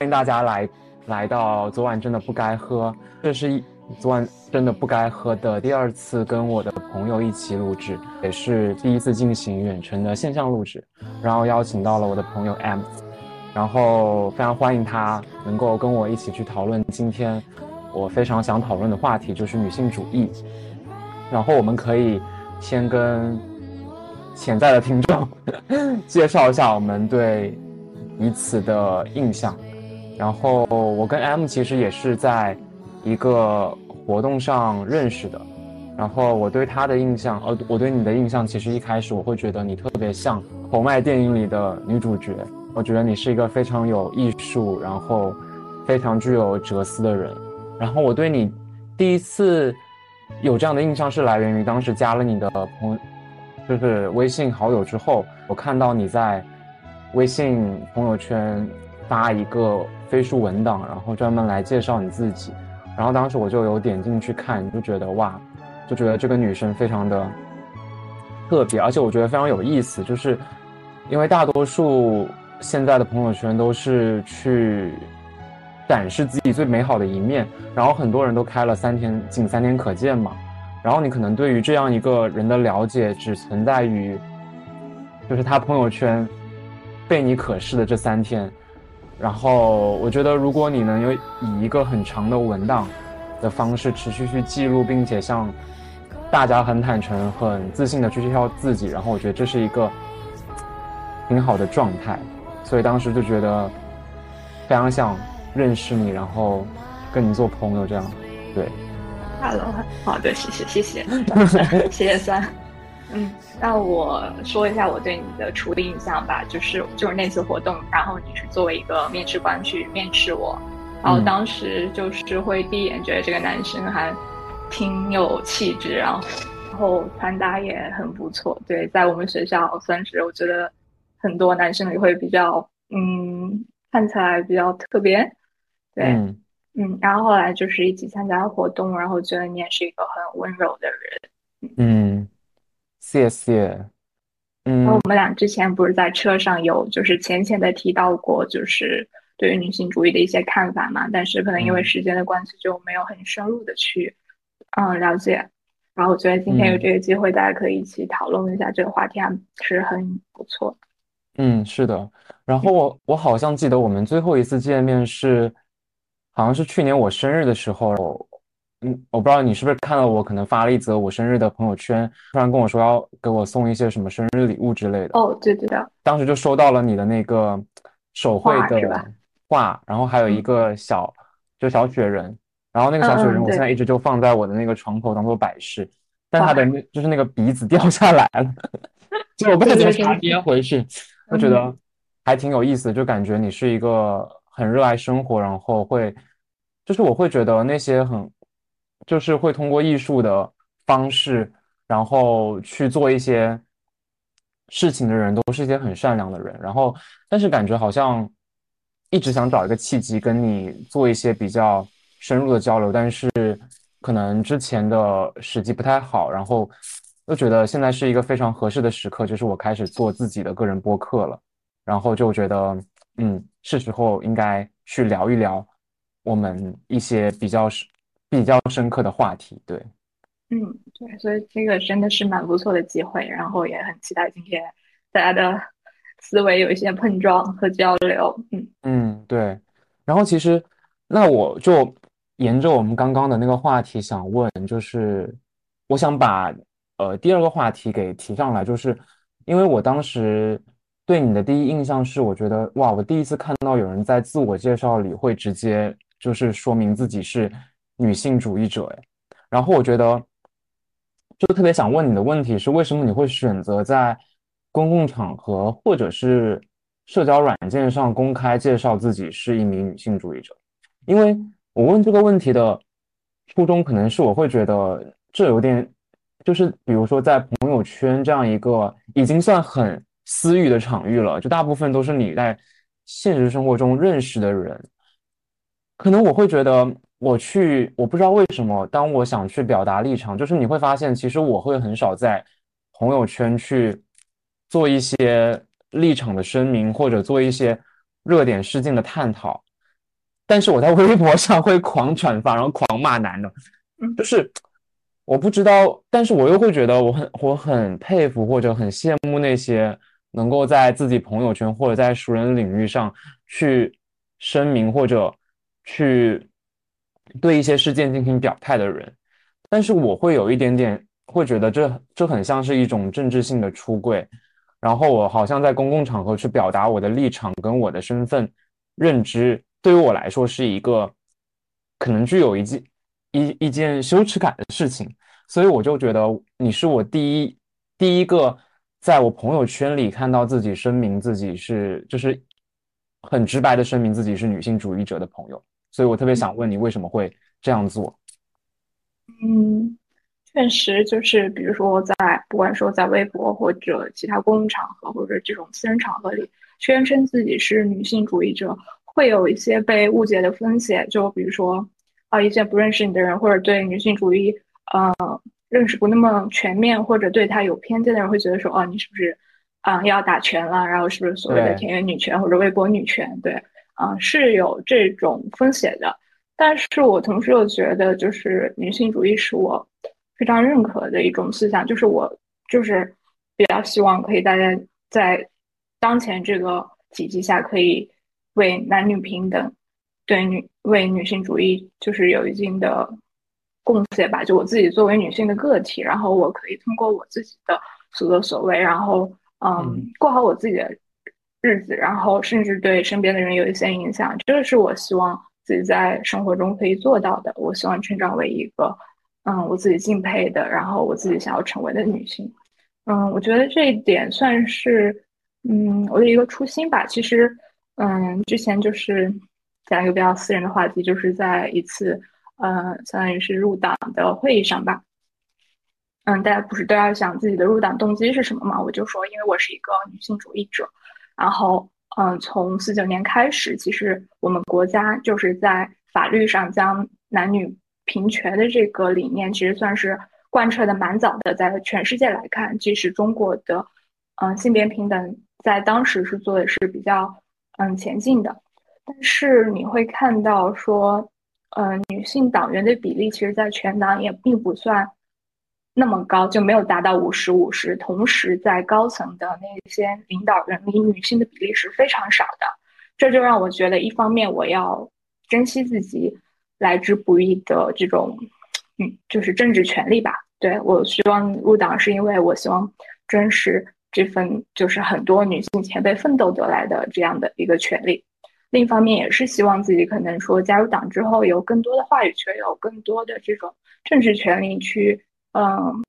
欢迎大家来来到昨晚真的不该喝，这是一昨晚真的不该喝的第二次跟我的朋友一起录制，也是第一次进行远程的线上录制，然后邀请到了我的朋友 M，然后非常欢迎他能够跟我一起去讨论今天我非常想讨论的话题，就是女性主义，然后我们可以先跟潜在的听众 介绍一下我们对。彼此的印象，然后我跟 M 其实也是在一个活动上认识的，然后我对他的印象，呃，我对你的印象，其实一开始我会觉得你特别像侯麦电影里的女主角，我觉得你是一个非常有艺术，然后非常具有哲思的人，然后我对你第一次有这样的印象是来源于当时加了你的朋，就是微信好友之后，我看到你在。微信朋友圈发一个飞书文档，然后专门来介绍你自己，然后当时我就有点进去看，就觉得哇，就觉得这个女生非常的特别，而且我觉得非常有意思，就是因为大多数现在的朋友圈都是去展示自己最美好的一面，然后很多人都开了三天仅三天可见嘛，然后你可能对于这样一个人的了解只存在于就是他朋友圈。被你可视的这三天，然后我觉得，如果你能有以一个很长的文档的方式持续去记录，并且向大家很坦诚、很自信的去介绍自己，然后我觉得这是一个挺好的状态。所以当时就觉得非常想认识你，然后跟你做朋友，这样对。Hello，好的，谢谢，谢谢，谢谢三。嗯，那我说一下我对你的初印象吧，就是就是那次活动，然后你是作为一个面试官去面试我，然后当时就是会第一眼觉得这个男生还挺有气质，然后然后穿搭也很不错，对，在我们学校算是我觉得很多男生也会比较嗯看起来比较特别，对，嗯，然后后来就是一起参加活动，然后觉得你也是一个很温柔的人，嗯。谢谢。嗯，我们俩之前不是在车上有就是浅浅的提到过，就是对于女性主义的一些看法嘛，但是可能因为时间的关系就没有很深入的去嗯了解。然后我觉得今天有这个机会，大家可以一起讨论一下这个话题，还是很不错。嗯，是的。然后我我好像记得我们最后一次见面是，好像是去年我生日的时候。嗯，我不知道你是不是看到我可能发了一则我生日的朋友圈，突然跟我说要给我送一些什么生日礼物之类的。哦，对对的。当时就收到了你的那个手绘的画，然后还有一个小就小雪人，然后那个小雪人我现在一直就放在我的那个床头当做摆饰，但它的那就是那个鼻子掉下来了，就我不太怎么插接回去，我觉得还挺有意思，就感觉你是一个很热爱生活，然后会就是我会觉得那些很。就是会通过艺术的方式，然后去做一些事情的人，都是一些很善良的人。然后，但是感觉好像一直想找一个契机跟你做一些比较深入的交流，但是可能之前的时机不太好。然后又觉得现在是一个非常合适的时刻，就是我开始做自己的个人播客了。然后就觉得，嗯，是时候应该去聊一聊我们一些比较是。比较深刻的话题，对，嗯，对，所以这个真的是蛮不错的机会，然后也很期待今天大家的思维有一些碰撞和交流，嗯嗯，对，然后其实那我就沿着我们刚刚的那个话题想问，就是我想把呃第二个话题给提上来，就是因为我当时对你的第一印象是，我觉得哇，我第一次看到有人在自我介绍里会直接就是说明自己是。女性主义者，哎，然后我觉得，就特别想问你的问题是，为什么你会选择在公共场合或者是社交软件上公开介绍自己是一名女性主义者？因为我问这个问题的初衷，可能是我会觉得这有点，就是比如说在朋友圈这样一个已经算很私域的场域了，就大部分都是你在现实生活中认识的人，可能我会觉得。我去，我不知道为什么，当我想去表达立场，就是你会发现，其实我会很少在朋友圈去做一些立场的声明，或者做一些热点事件的探讨，但是我在微博上会狂转发，然后狂骂男的，就是我不知道，但是我又会觉得我很我很佩服或者很羡慕那些能够在自己朋友圈或者在熟人领域上去声明或者去对一些事件进行表态的人，但是我会有一点点会觉得这这很像是一种政治性的出柜。然后我好像在公共场合去表达我的立场跟我的身份认知，对于我来说是一个可能具有一件一一件羞耻感的事情，所以我就觉得你是我第一第一个在我朋友圈里看到自己声明自己是就是很直白的声明自己是女性主义者的朋友，所以我特别想问你为什么会这样做？嗯。确实，就是比如说我在不管说在微博或者其他公共场合或者这种私人场合里，宣称自己是女性主义者，会有一些被误解的风险。就比如说啊，一些不认识你的人，或者对女性主义呃认识不那么全面，或者对他有偏见的人，会觉得说哦，你是不是啊要打拳了？然后是不是所谓的田园女权或者微博女权？对，啊是有这种风险的。但是我同时又觉得，就是女性主义是我。非常认可的一种思想，就是我就是比较希望可以大家在当前这个体系下，可以为男女平等、对女为女性主义就是有一定的贡献吧。就我自己作为女性的个体，然后我可以通过我自己的所作所为，然后嗯过好我自己的日子，然后甚至对身边的人有一些影响。这个是我希望自己在生活中可以做到的。我希望成长为一个。嗯，我自己敬佩的，然后我自己想要成为的女性，嗯，我觉得这一点算是，嗯，我的一个初心吧。其实，嗯，之前就是讲一个比较私人的话题，就是在一次，呃，相当于是入党的会议上吧。嗯，大家不是都要想自己的入党动机是什么吗？我就说，因为我是一个女性主义者，然后，嗯，从四九年开始，其实我们国家就是在法律上将男女。平权的这个理念其实算是贯彻的蛮早的，在全世界来看，即使中国的，嗯，性别平等在当时是做的是比较嗯前进的，但是你会看到说，嗯，女性党员的比例其实，在全党也并不算那么高，就没有达到五十五十。同时，在高层的那些领导人里，女性的比例是非常少的，这就让我觉得，一方面我要珍惜自己。来之不易的这种，嗯，就是政治权利吧。对我希望入党，是因为我希望珍视这份就是很多女性前辈奋斗得来的这样的一个权利。另一方面，也是希望自己可能说加入党之后，有更多的话语权，有更多的这种政治权利去，嗯，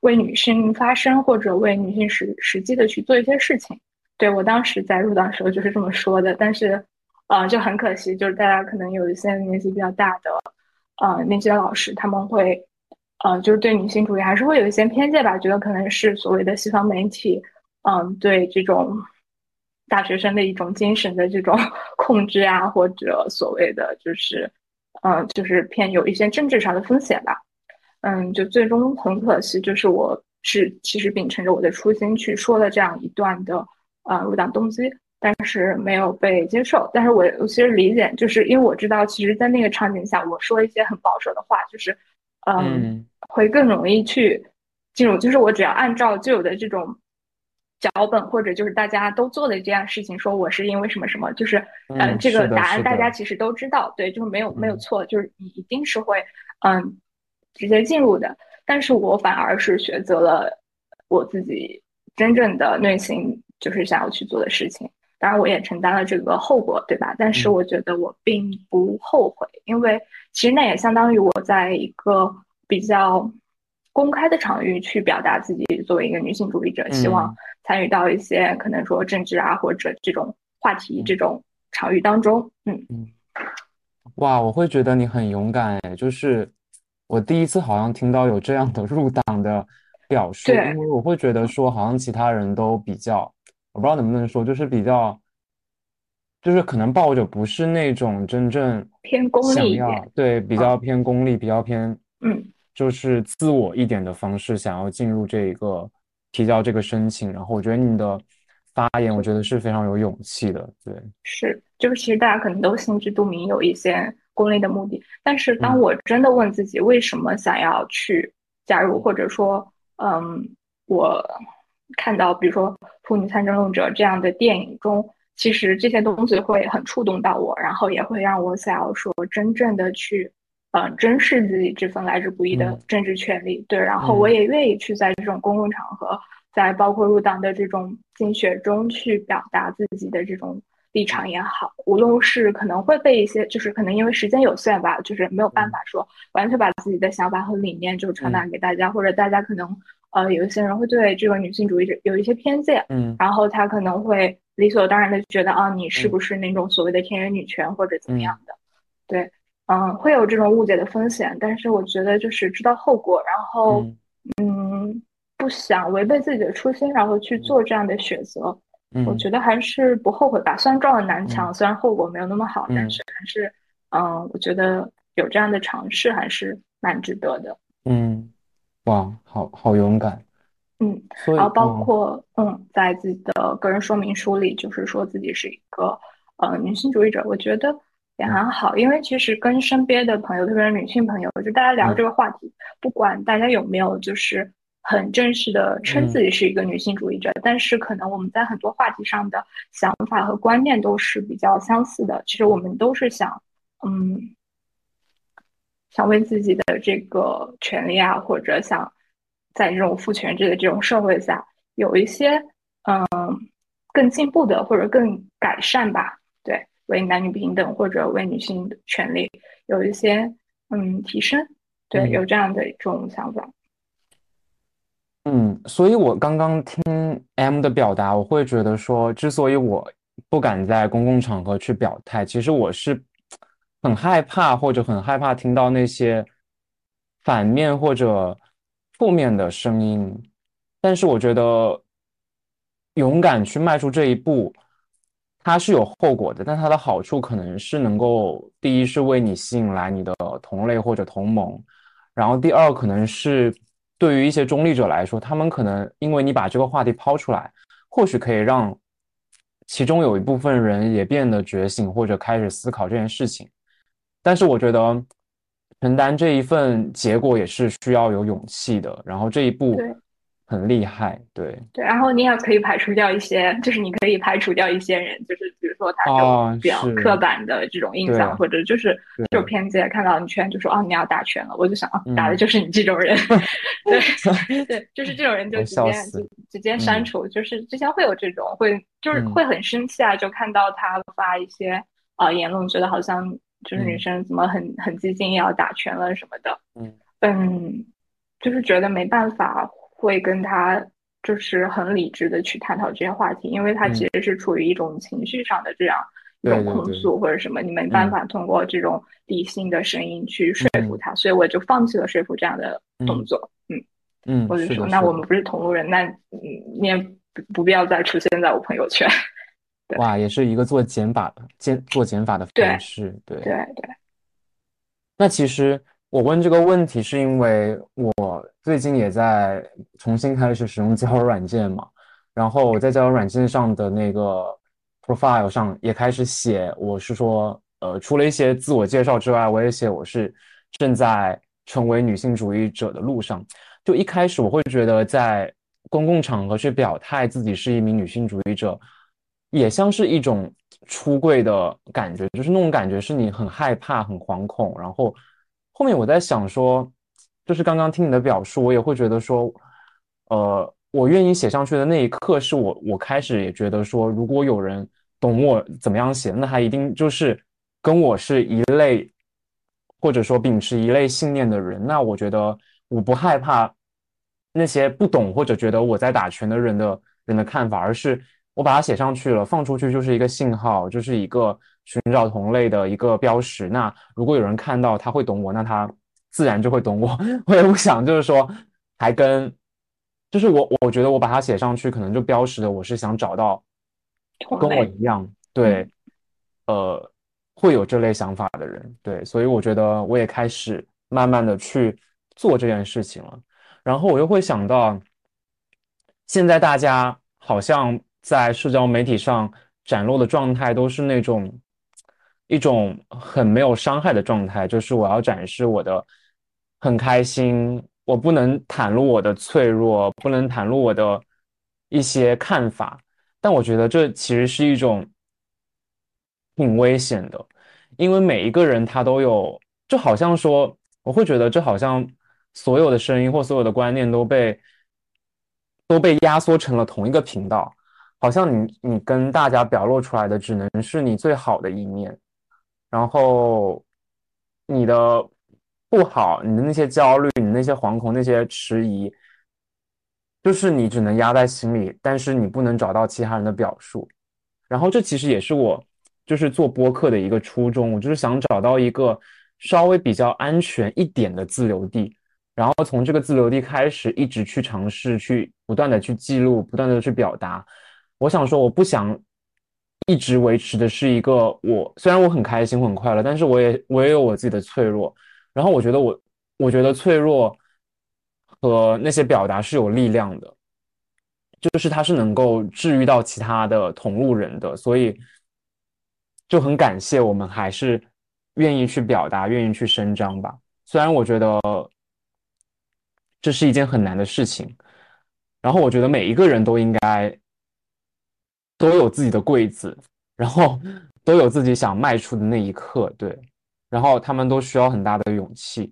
为女性发声，或者为女性实实际的去做一些事情。对我当时在入党时候就是这么说的，但是。呃，就很可惜，就是大家可能有一些年纪比较大的，呃，那些老师他们会，呃，就是对女性主义还是会有一些偏见吧，觉得可能是所谓的西方媒体，嗯，对这种大学生的一种精神的这种 控制啊，或者所谓的就是，嗯，就是偏有一些政治上的风险吧，嗯，就最终很可惜，就是我是其实秉承着我的初心去说了这样一段的，呃，入党动机。但是没有被接受，但是我我其实理解，就是因为我知道，其实，在那个场景下，我说一些很保守的话，就是，嗯，会更容易去进入。就是我只要按照旧有的这种脚本，或者就是大家都做的这样事情，说我是因为什么什么，就是嗯，这个答案大家其实都知道，对，就是没有没有错，就是你一定是会嗯直接进入的。但是我反而是选择了我自己真正的内心就是想要去做的事情。当然，我也承担了这个后果，对吧？但是我觉得我并不后悔，因为其实那也相当于我在一个比较公开的场域去表达自己作为一个女性主义者，希望参与到一些可能说政治啊或者这种话题这种场域当中。嗯嗯，哇，我会觉得你很勇敢哎，就是我第一次好像听到有这样的入党的表述，因为我会觉得说好像其他人都比较。我不知道能不能说，就是比较，就是可能抱着不是那种真正偏功利一点，对，比较偏功利，比较偏，嗯，就是自我一点的方式，想要进入这个提交这个申请。然后我觉得你的发言，我觉得是非常有勇气的。对，是，就是其实大家可能都心知肚明，有一些功利的目的。但是当我真的问自己为什么想要去加入，或者说，嗯，我看到比如说《妇女参政论者》这样的电影中，其实这些东西会很触动到我，然后也会让我想要说真正的去。嗯，珍视自己这份来之不易的政治权利，对，然后我也愿意去在这种公共场合，在包括入党的这种竞选中去表达自己的这种立场也好，无论是可能会被一些，就是可能因为时间有限吧，就是没有办法说完全把自己的想法和理念就传达给大家，或者大家可能呃有一些人会对这个女性主义者有一些偏见，嗯，然后他可能会理所当然的觉得啊，你是不是那种所谓的天然女权或者怎么样的，对。嗯，会有这种误解的风险，但是我觉得就是知道后果，然后嗯，不想违背自己的初心，然后去做这样的选择，我觉得还是不后悔吧。虽然撞了南墙，虽然后果没有那么好，但是还是嗯，我觉得有这样的尝试还是蛮值得的。嗯，哇，好好勇敢。嗯，然后包括嗯，在自己的个人说明书里，就是说自己是一个呃女性主义者，我觉得。也很好，因为其实跟身边的朋友，特别是女性朋友，就大家聊这个话题，不管大家有没有就是很正式的称自己是一个女性主义者，但是可能我们在很多话题上的想法和观念都是比较相似的。其实我们都是想，嗯，想为自己的这个权利啊，或者想在这种父权制的这种社会下，有一些嗯更进步的或者更改善吧。对为男女平等或者为女性的权利有一些嗯提升，对，有这样的一种想法。嗯，所以我刚刚听 M 的表达，我会觉得说，之所以我不敢在公共场合去表态，其实我是很害怕或者很害怕听到那些反面或者负面的声音。但是我觉得勇敢去迈出这一步。它是有后果的，但它的好处可能是能够，第一是为你吸引来你的同类或者同盟，然后第二可能是对于一些中立者来说，他们可能因为你把这个话题抛出来，或许可以让其中有一部分人也变得觉醒或者开始思考这件事情。但是我觉得承担这一份结果也是需要有勇气的，然后这一步。很厉害，对。对，然后你也可以排除掉一些，就是你可以排除掉一些人，就是比如说他这种比较刻板的这种印象，或者就是这种偏见，看到你拳就说哦你要打拳了，我就想啊打的就是你这种人，对对，就是这种人就直接直接删除，就是之前会有这种会就是会很生气啊，就看到他发一些啊言论，觉得好像就是女生怎么很很激进要打拳了什么的，嗯。嗯，就是觉得没办法。会跟他就是很理智的去探讨这些话题，因为他其实是处于一种情绪上的这样一种控诉或者什么，你没办法通过这种理性的声音去说服他，所以我就放弃了说服这样的动作。嗯嗯，我就说那我们不是同路人，那你也不不必要再出现在我朋友圈。哇，也是一个做减法的减做减法的方式，对对对。那其实。我问这个问题是因为我最近也在重新开始使用交友软件嘛，然后我在交友软件上的那个 profile 上也开始写，我是说，呃，除了一些自我介绍之外，我也写我是正在成为女性主义者的路上。就一开始我会觉得在公共场合去表态自己是一名女性主义者，也像是一种出柜的感觉，就是那种感觉是你很害怕、很惶恐，然后。后面我在想说，就是刚刚听你的表述，我也会觉得说，呃，我愿意写上去的那一刻，是我我开始也觉得说，如果有人懂我怎么样写，那他一定就是跟我是一类，或者说秉持一类信念的人。那我觉得我不害怕那些不懂或者觉得我在打拳的人的人的看法，而是我把它写上去了，放出去就是一个信号，就是一个。寻找同类的一个标识。那如果有人看到他会懂我，那他自然就会懂我。我也不想就是说还跟，就是我我觉得我把它写上去，可能就标识的我是想找到跟我一样对，呃，会有这类想法的人。对，所以我觉得我也开始慢慢的去做这件事情了。然后我又会想到，现在大家好像。在社交媒体上展露的状态都是那种一种很没有伤害的状态，就是我要展示我的很开心，我不能袒露我的脆弱，不能袒露我的一些看法。但我觉得这其实是一种挺危险的，因为每一个人他都有，就好像说，我会觉得这好像所有的声音或所有的观念都被都被压缩成了同一个频道，好像你你跟大家表露出来的只能是你最好的一面，然后你的不好，你的那些焦虑，你那些惶恐，那些迟疑。就是你只能压在心里，但是你不能找到其他人的表述。然后这其实也是我就是做播客的一个初衷，我就是想找到一个稍微比较安全一点的自留地，然后从这个自留地开始，一直去尝试，去不断的去记录，不断的去表达。我想说，我不想一直维持的是一个我，虽然我很开心，很快乐，但是我也我也有我自己的脆弱。然后我觉得我，我觉得脆弱。和那些表达是有力量的，就是它是能够治愈到其他的同路人的，所以就很感谢我们还是愿意去表达，愿意去伸张吧。虽然我觉得这是一件很难的事情，然后我觉得每一个人都应该都有自己的柜子，然后都有自己想迈出的那一刻，对，然后他们都需要很大的勇气。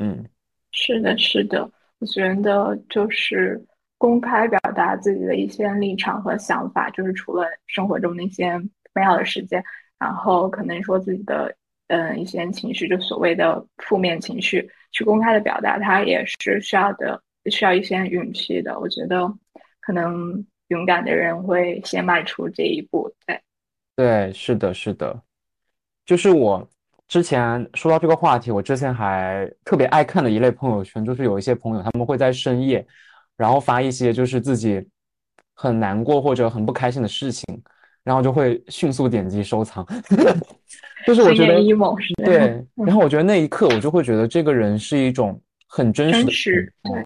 嗯，是的，是的。我觉得就是公开表达自己的一些立场和想法，就是除了生活中那些美好的时间，然后可能说自己的嗯一些情绪，就所谓的负面情绪，去公开的表达，它也是需要的，需要一些勇气的。我觉得可能勇敢的人会先迈出这一步。对，对，是的，是的，就是我。之前说到这个话题，我之前还特别爱看的一类朋友圈，就是有一些朋友他们会在深夜，然后发一些就是自己很难过或者很不开心的事情，然后就会迅速点击收藏。就是我觉得对，然后我觉得那一刻我就会觉得这个人是一种很真实的，对，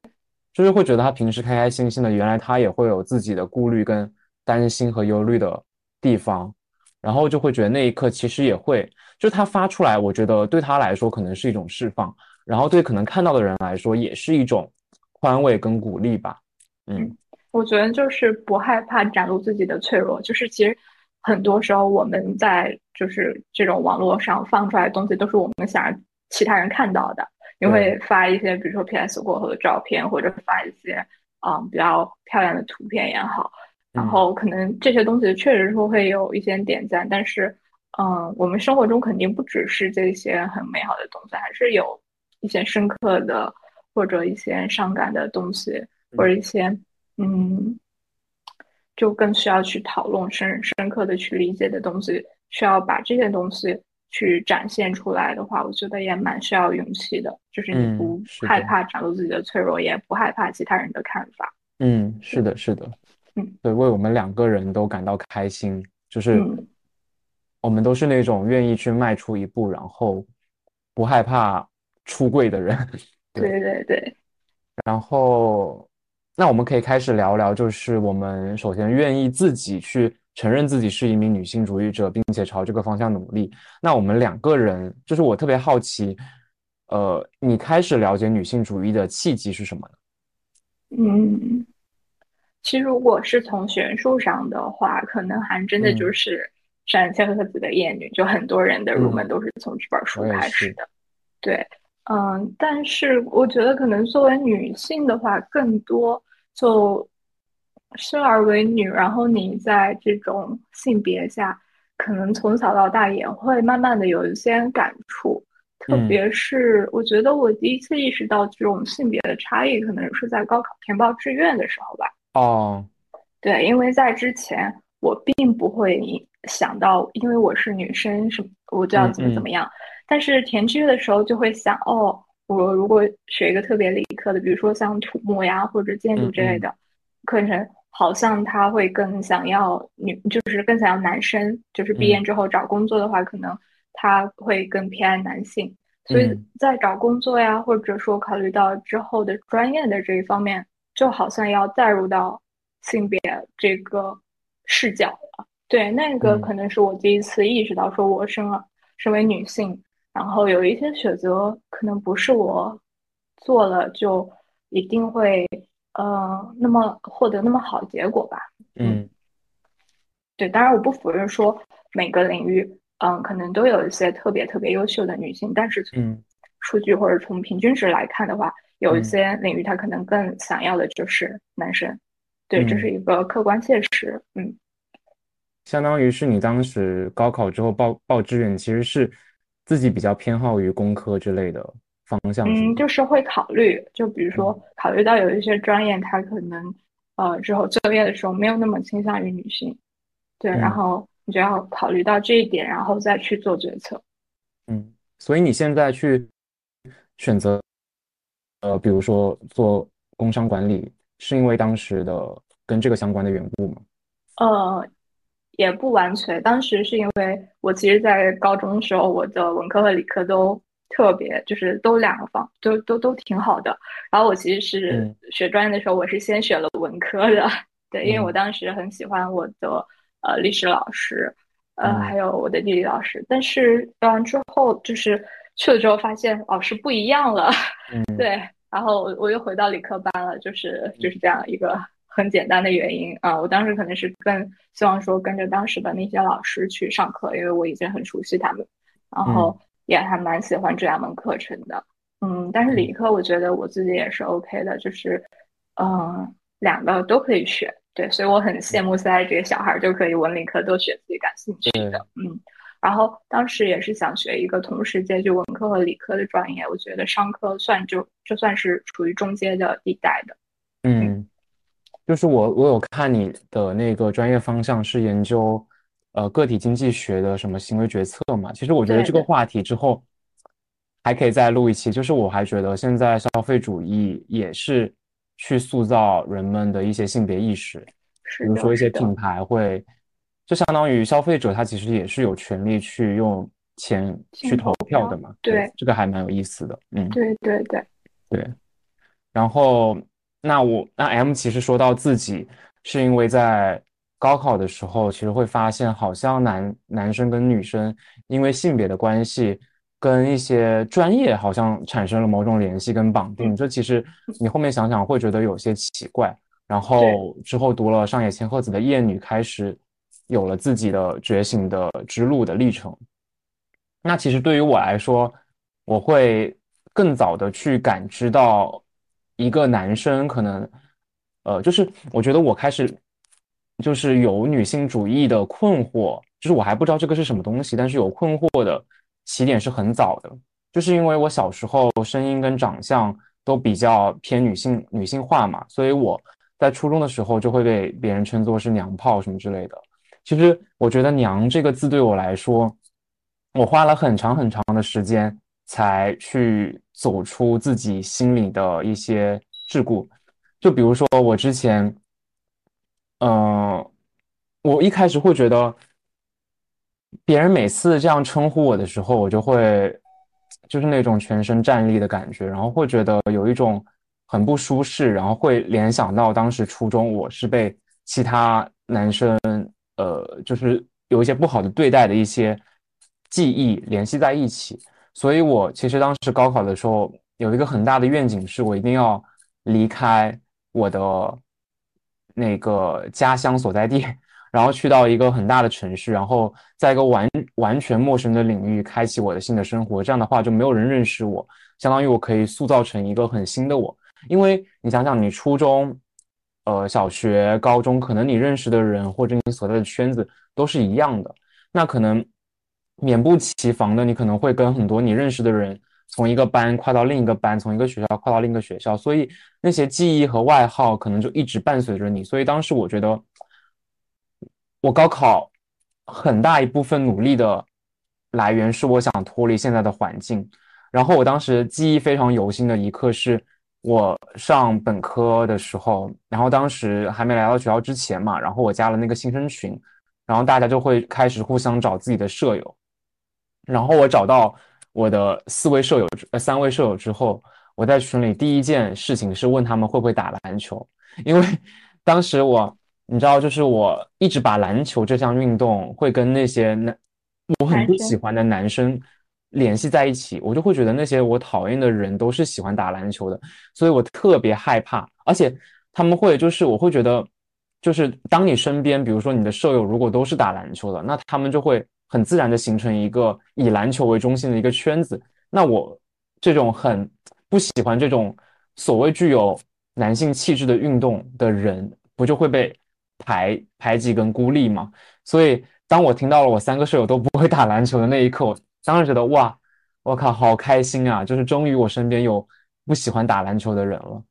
就是会觉得他平时开开心心的，原来他也会有自己的顾虑跟担心和忧虑的地方，然后就会觉得那一刻其实也会。就他发出来，我觉得对他来说可能是一种释放，然后对可能看到的人来说也是一种宽慰跟鼓励吧。嗯，我觉得就是不害怕展露自己的脆弱，就是其实很多时候我们在就是这种网络上放出来的东西，都是我们想让其他人看到的。你会发一些比如说 PS 过后的照片，或者发一些啊比较漂亮的图片也好，然后可能这些东西确实是会有一些点赞，但是。嗯，我们生活中肯定不只是这些很美好的东西，还是有一些深刻的或者一些伤感的东西，或者一些嗯，就更需要去讨论、深深刻的去理解的东西。需要把这些东西去展现出来的话，我觉得也蛮需要勇气的。就是你不害怕展露自己的脆弱，也不害怕其他人的看法。嗯，是的，是的，嗯，对，为我们两个人都感到开心，就是。我们都是那种愿意去迈出一步，然后不害怕出柜的人。对对对。然后，那我们可以开始聊聊，就是我们首先愿意自己去承认自己是一名女性主义者，并且朝这个方向努力。那我们两个人，就是我特别好奇，呃，你开始了解女性主义的契机是什么呢？嗯，其实如果是从学术上的话，可能还真的就是。山千鹤子的厌女，就很多人的入门都是从这本书开始的。对，嗯，但是我觉得可能作为女性的话，更多就生而为女，然后你在这种性别下，可能从小到大也会慢慢的有一些感触。特别是我觉得我第一次意识到这种性别的差异，可能是在高考填报志愿的时候吧。哦，对，因为在之前我并不会。想到，因为我是女生，什么我就要怎么怎么样。但是填志愿的时候就会想，哦，我如果学一个特别理科的，比如说像土木呀或者建筑之类的课程，好像他会更想要女，就是更想要男生。就是毕业之后找工作的话，可能他会更偏爱男性。所以在找工作呀，或者说考虑到之后的专业的这一方面，就好像要带入到性别这个。视角了。对，那个可能是我第一次意识到，说我生了身为女性，然后有一些选择可能不是我做了就一定会呃那么获得那么好结果吧。嗯，对，当然我不否认说每个领域嗯可能都有一些特别特别优秀的女性，但是从数据或者从平均值来看的话，有一些领域它可能更想要的就是男生。对，这是一个客观现实。嗯。相当于是你当时高考之后报报志愿，其实是自己比较偏好于工科之类的方向。嗯，就是会考虑，就比如说考虑到有一些专业，它可能呃之后就业的时候没有那么倾向于女性，对，然后你就要考虑到这一点，然后再去做决策。嗯，所以你现在去选择呃，比如说做工商管理，是因为当时的跟这个相关的缘故吗？呃。也不完全，当时是因为我其实，在高中的时候，我的文科和理科都特别，就是都两个方，都都都挺好的。然后我其实是学专业的时候，我是先选了文科的，对，因为我当时很喜欢我的呃历史老师，呃，还有我的地理老师。但是学完之后，就是去了之后发现老师不一样了，对，然后我又回到理科班了，就是就是这样一个。很简单的原因啊，我当时可能是更希望说跟着当时的那些老师去上课，因为我已经很熟悉他们，然后也还蛮喜欢这两门课程的。嗯，但是理科我觉得我自己也是 OK 的，就是嗯两个都可以学，对，所以我很羡慕现在这些小孩就可以文理科都学自己感兴趣的。嗯，然后当时也是想学一个同时兼具文科和理科的专业，我觉得商科算就就算是处于中间的地带的。嗯。就是我，我有看你的那个专业方向是研究，呃，个体经济学的什么行为决策嘛？其实我觉得这个话题之后还可以再录一期。就是我还觉得现在消费主义也是去塑造人们的一些性别意识，比如说一些品牌会，就相当于消费者他其实也是有权利去用钱去投票的嘛。对，这个还蛮有意思的。嗯，对对对对，然后。那我那 M 其实说到自己，是因为在高考的时候，其实会发现好像男男生跟女生因为性别的关系，跟一些专业好像产生了某种联系跟绑定。这其实你后面想想会觉得有些奇怪。然后之后读了上野千鹤子的《厌女》，开始有了自己的觉醒的之路的历程。那其实对于我来说，我会更早的去感知到。一个男生可能，呃，就是我觉得我开始就是有女性主义的困惑，就是我还不知道这个是什么东西，但是有困惑的起点是很早的，就是因为我小时候声音跟长相都比较偏女性女性化嘛，所以我在初中的时候就会被别人称作是娘炮什么之类的。其实我觉得“娘”这个字对我来说，我花了很长很长的时间。才去走出自己心里的一些桎梏，就比如说我之前，嗯，我一开始会觉得，别人每次这样称呼我的时候，我就会就是那种全身战栗的感觉，然后会觉得有一种很不舒适，然后会联想到当时初中我是被其他男生，呃，就是有一些不好的对待的一些记忆联系在一起。所以，我其实当时高考的时候有一个很大的愿景，是我一定要离开我的那个家乡所在地，然后去到一个很大的城市，然后在一个完完全陌生的领域开启我的新的生活。这样的话，就没有人认识我，相当于我可以塑造成一个很新的我。因为你想想，你初中、呃小学、高中，可能你认识的人或者你所在的圈子都是一样的，那可能。免不其防的，你可能会跟很多你认识的人从一个班跨到另一个班，从一个学校跨到另一个学校，所以那些记忆和外号可能就一直伴随着你。所以当时我觉得，我高考很大一部分努力的来源是我想脱离现在的环境。然后我当时记忆非常犹新的一刻是我上本科的时候，然后当时还没来到学校之前嘛，然后我加了那个新生群，然后大家就会开始互相找自己的舍友。然后我找到我的四位舍友，呃，三位舍友之后，我在群里第一件事情是问他们会不会打篮球，因为当时我你知道，就是我一直把篮球这项运动会跟那些男我很不喜欢的男生联系在一起，我就会觉得那些我讨厌的人都是喜欢打篮球的，所以我特别害怕。而且他们会就是我会觉得，就是当你身边，比如说你的舍友如果都是打篮球的，那他们就会很自然的形成一个以篮球为中心的一个圈子。那我这种很不喜欢这种所谓具有男性气质的运动的人，不就会被？排排挤跟孤立吗，所以当我听到了我三个舍友都不会打篮球的那一刻，我当时觉得哇，我靠，好开心啊！就是终于我身边有不喜欢打篮球的人了。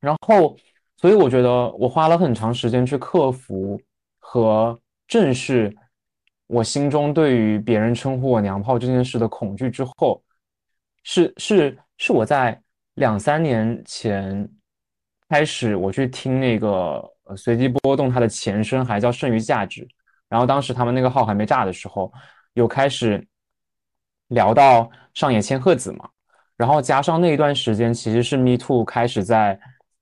然后，所以我觉得我花了很长时间去克服和正视我心中对于别人称呼我娘炮这件事的恐惧之后，是是是我在两三年前开始我去听那个。随机波动它的前身还叫剩余价值，然后当时他们那个号还没炸的时候，有开始聊到上野千鹤子嘛，然后加上那一段时间其实是 Me Too 开始在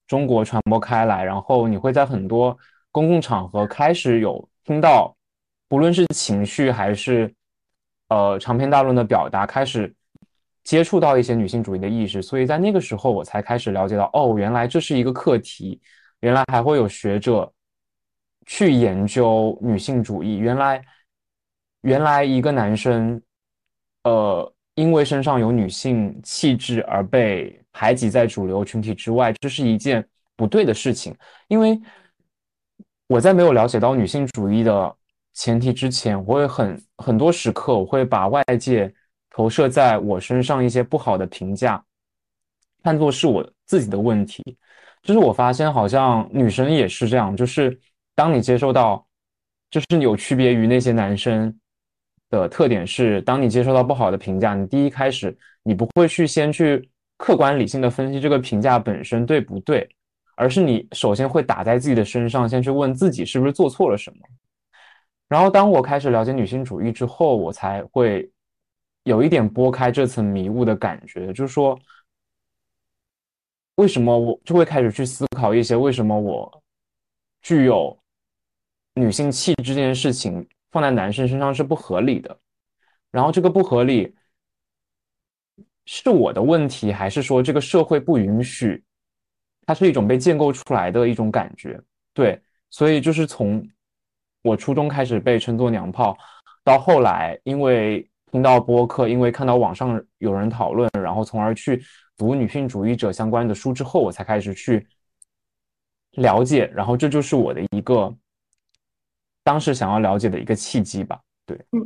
中国传播开来，然后你会在很多公共场合开始有听到，不论是情绪还是呃长篇大论的表达，开始接触到一些女性主义的意识，所以在那个时候我才开始了解到，哦，原来这是一个课题。原来还会有学者去研究女性主义。原来，原来一个男生，呃，因为身上有女性气质而被排挤在主流群体之外，这是一件不对的事情。因为我在没有了解到女性主义的前提之前，我会很很多时刻我会把外界投射在我身上一些不好的评价，看作是我自己的问题。就是我发现，好像女生也是这样。就是当你接受到，就是有区别于那些男生的特点是，当你接受到不好的评价，你第一开始你不会去先去客观理性的分析这个评价本身对不对，而是你首先会打在自己的身上，先去问自己是不是做错了什么。然后当我开始了解女性主义之后，我才会有一点拨开这层迷雾的感觉，就是说。为什么我就会开始去思考一些为什么我具有女性气质这件事情放在男生身上是不合理的？然后这个不合理是我的问题，还是说这个社会不允许？它是一种被建构出来的一种感觉。对，所以就是从我初中开始被称作娘炮，到后来因为听到播客，因为看到网上有人讨论，然后从而去。读女性主义者相关的书之后，我才开始去了解，然后这就是我的一个当时想要了解的一个契机吧。对，嗯，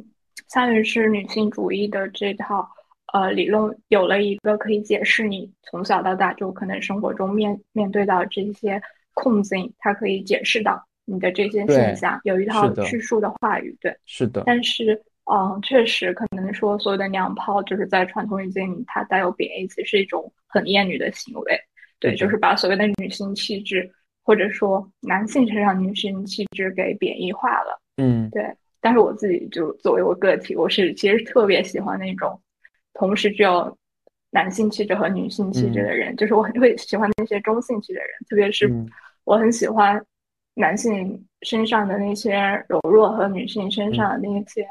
相当于是女性主义的这套呃理论有了一个可以解释你从小到大就可能生活中面面对到这些困境，它可以解释到你的这些现象，有一套叙述的话语。对，是的，但是。嗯，确实，可能说所有的娘炮，就是在传统语境里，它带有贬义词，是一种很厌女的行为。对，就是把所谓的女性气质，或者说男性身上女性气质给贬义化了。嗯，对。但是我自己就作为我个体，我是其实特别喜欢那种同时具有男性气质和女性气质的人，就是我很会喜欢那些中性气质的人，特别是我很喜欢男性身上的那些柔弱和女性身上的那些。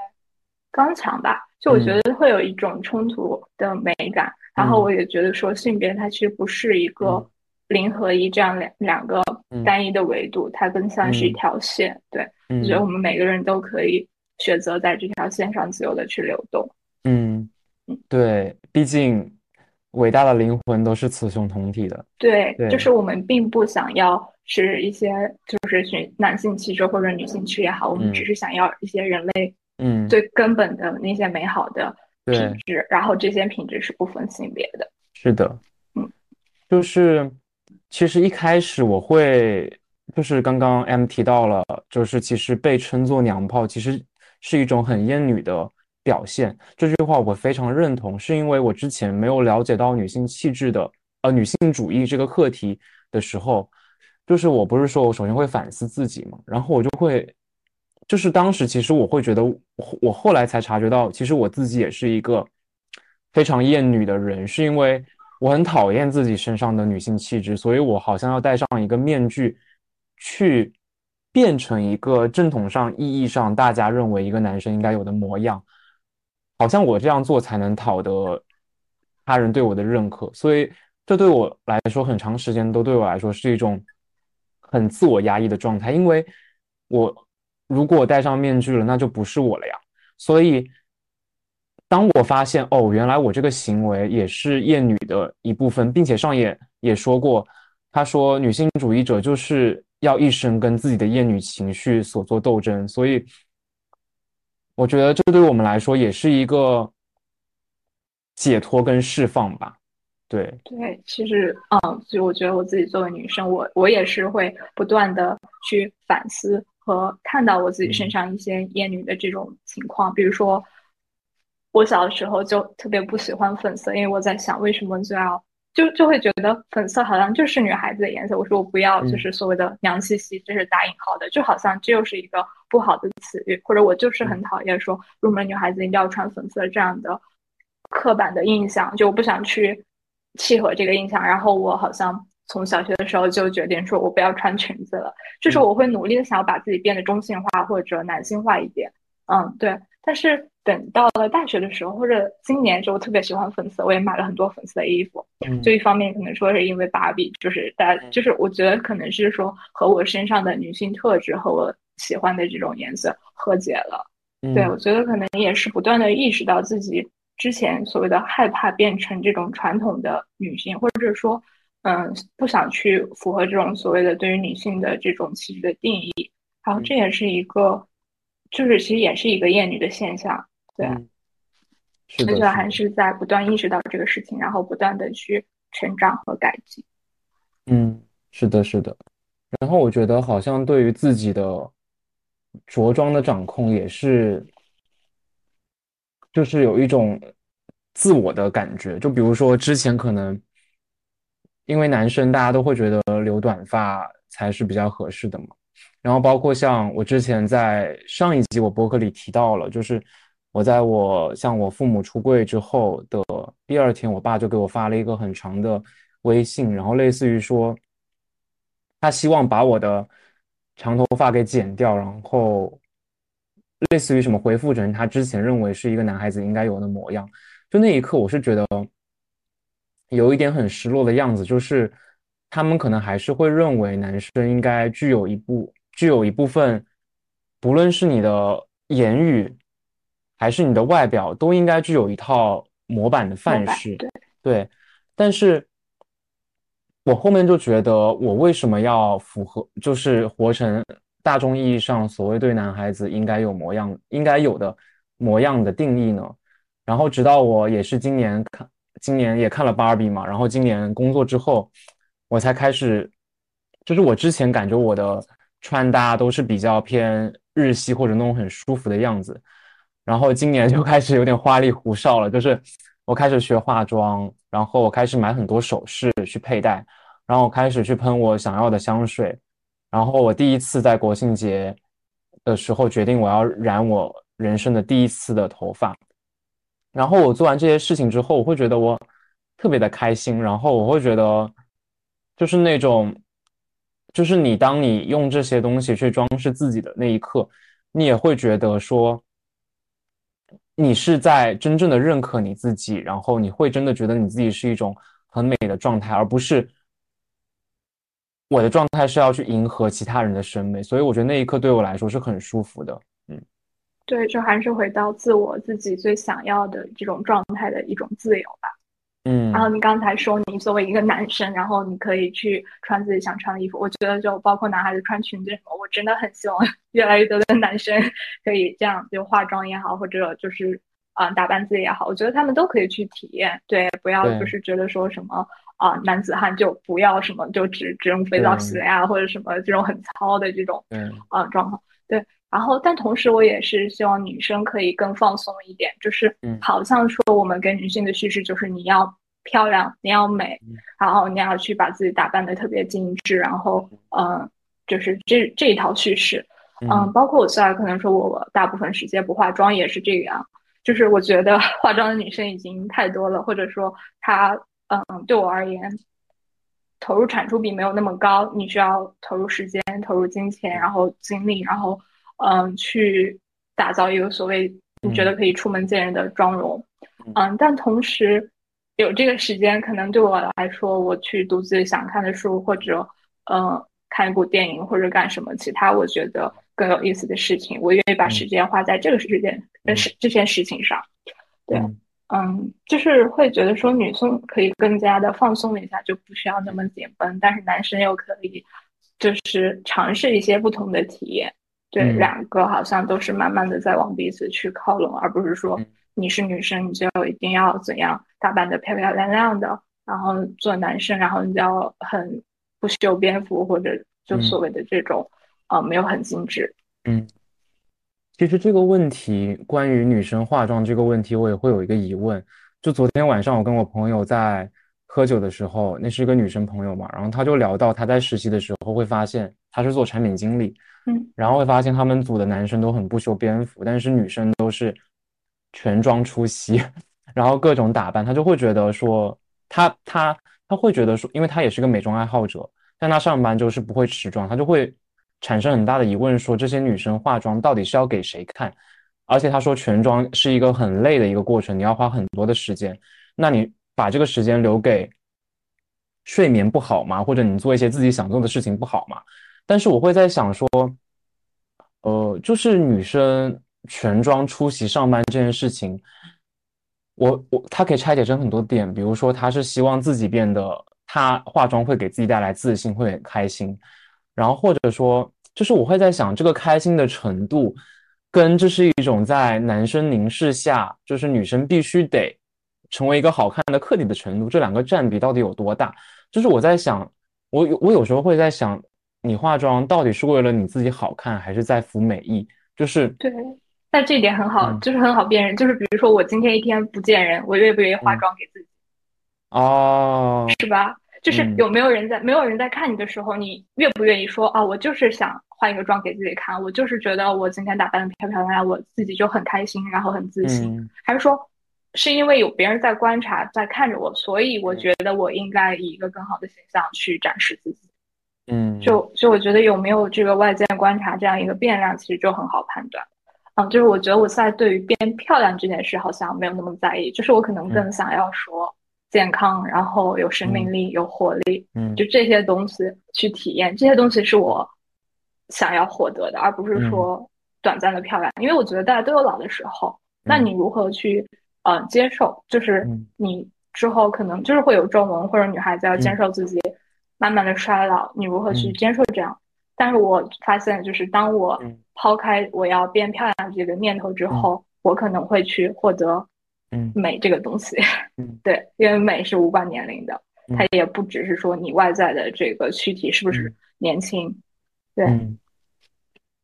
刚强吧，就我觉得会有一种冲突的美感。然后我也觉得说，性别它其实不是一个零和一这样两两个单一的维度，它更像是一条线。对，我觉得我们每个人都可以选择在这条线上自由的去流动。嗯嗯，对，毕竟伟大的灵魂都是雌雄同体的。对，就是我们并不想要是一些就是选男性气质或者女性气质也好，我们只是想要一些人类。嗯，最根本的那些美好的品质，然后这些品质是不分性别的。是的，嗯，就是其实一开始我会，就是刚刚 M 提到了，就是其实被称作娘炮，其实是一种很厌女的表现。这句话我非常认同，是因为我之前没有了解到女性气质的，呃，女性主义这个课题的时候，就是我不是说我首先会反思自己嘛，然后我就会。就是当时，其实我会觉得，我后来才察觉到，其实我自己也是一个非常厌女的人，是因为我很讨厌自己身上的女性气质，所以我好像要戴上一个面具，去变成一个正统上意义上大家认为一个男生应该有的模样，好像我这样做才能讨得他人对我的认可，所以这对我来说很长时间都对我来说是一种很自我压抑的状态，因为我如果戴上面具了，那就不是我了呀。所以当我发现哦，原来我这个行为也是厌女的一部分，并且上野也说过，他说女性主义者就是要一生跟自己的厌女情绪所做斗争，所以我觉得这对我们来说也是一个解脱跟释放吧。对对，其实嗯，就我觉得我自己作为女生，我我也是会不断的去反思和看到我自己身上一些厌女的这种情况，比如说。我小的时候就特别不喜欢粉色，因为我在想为什么就要就就会觉得粉色好像就是女孩子的颜色。我说我不要，就是所谓的娘兮兮，这是打引号的，就好像这又是一个不好的词语，或者我就是很讨厌说入门女孩子一定要穿粉色这样的刻板的印象，就我不想去契合这个印象。然后我好像从小学的时候就决定说我不要穿裙子了，就是我会努力的想要把自己变得中性化或者男性化一点。嗯，对，但是。等到了大学的时候，或者今年就特别喜欢粉色，我也买了很多粉色的衣服。就一方面可能说是因为芭比，就是大家就是我觉得可能是说和我身上的女性特质和我喜欢的这种颜色和解了。对，我觉得可能也是不断的意识到自己之前所谓的害怕变成这种传统的女性，或者是说嗯不想去符合这种所谓的对于女性的这种气质的定义。然后这也是一个，就是其实也是一个厌女的现象。对，而且还是在不断意识到这个事情，然后不断的去成长和改进。嗯，是的，是的。然后我觉得好像对于自己的着装的掌控也是，就是有一种自我的感觉。就比如说之前可能因为男生大家都会觉得留短发才是比较合适的嘛。然后包括像我之前在上一集我博客里提到了，就是。我在我向我父母出柜之后的第二天，我爸就给我发了一个很长的微信，然后类似于说，他希望把我的长头发给剪掉，然后类似于什么回复成他之前认为是一个男孩子应该有的模样。就那一刻，我是觉得有一点很失落的样子，就是他们可能还是会认为男生应该具有一部具有一部分，不论是你的言语。还是你的外表都应该具有一套模板的范式，对。但是，我后面就觉得，我为什么要符合，就是活成大众意义上所谓对男孩子应该有模样、应该有的模样的定义呢？然后，直到我也是今年看，今年也看了芭比嘛，然后今年工作之后，我才开始，就是我之前感觉我的穿搭都是比较偏日系或者那种很舒服的样子。然后今年就开始有点花里胡哨了，就是我开始学化妆，然后我开始买很多首饰去佩戴，然后我开始去喷我想要的香水，然后我第一次在国庆节的时候决定我要染我人生的第一次的头发，然后我做完这些事情之后，我会觉得我特别的开心，然后我会觉得就是那种，就是你当你用这些东西去装饰自己的那一刻，你也会觉得说。你是在真正的认可你自己，然后你会真的觉得你自己是一种很美的状态，而不是我的状态是要去迎合其他人的审美。所以我觉得那一刻对我来说是很舒服的。嗯，对，就还是回到自我自己最想要的这种状态的一种自由吧。嗯，然后你刚才说你作为一个男生，然后你可以去穿自己想穿的衣服。我觉得就包括男孩子穿裙子什么，我真的很希望 越来越多的男生可以这样，就化妆也好，或者就是啊打扮自己也好，我觉得他们都可以去体验。对，不要就是觉得说什么啊男子汉就不要什么就只只用肥皂洗了呀，或者什么这种很糙的这种嗯啊状况。对。然后，但同时，我也是希望女生可以更放松一点，就是好像说我们给女性的叙事就是你要漂亮，你要美，然后你要去把自己打扮的特别精致，然后嗯，就是这这一套叙事，嗯，包括我现在可能说我大部分时间不化妆也是这样，就是我觉得 化妆的女生已经太多了，或者说她嗯对我而言。投入产出比没有那么高，你需要投入时间、投入金钱，然后精力，然后嗯，去打造一个所谓你觉得可以出门见人的妆容，嗯，但同时有这个时间，可能对我来说，我去读自己想看的书，或者嗯，看一部电影，或者干什么其他我觉得更有意思的事情，我愿意把时间花在这个事件、事这件事情上，对。嗯，就是会觉得说女生可以更加的放松一下，就不需要那么紧绷，但是男生又可以，就是尝试一些不同的体验。对，两个好像都是慢慢的在往彼此去靠拢，而不是说你是女生你就一定要怎样打扮的漂漂亮亮的，然后做男生，然后你就要很不修边幅或者就所谓的这种，呃，没有很精致。嗯。其实这个问题，关于女生化妆这个问题，我也会有一个疑问。就昨天晚上，我跟我朋友在喝酒的时候，那是一个女生朋友嘛，然后她就聊到她在实习的时候会发现，她是做产品经理，嗯，然后会发现他们组的男生都很不修边幅，但是女生都是全妆出席，然后各种打扮，他就会觉得说，他他他会觉得说，因为他也是个美妆爱好者，但他上班就是不会持妆，他就会。产生很大的疑问，说这些女生化妆到底是要给谁看？而且他说全妆是一个很累的一个过程，你要花很多的时间。那你把这个时间留给睡眠不好吗？或者你做一些自己想做的事情不好吗？但是我会在想说，呃，就是女生全妆出席上班这件事情，我我她可以拆解成很多点，比如说她是希望自己变得，她化妆会给自己带来自信，会很开心。然后或者说，就是我会在想，这个开心的程度，跟这是一种在男生凝视下，就是女生必须得成为一个好看的客体的程度，这两个占比到底有多大？就是我在想，我有我有时候会在想，你化妆到底是为了你自己好看，还是在服美意？就是对，但这一点很好，就是很好辨认。就是比如说，我今天一天不见人，我愿不愿意化妆给自己？哦，是吧？就是有没有人在没有人在看你的时候，你愿不愿意说啊？我就是想化一个妆给自己看，我就是觉得我今天打扮的漂漂亮亮，我自己就很开心，然后很自信。还是说，是因为有别人在观察，在看着我，所以我觉得我应该以一个更好的形象去展示自己。嗯，就就我觉得有没有这个外界观察这样一个变量，其实就很好判断。嗯，就是我觉得我现在对于变漂亮这件事好像没有那么在意，就是我可能更想要说。健康，然后有生命力，有活力，嗯，就这些东西去体验，这些东西是我想要获得的，而不是说短暂的漂亮。因为我觉得大家都有老的时候，那你如何去呃接受？就是你之后可能就是会有皱纹，或者女孩子要接受自己慢慢的衰老，你如何去接受这样？但是我发现，就是当我抛开我要变漂亮这个念头之后，我可能会去获得。美这个东西，嗯，对，因为美是无关年龄的，它也不只是说你外在的这个躯体是不是年轻，对，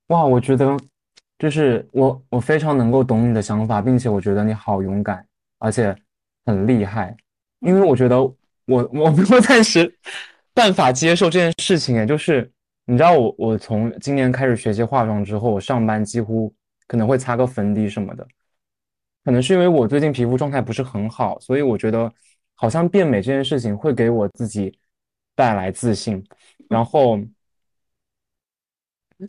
哇，我觉得就是我我非常能够懂你的想法，并且我觉得你好勇敢，而且很厉害，因为我觉得我我没有暂时办法接受这件事情，哎，就是你知道我我从今年开始学习化妆之后，我上班几乎可能会擦个粉底什么的。可能是因为我最近皮肤状态不是很好，所以我觉得好像变美这件事情会给我自己带来自信。然后，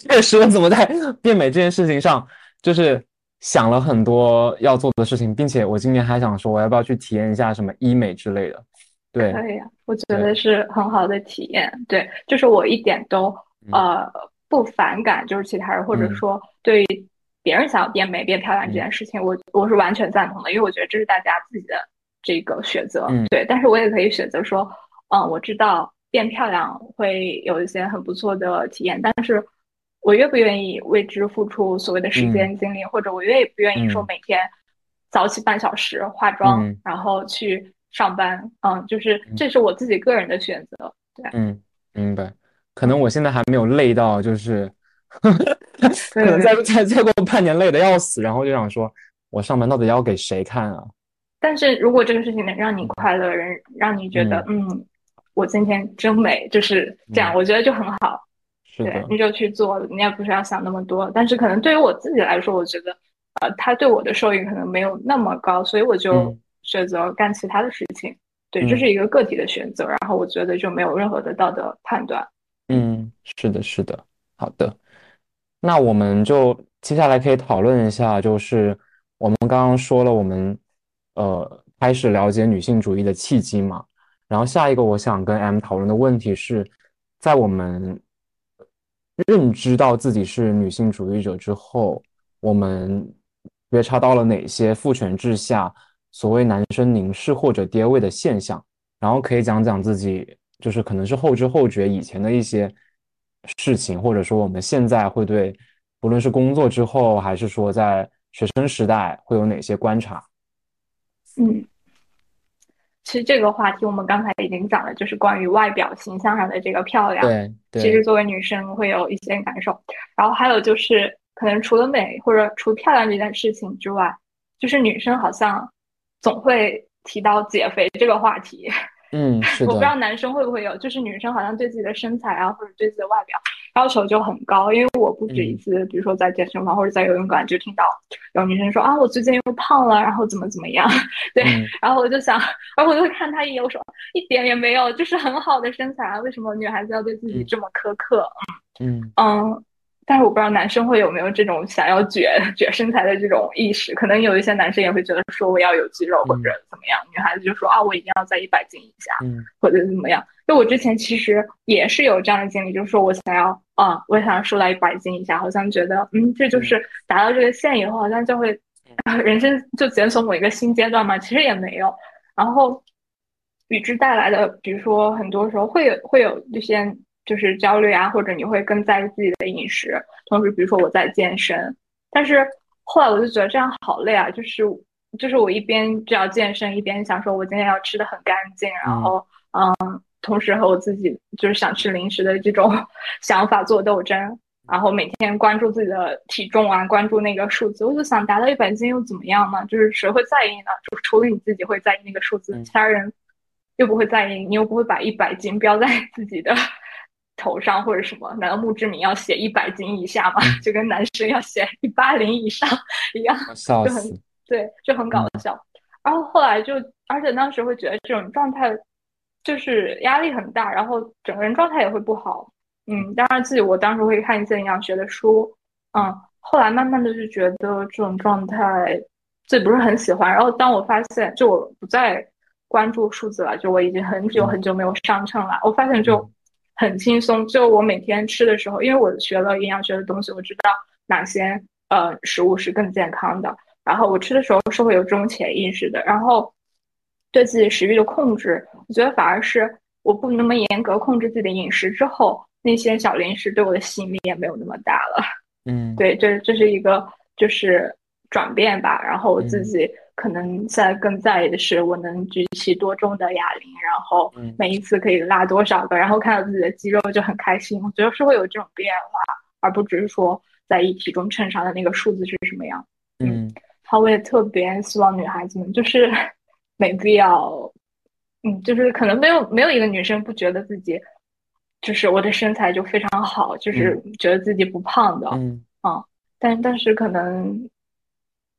确实我怎么在变美这件事情上，就是想了很多要做的事情，并且我今年还想说，我要不要去体验一下什么医美之类的？对，可以啊，我觉得是很好的体验。对，就是我一点都呃不反感，就是其他人或者说对于。别人想要变美、变漂亮这件事情，我我是完全赞同的，因为我觉得这是大家自己的这个选择，对。但是我也可以选择说，嗯，我知道变漂亮会有一些很不错的体验，但是我愿不愿意为之付出所谓的时间精力，或者我愿意不愿意说每天早起半小时化妆，然后去上班，嗯，就是这是我自己个人的选择，对。嗯，明白。可能我现在还没有累到，就是。可能再再再过半年累的要死，然后就想说，我上班到底要给谁看啊？但是如果这个事情能让你快乐，人让你觉得，嗯，我今天真美，就是这样，我觉得就很好。是对，你就去做，你也不需要想那么多。但是可能对于我自己来说，我觉得，呃，他对我的收益可能没有那么高，所以我就选择干其他的事情。对，这是一个个体的选择，然后我觉得就没有任何的道德判断。嗯，是的，是的，好的。那我们就接下来可以讨论一下，就是我们刚刚说了，我们呃开始了解女性主义的契机嘛。然后下一个我想跟 M 讨论的问题是，在我们认知到自己是女性主义者之后，我们觉察到了哪些父权制下所谓男生凝视或者跌位的现象？然后可以讲讲自己，就是可能是后知后觉以前的一些事情，或者说我们现在会对，不论是工作之后，还是说在学生时代，会有哪些观察？嗯。其实这个话题我们刚才已经讲了，就是关于外表形象上的这个漂亮。对，其实作为女生会有一些感受。然后还有就是，可能除了美或者除漂亮这件事情之外，就是女生好像总会提到减肥这个话题。嗯，我不知道男生会不会有，就是女生好像对自己的身材啊，或者对自己的外表要求就很高。因为我不止一次，比如说在健身房或者在游泳馆，就听到有女生说啊，我最近又胖了，然后怎么怎么样。对，然后我就想，然后我就看他一眼，我说一点也没有，就是很好的身材啊，为什么女孩子要对自己这么苛刻？嗯嗯。但是我不知道男生会有没有这种想要卷卷身材的这种意识，可能有一些男生也会觉得说我要有肌肉或者怎么样，女孩子就说啊我一定要在一百斤以下，或者怎么样。就我之前其实也是有这样的经历，就是说我想要啊，我想要瘦到一百斤以下，好像觉得嗯这就是达到这个线以后，好像就会 人生就解锁某一个新阶段嘛，其实也没有。然后与之带来的，比如说很多时候会有会有一些。就是焦虑啊，或者你会更在意自己的饮食。同时，比如说我在健身，但是后来我就觉得这样好累啊。就是就是我一边就要健身，一边想说我今天要吃的很干净，然后嗯，同时和我自己就是想吃零食的这种 想法做斗争。然后每天关注自己的体重啊，关注那个数字。我就想达到一百斤又怎么样呢？就是谁会在意呢？就除了你自己会在意那个数字，其他人又不会在意，你又不会把一百斤标在自己的。头上或者什么？难道墓志铭要写一百斤以下吗？就跟男生要写一八零以上一样，就很对，就很搞笑。然后后来就，而且当时会觉得这种状态就是压力很大，然后整个人状态也会不好。嗯，当然自己我当时会看一些营养学的书，嗯，后来慢慢的就觉得这种状态自己不是很喜欢。然后当我发现，就我不再关注数字了，就我已经很久很久没有上秤了，我发现就。很轻松，就我每天吃的时候，因为我学了营养学的东西，我知道哪些呃食物是更健康的。然后我吃的时候是会有这种潜意识的。然后对自己食欲的控制，我觉得反而是我不那么严格控制自己的饮食之后，那些小零食对我的吸引力也没有那么大了。嗯，对，这这是一个就是转变吧。然后我自己。可能现在更在意的是我能举起多重的哑铃，然后每一次可以拉多少个，然后看到自己的肌肉就很开心。我觉得是会有这种变化，而不只是说在意体重秤上的那个数字是什么样。嗯，好，我也特别希望女孩子们就是 没必要，嗯，就是可能没有没有一个女生不觉得自己就是我的身材就非常好，就是觉得自己不胖的。嗯啊，但但是可能。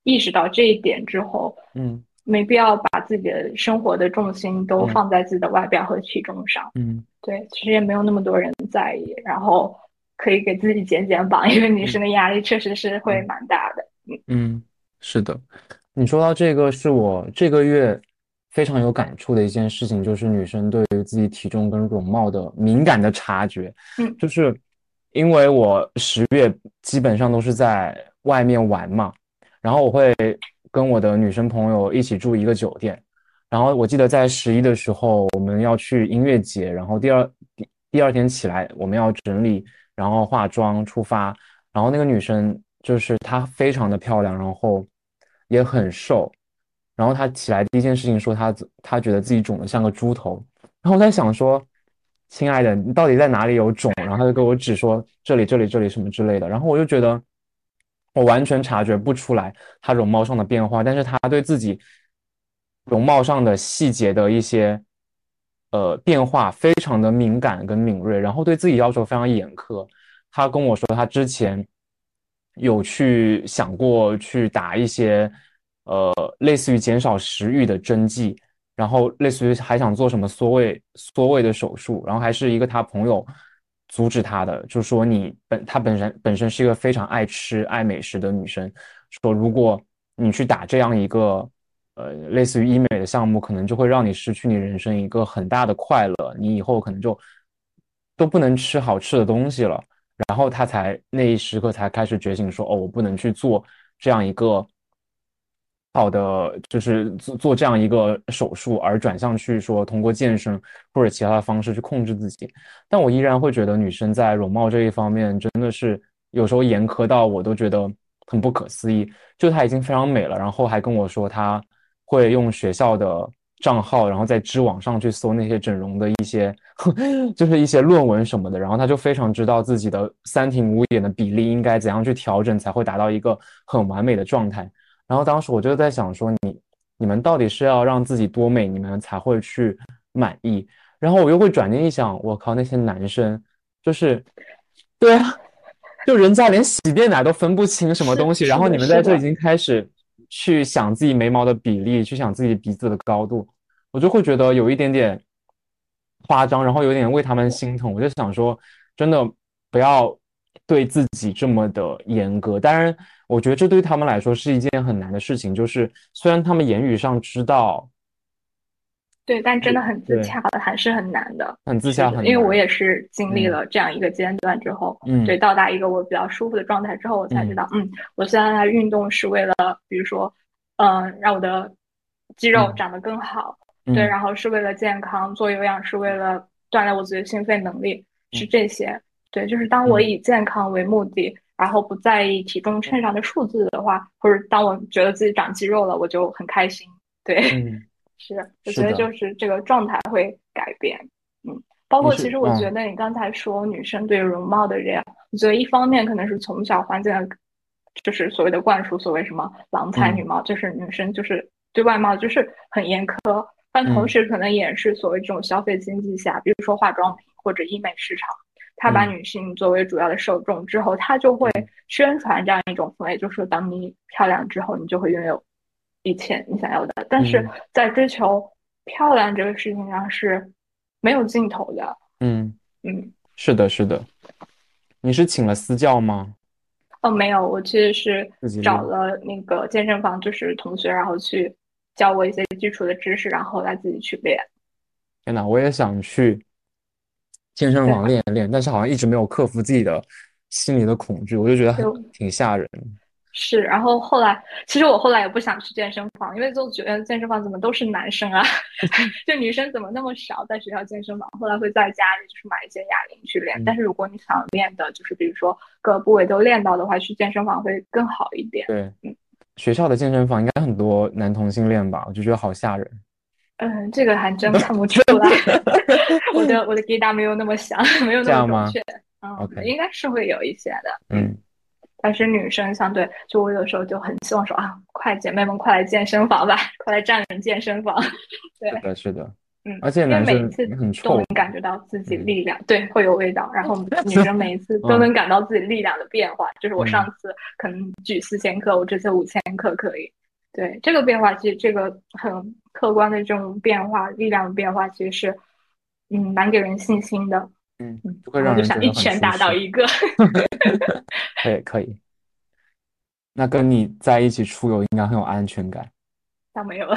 意识到这一点之后，嗯，没必要把自己的生活的重心都放在自己的外表和体重上，嗯，对，其实也没有那么多人在意，然后可以给自己减减磅，因为女生的压力确实是会蛮大的，嗯。嗯，是的，你说到这个是我这个月非常有感触的一件事情，就是女生对于自己体重跟容貌的敏感的察觉，嗯，就是因为我十月基本上都是在外面玩嘛。然后我会跟我的女生朋友一起住一个酒店，然后我记得在十一的时候我们要去音乐节，然后第二第第二天起来我们要整理，然后化妆出发，然后那个女生就是她非常的漂亮，然后也很瘦，然后她起来第一件事情说她她觉得自己肿得像个猪头，然后我在想说，亲爱的你到底在哪里有肿？然后她就给我指说这里这里这里什么之类的，然后我就觉得。我完全察觉不出来她容貌上的变化，但是她对自己容貌上的细节的一些呃变化非常的敏感跟敏锐，然后对自己要求非常严苛。她跟我说，她之前有去想过去打一些呃类似于减少食欲的针剂，然后类似于还想做什么缩胃缩胃的手术，然后还是一个他朋友阻止他的，就说你本他本身本身是一个非常爱吃爱美食的女生，说如果你去打这样一个呃类似于医美的项目，可能就会让你失去你人生一个很大的快乐，你以后可能就都不能吃好吃的东西了。然后他才那一时刻才开始觉醒，说哦，我不能去做这样一个好的，就是做做这样一个手术，而转向去说通过健身或者其他的方式去控制自己。但我依然会觉得女生在容貌这一方面真的是有时候严苛到我都觉得很不可思议。就她已经非常美了，然后还跟我说她会用学校的。账号，然后在知网上去搜那些整容的一些，就是一些论文什么的，然后他就非常知道自己的三庭五眼的比例应该怎样去调整才会达到一个很完美的状态。然后当时我就在想说，你你们到底是要让自己多美，你们才会去满意？然后我又会转念一想，我靠，那些男生就是，对啊，就人家连洗面奶都分不清什么东西，然后你们在这已经开始去想自己眉毛的比例，去想自己鼻子的高度。我就会觉得有一点点夸张，然后有点为他们心疼。我就想说，真的不要对自己这么的严格。当然，我觉得这对他们来说是一件很难的事情。就是虽然他们言语上知道，对，但真的很自洽的还是很难的。很自洽，很因为我也是经历了这样一个阶段之后，嗯，对，到达一个我比较舒服的状态之后，我才知道，嗯，我现在运动是为了，比如说，嗯，让我的肌肉长得更好。对，然后是为了健康，做有氧是为了锻炼我自己的心肺能力，是这些。对，就是当我以健康为目的，然后不在意体重秤上的数字的话，或者当我觉得自己长肌肉了，我就很开心。对，是，我觉得就是这个状态会改变。嗯，包括其实我觉得你刚才说女生对容貌的这样，我觉得一方面可能是从小环境，就是所谓的灌输，所谓什么郎才女貌，就是女生就是对外貌就是很严苛。但同时，可能也是所谓这种消费经济下，比如说化妆品或者医美市场，它把女性作为主要的受众之后，他就会宣传这样一种氛围，就是当你漂亮之后，你就会拥有一切你想要的。但是在追求漂亮这个事情上是没有尽头的。嗯嗯，是的，是的。你是请了私教吗？哦，没有，我其实是找了那个健身房，就是同学，然后去。教我一些基础的知识，然后来自己去练。天呐，我也想去健身房练一练，但是好像一直没有克服自己的心里的恐惧，我就觉得很挺吓人。是，然后后来，其实我后来也不想去健身房，因为就觉得健身房怎么都是男生啊，就女生怎么那么少？在学校健身房，后来会在家里就是买一些哑铃去练。但是如果你想练的，就是比如说各个部位都练到的话，去健身房会更好一点。对，嗯。学校的健身房应该很多男同性恋吧？我就觉得好吓人。嗯，这个还真 看不出来。我的我的 g 答没有那么想，没有那么准确。嗯，OK，应该是会有一些的。嗯，但是女生相对，就我有时候就很希望说啊，快姐妹们快来健身房吧，快来占领健身房。对，是的，是的。嗯，而且男生很都能感觉到自己力量，对，会有味道。然后 女生每一次都能感到自己力量的变化，就是我上次可能举四千克，我这次五千克可以。对，这个变化其实这个很客观的这种变化，力量的变化其实是，嗯，蛮给人信心的。嗯，会让人想一拳打倒一个。可以可以。那跟你在一起出游应该很有安全感。倒没有了。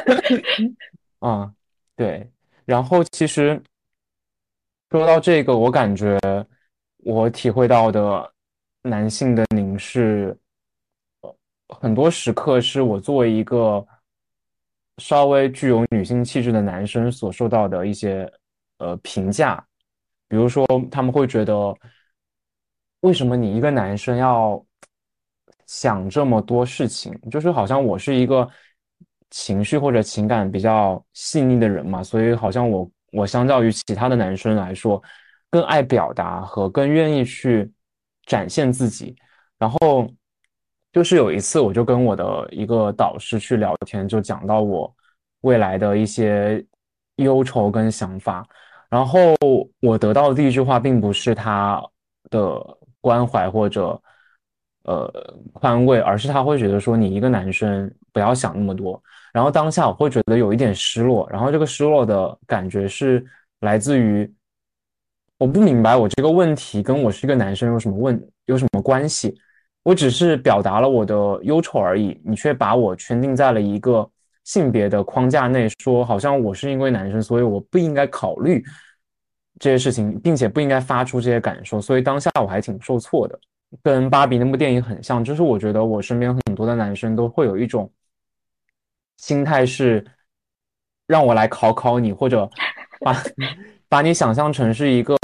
嗯，对。然后其实说到这个，我感觉我体会到的男性的凝视，很多时刻是我作为一个稍微具有女性气质的男生所受到的一些呃评价。比如说，他们会觉得，为什么你一个男生要想这么多事情？就是好像我是一个。情绪或者情感比较细腻的人嘛，所以好像我我相较于其他的男生来说，更爱表达和更愿意去展现自己。然后就是有一次，我就跟我的一个导师去聊天，就讲到我未来的一些忧愁跟想法。然后我得到的第一句话，并不是他的关怀或者呃宽慰，而是他会觉得说你一个男生不要想那么多。然后当下我会觉得有一点失落，然后这个失落的感觉是来自于我不明白我这个问题跟我是一个男生有什么问有什么关系。我只是表达了我的忧愁而已，你却把我圈定在了一个性别的框架内，说好像我是因为男生，所以我不应该考虑这些事情，并且不应该发出这些感受。所以当下我还挺受挫的，跟芭比那部电影很像，就是我觉得我身边很多的男生都会有一种心态是让我来考考你，或者把 把你想象成是一个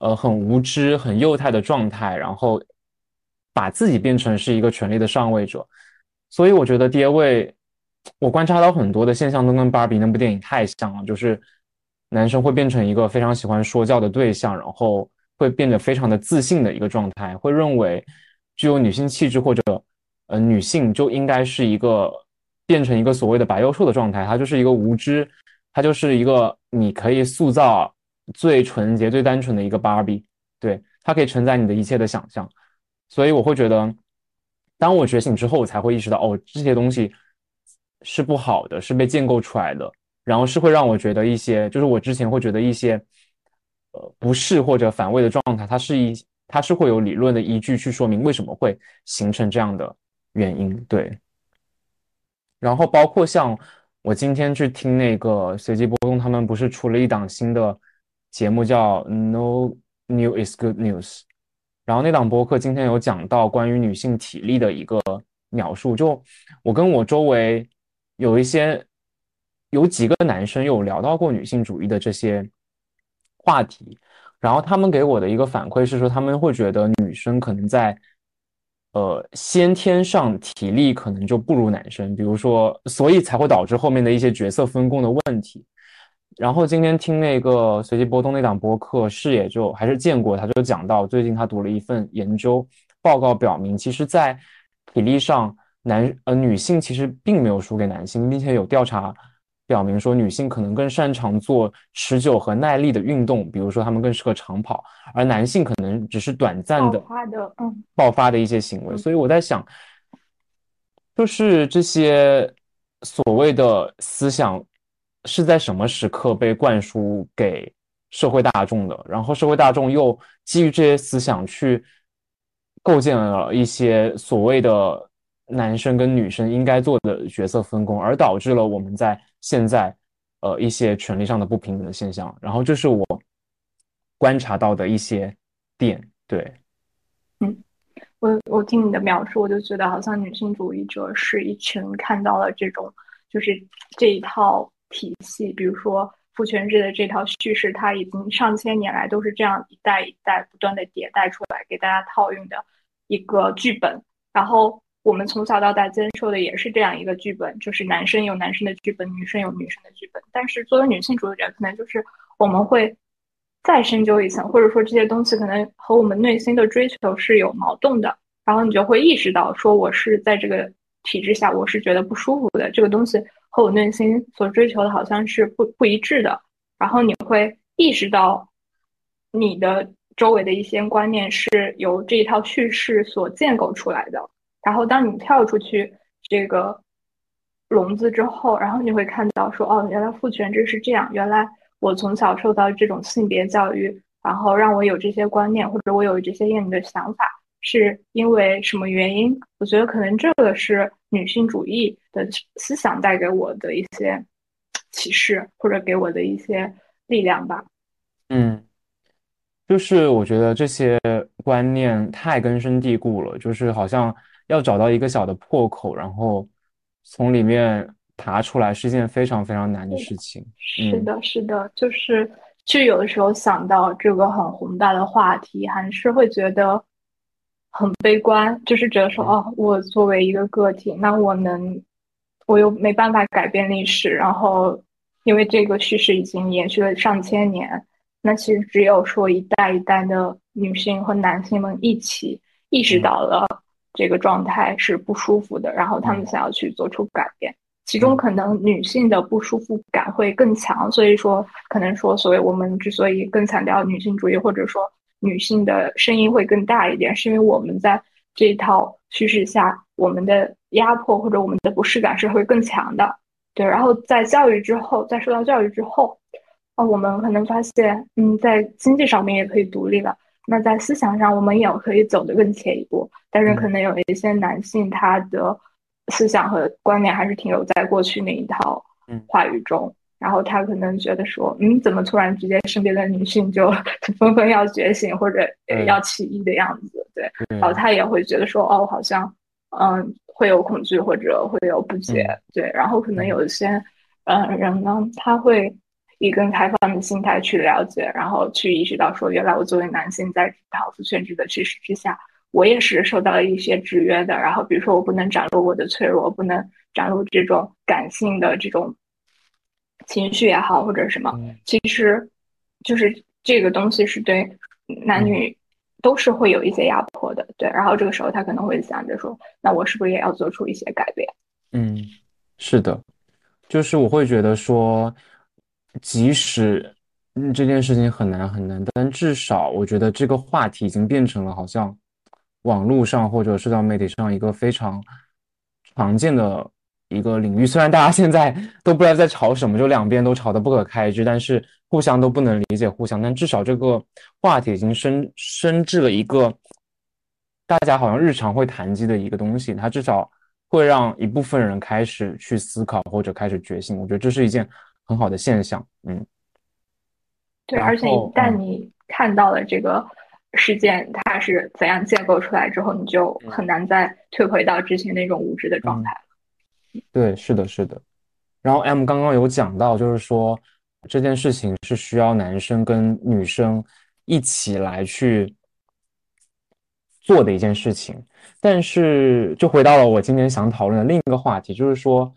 呃很无知、很幼态的状态，然后。把自己变成是一个权力的上位者，所以我觉得爹位，我观察到很多的现象都跟芭比那部电影太像了，就是男生会变成一个非常喜欢说教的对象，然后会变得非常的自信的一个状态，会认为具有女性气质或者呃女性就应该是一个变成一个所谓的白幼瘦的状态，她就是一个无知，她就是一个你可以塑造最纯洁、最单纯的一个芭比，对，它可以承载你的一切的想象。所以我会觉得，当我觉醒之后，我才会意识到，哦，这些东西是不好的，是被建构出来的，然后是会让我觉得一些，就是我之前会觉得一些，呃，不适或者反胃的状态，它是一，它是会有理论的依据去说明为什么会形成这样的原因，对。然后包括像我今天去听那个随机波动，他们不是出了一档新的节目叫 No New Is Good News。然后那档播客今天有讲到关于女性体力的一个描述，就我跟我周围有一些有几个男生有聊到过女性主义的这些话题，然后他们给我的一个反馈是说，他们会觉得女生可能在呃先天上体力可能就不如男生，比如说，所以才会导致后面的一些角色分工的问题。然后今天听那个随机波动那档播客，视野就还是见过，他就讲到最近他读了一份研究报告，表明其实，在体力上，男呃女性其实并没有输给男性，并且有调查表明说，女性可能更擅长做持久和耐力的运动，比如说他们更适合长跑，而男性可能只是短暂的爆发的，嗯，爆发的一些行为。所以我在想，就是这些所谓的思想。是在什么时刻被灌输给社会大众的？然后社会大众又基于这些思想去构建了一些所谓的男生跟女生应该做的角色分工，而导致了我们在现在呃一些权利上的不平等的现象。然后这是我观察到的一些点。对，嗯，我我听你的描述，我就觉得好像女性主义者是一群看到了这种就是这一套。体系，比如说父权制的这套叙事，它已经上千年来都是这样一代一代不断的迭代出来，给大家套用的一个剧本。然后我们从小到大接受的也是这样一个剧本，就是男生有男生的剧本，女生有女生的剧本。但是作为女性主义者，可能就是我们会再深究一层，或者说这些东西可能和我们内心的追求是有矛盾的。然后你就会意识到，说我是在这个体制下，我是觉得不舒服的这个东西。和我内心所追求的好像是不不一致的，然后你会意识到，你的周围的一些观念是由这一套叙事所建构出来的。然后当你跳出去这个笼子之后，然后你会看到说，哦，原来父权制是这样，原来我从小受到这种性别教育，然后让我有这些观念，或者我有这些厌女的想法。是因为什么原因？我觉得可能这个是女性主义的思想带给我的一些启示，或者给我的一些力量吧。嗯，就是我觉得这些观念太根深蒂固了，就是好像要找到一个小的破口，然后从里面爬出来是一件非常非常难的事情。是的，是的，就是就有的时候想到这个很宏大的话题，还是会觉得。很悲观，就是觉得说，哦，我作为一个个体，那我能，我又没办法改变历史，然后，因为这个叙事已经延续了上千年，那其实只有说一代一代的女性和男性们一起意识到了这个状态是不舒服的，然后他们想要去做出改变，其中可能女性的不舒服感会更强，所以说，可能说，所谓我们之所以更强调女性主义，或者说。女性的声音会更大一点，是因为我们在这一套叙事下，我们的压迫或者我们的不适感是会更强的。对，然后在教育之后，在受到教育之后，啊，我们可能发现，嗯，在经济上面也可以独立了。那在思想上，我们也可以走得更前一步。但是，可能有一些男性，他的思想和观念还是停留在过去那一套话语中。然后他可能觉得说，嗯，怎么突然之间身边的女性就 纷纷要觉醒或者要起义的样子？对，然后他也会觉得说，哦，好像，嗯，会有恐惧或者会有不解。对，然后可能有一些，嗯，人呢，他会以更开放的心态去了解，然后去意识到说，原来我作为男性在这套父权制的趋势之下，我也是受到了一些制约的。然后比如说，我不能展露我的脆弱，不能展露这种感性的这种。情绪也好，或者什么，其实就是这个东西是对男女都是会有一些压迫的，对。然后这个时候他可能会想着说，那我是不是也要做出一些改变？嗯，是的，就是我会觉得说，即使嗯这件事情很难很难，但至少我觉得这个话题已经变成了好像网络上或者社交媒体上一个非常常见的。一个领域，虽然大家现在都不知道在吵什么，就两边都吵得不可开交，但是互相都不能理解互相。但至少这个话题已经升升至了一个大家好像日常会谈及的一个东西，它至少会让一部分人开始去思考或者开始觉醒。我觉得这是一件很好的现象。嗯，对，而且一旦你看到了这个事件它是怎样建构出来之后，你就很难再退回到之前那种无知的状态了。对，是的，是的。然后 M 刚刚有讲到，就是说这件事情是需要男生跟女生一起来去做的一件事情。但是，就回到了我今天想讨论的另一个话题，就是说，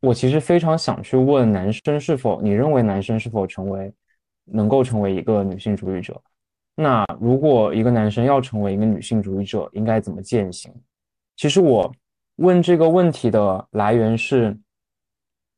我其实非常想去问男生，是否你认为男生是否成为能够成为一个女性主义者？那如果一个男生要成为一个女性主义者，应该怎么践行？其实我。问这个问题的来源是，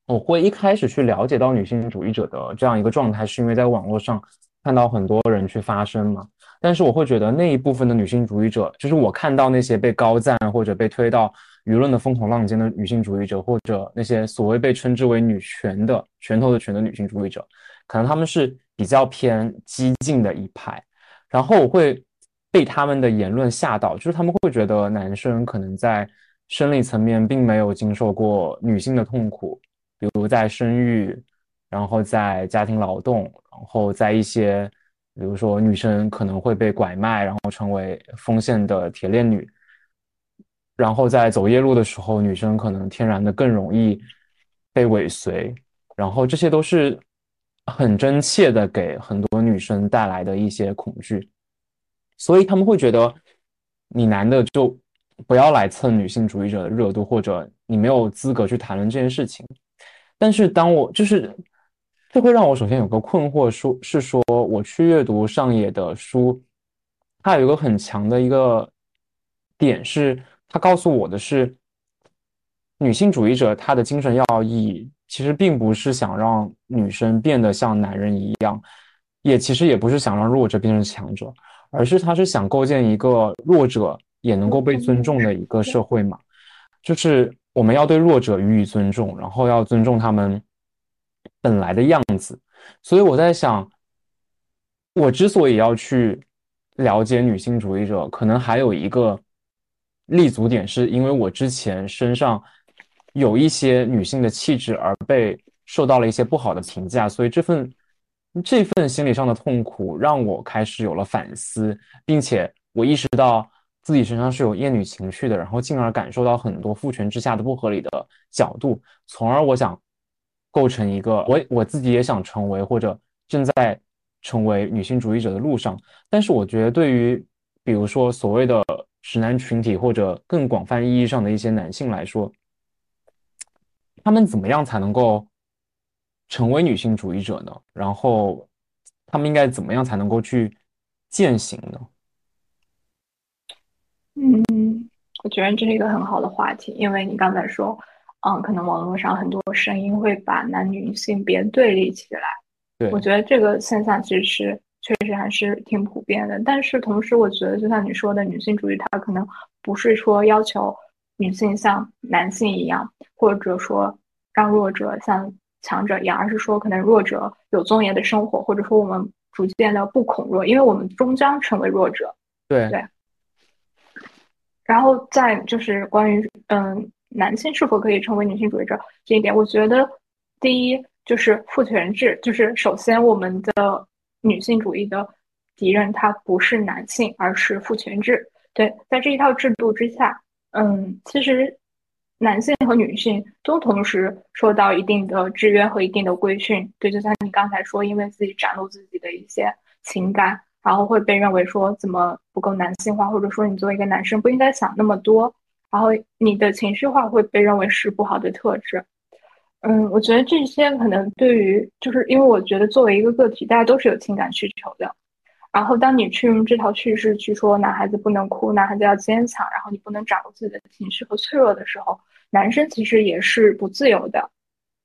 我会一开始去了解到女性主义者的这样一个状态，是因为在网络上看到很多人去发声嘛。但是我会觉得那一部分的女性主义者，就是我看到那些被高赞或者被推到舆论的风口浪尖的女性主义者，或者那些所谓被称之为女权的拳头的拳的女性主义者，可能他们是比较偏激进的一派，然后我会被他们的言论吓到，就是他们会觉得男生可能在。生理层面并没有经受过女性的痛苦，比如在生育，然后在家庭劳动，然后在一些，比如说女生可能会被拐卖，然后成为封建的铁链女，然后在走夜路的时候，女生可能天然的更容易被尾随，然后这些都是很真切的给很多女生带来的一些恐惧，所以他们会觉得你男的就。不要来蹭女性主义者的热度，或者你没有资格去谈论这件事情。但是，当我就是这会让我首先有个困惑，说是说我去阅读上野的书，它有一个很强的一个点是，它告诉我的是，女性主义者她的精神要义其实并不是想让女生变得像男人一样，也其实也不是想让弱者变成强者，而是他是想构建一个弱者。也能够被尊重的一个社会嘛，就是我们要对弱者予以尊重，然后要尊重他们本来的样子。所以我在想，我之所以要去了解女性主义者，可能还有一个立足点，是因为我之前身上有一些女性的气质而被受到了一些不好的评价，所以这份这份心理上的痛苦让我开始有了反思，并且我意识到。自己身上是有厌女情绪的，然后进而感受到很多父权之下的不合理的角度，从而我想构成一个我我自己也想成为或者正在成为女性主义者的路上。但是我觉得，对于比如说所谓的直男群体或者更广泛意义上的一些男性来说，他们怎么样才能够成为女性主义者呢？然后他们应该怎么样才能够去践行呢？嗯，我觉得这是一个很好的话题，因为你刚才说，嗯，可能网络上很多声音会把男女性别对立起来。对，我觉得这个现象其实是确实还是挺普遍的。但是同时，我觉得就像你说的，女性主义它可能不是说要求女性像男性一样，或者说让弱者像强者一样，而是说可能弱者有尊严的生活，或者说我们逐渐的不恐弱，因为我们终将成为弱者。对对。然后再就是关于嗯，男性是否可以成为女性主义者这一点，我觉得第一就是父权制，就是首先我们的女性主义的敌人他不是男性，而是父权制。对，在这一套制度之下，嗯，其实男性和女性都同时受到一定的制约和一定的规训。对，就像你刚才说，因为自己展露自己的一些情感。然后会被认为说怎么不够男性化，或者说你作为一个男生不应该想那么多。然后你的情绪化会被认为是不好的特质。嗯，我觉得这些可能对于，就是因为我觉得作为一个个体，大家都是有情感需求的。然后当你去用这套叙事去说男孩子不能哭，男孩子要坚强，然后你不能掌握自己的情绪和脆弱的时候，男生其实也是不自由的。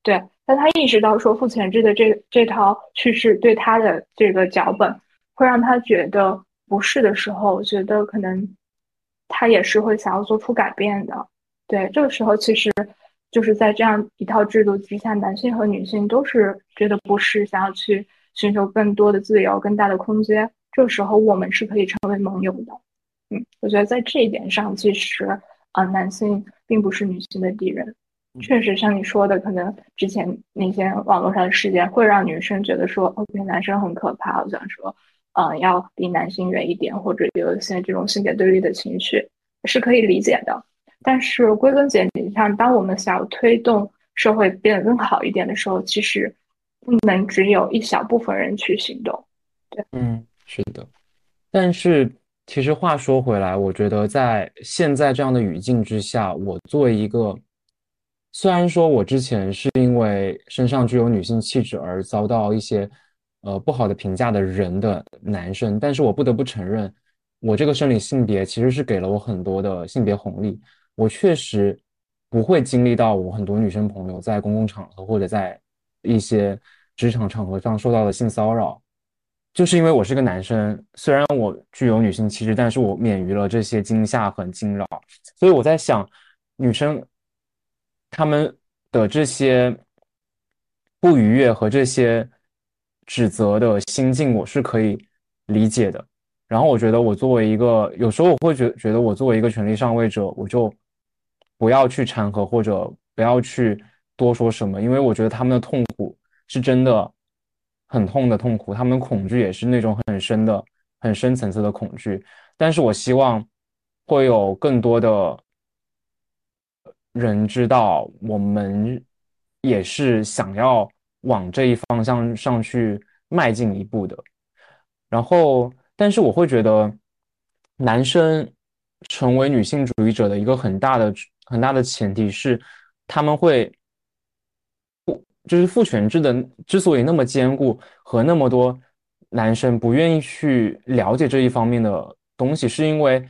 对，当他意识到说父权制的这这套叙事对他的这个脚本。会让他觉得不适的时候，我觉得可能他也是会想要做出改变的。对，这个时候其实就是在这样一套制度之下，男性和女性都是觉得不适，想要去寻求更多的自由、更大的空间。这个时候，我们是可以成为盟友的。嗯，我觉得在这一点上，其实啊，男性并不是女性的敌人。确实，像你说的，可能之前那些网络上的事件会让女生觉得说，OK，男生很可怕。我想说。嗯，要离男性远一点，或者有一些这种性别对立的情绪，是可以理解的。但是归根结底上，当我们想要推动社会变得更好一点的时候，其实不能只有一小部分人去行动。对，嗯，是的。但是其实话说回来，我觉得在现在这样的语境之下，我作为一个，虽然说我之前是因为身上具有女性气质而遭到一些。呃，不好的评价的人的男生，但是我不得不承认，我这个生理性别其实是给了我很多的性别红利。我确实不会经历到我很多女生朋友在公共场合或者在一些职场场合上受到的性骚扰，就是因为我是个男生。虽然我具有女性气质，但是我免于了这些惊吓和惊扰。所以我在想，女生他们的这些不愉悦和这些。指责的心境我是可以理解的，然后我觉得我作为一个，有时候我会觉觉得我作为一个权力上位者，我就不要去掺和或者不要去多说什么，因为我觉得他们的痛苦是真的很痛的痛苦，他们恐惧也是那种很深的、很深层次的恐惧。但是我希望会有更多的人知道，我们也是想要。往这一方向上去迈进一步的，然后，但是我会觉得，男生成为女性主义者的一个很大的很大的前提是，他们会，不就是父权制的之所以那么坚固，和那么多男生不愿意去了解这一方面的东西，是因为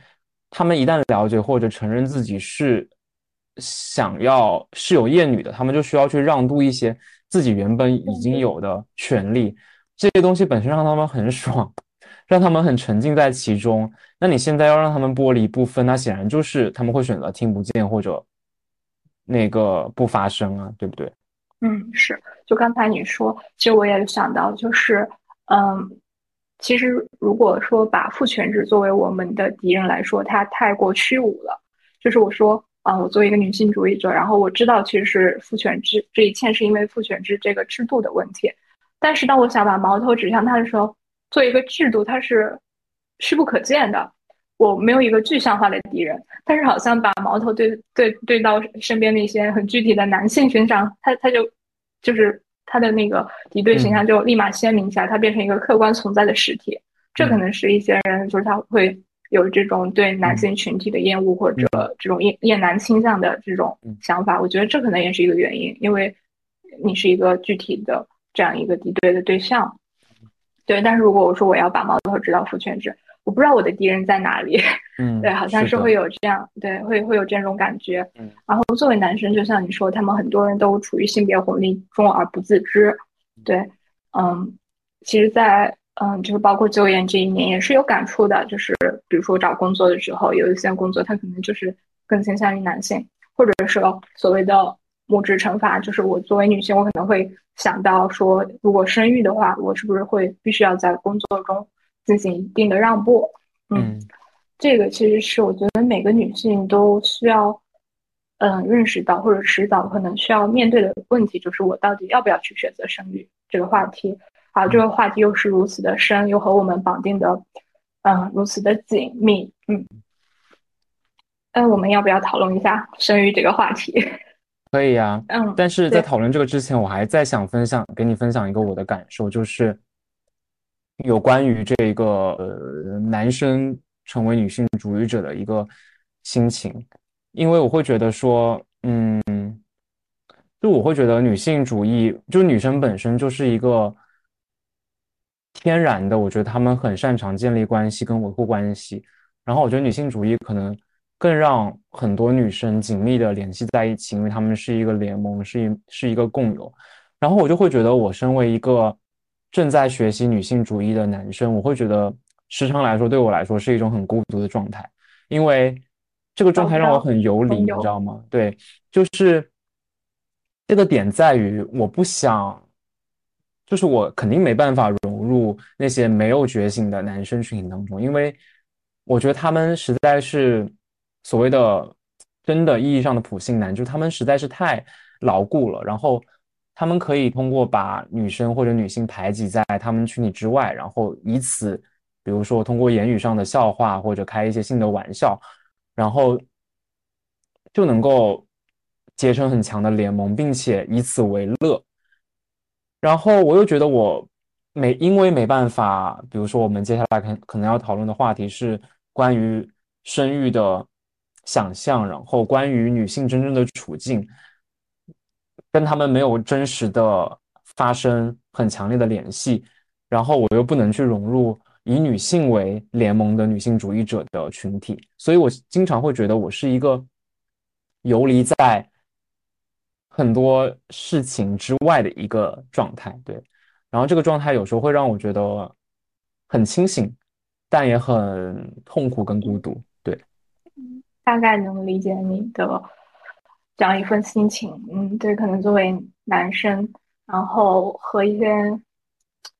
他们一旦了解或者承认自己是想要是有厌女的，他们就需要去让渡一些。自己原本已经有的权利，这些东西本身让他们很爽，让他们很沉浸在其中。那你现在要让他们剥离部分，那显然就是他们会选择听不见或者那个不发声啊，对不对？嗯，是。就刚才你说，其实我也想到，就是，嗯，其实如果说把父权制作为我们的敌人来说，它太过虚无了。就是我说。啊，我作为一个女性主义者，然后我知道其实是父权制，这一切是因为父权制这个制度的问题。但是当我想把矛头指向他的时候，作为一个制度，它是虚不可见的，我没有一个具象化的敌人。但是好像把矛头对对对到身边的一些很具体的男性身上，他他就就是他的那个敌对形象就立马鲜明起来，他变成一个客观存在的实体。这可能是一些人就是他会。有这种对男性群体的厌恶或者这种厌厌男倾向的这种想法，我觉得这可能也是一个原因，因为你是一个具体的这样一个敌对的对象。对，但是如果我说我要把矛头指到父权制，我不知道我的敌人在哪里。嗯，对，好像是会有这样，对，会会有这种感觉。嗯，然后作为男生，就像你说，他们很多人都处于性别红利中而不自知。对，嗯，其实，在嗯，就是包括就业这一年也是有感触的，就是比如说找工作的时候，有一些工作它可能就是更倾向于男性，或者是所谓的母职惩罚，就是我作为女性，我可能会想到说，如果生育的话，我是不是会必须要在工作中进行一定的让步？嗯，这个其实是我觉得每个女性都需要。嗯，认识到或者迟早可能需要面对的问题，就是我到底要不要去选择生育这个话题。好，这个话题又是如此的深，又和我们绑定的，嗯，如此的紧密。嗯，那我们要不要讨论一下生育这个话题？可以呀。嗯，但是在讨论这个之前，我还在想分享给你分享一个我的感受，就是有关于这个呃男生成为女性主义者的一个心情。因为我会觉得说，嗯，就我会觉得女性主义，就女生本身就是一个天然的，我觉得他们很擅长建立关系跟维护关系。然后我觉得女性主义可能更让很多女生紧密的联系在一起，因为他们是一个联盟，是一是一个共有。然后我就会觉得，我身为一个正在学习女性主义的男生，我会觉得时常来说，对我来说是一种很孤独的状态，因为。这个状态让我很游离，你知道吗？对，就是这个点在于，我不想，就是我肯定没办法那些没有觉醒的男生群体当中，因为我觉得他们实在是所谓的真的意义上的普信男，就是他们实在是太牢固了，然后他们可以通过把女生或者女性排挤在他们群体之外，然后以此，比如说通过言语上的笑话或者开一些性的玩笑。然后就能够结成很强的联盟，并且以此为乐。然后我又觉得我没因为没办法，比如说我们接下来可可能要讨论的话题是关于生育的想象，然后关于女性真正的处境，跟他们没有真实的发生很强烈的联系，然后我又不能去融入。以女性为联盟的女性主义者的群体，所以我经常会觉得我是一个游离在很多事情之外的一个状态。对，然后这个状态有时候会让我觉得很清醒，但也很痛苦跟孤独。对，大概能理解你的这样一份心情。嗯，对，可能作为男生，然后和一些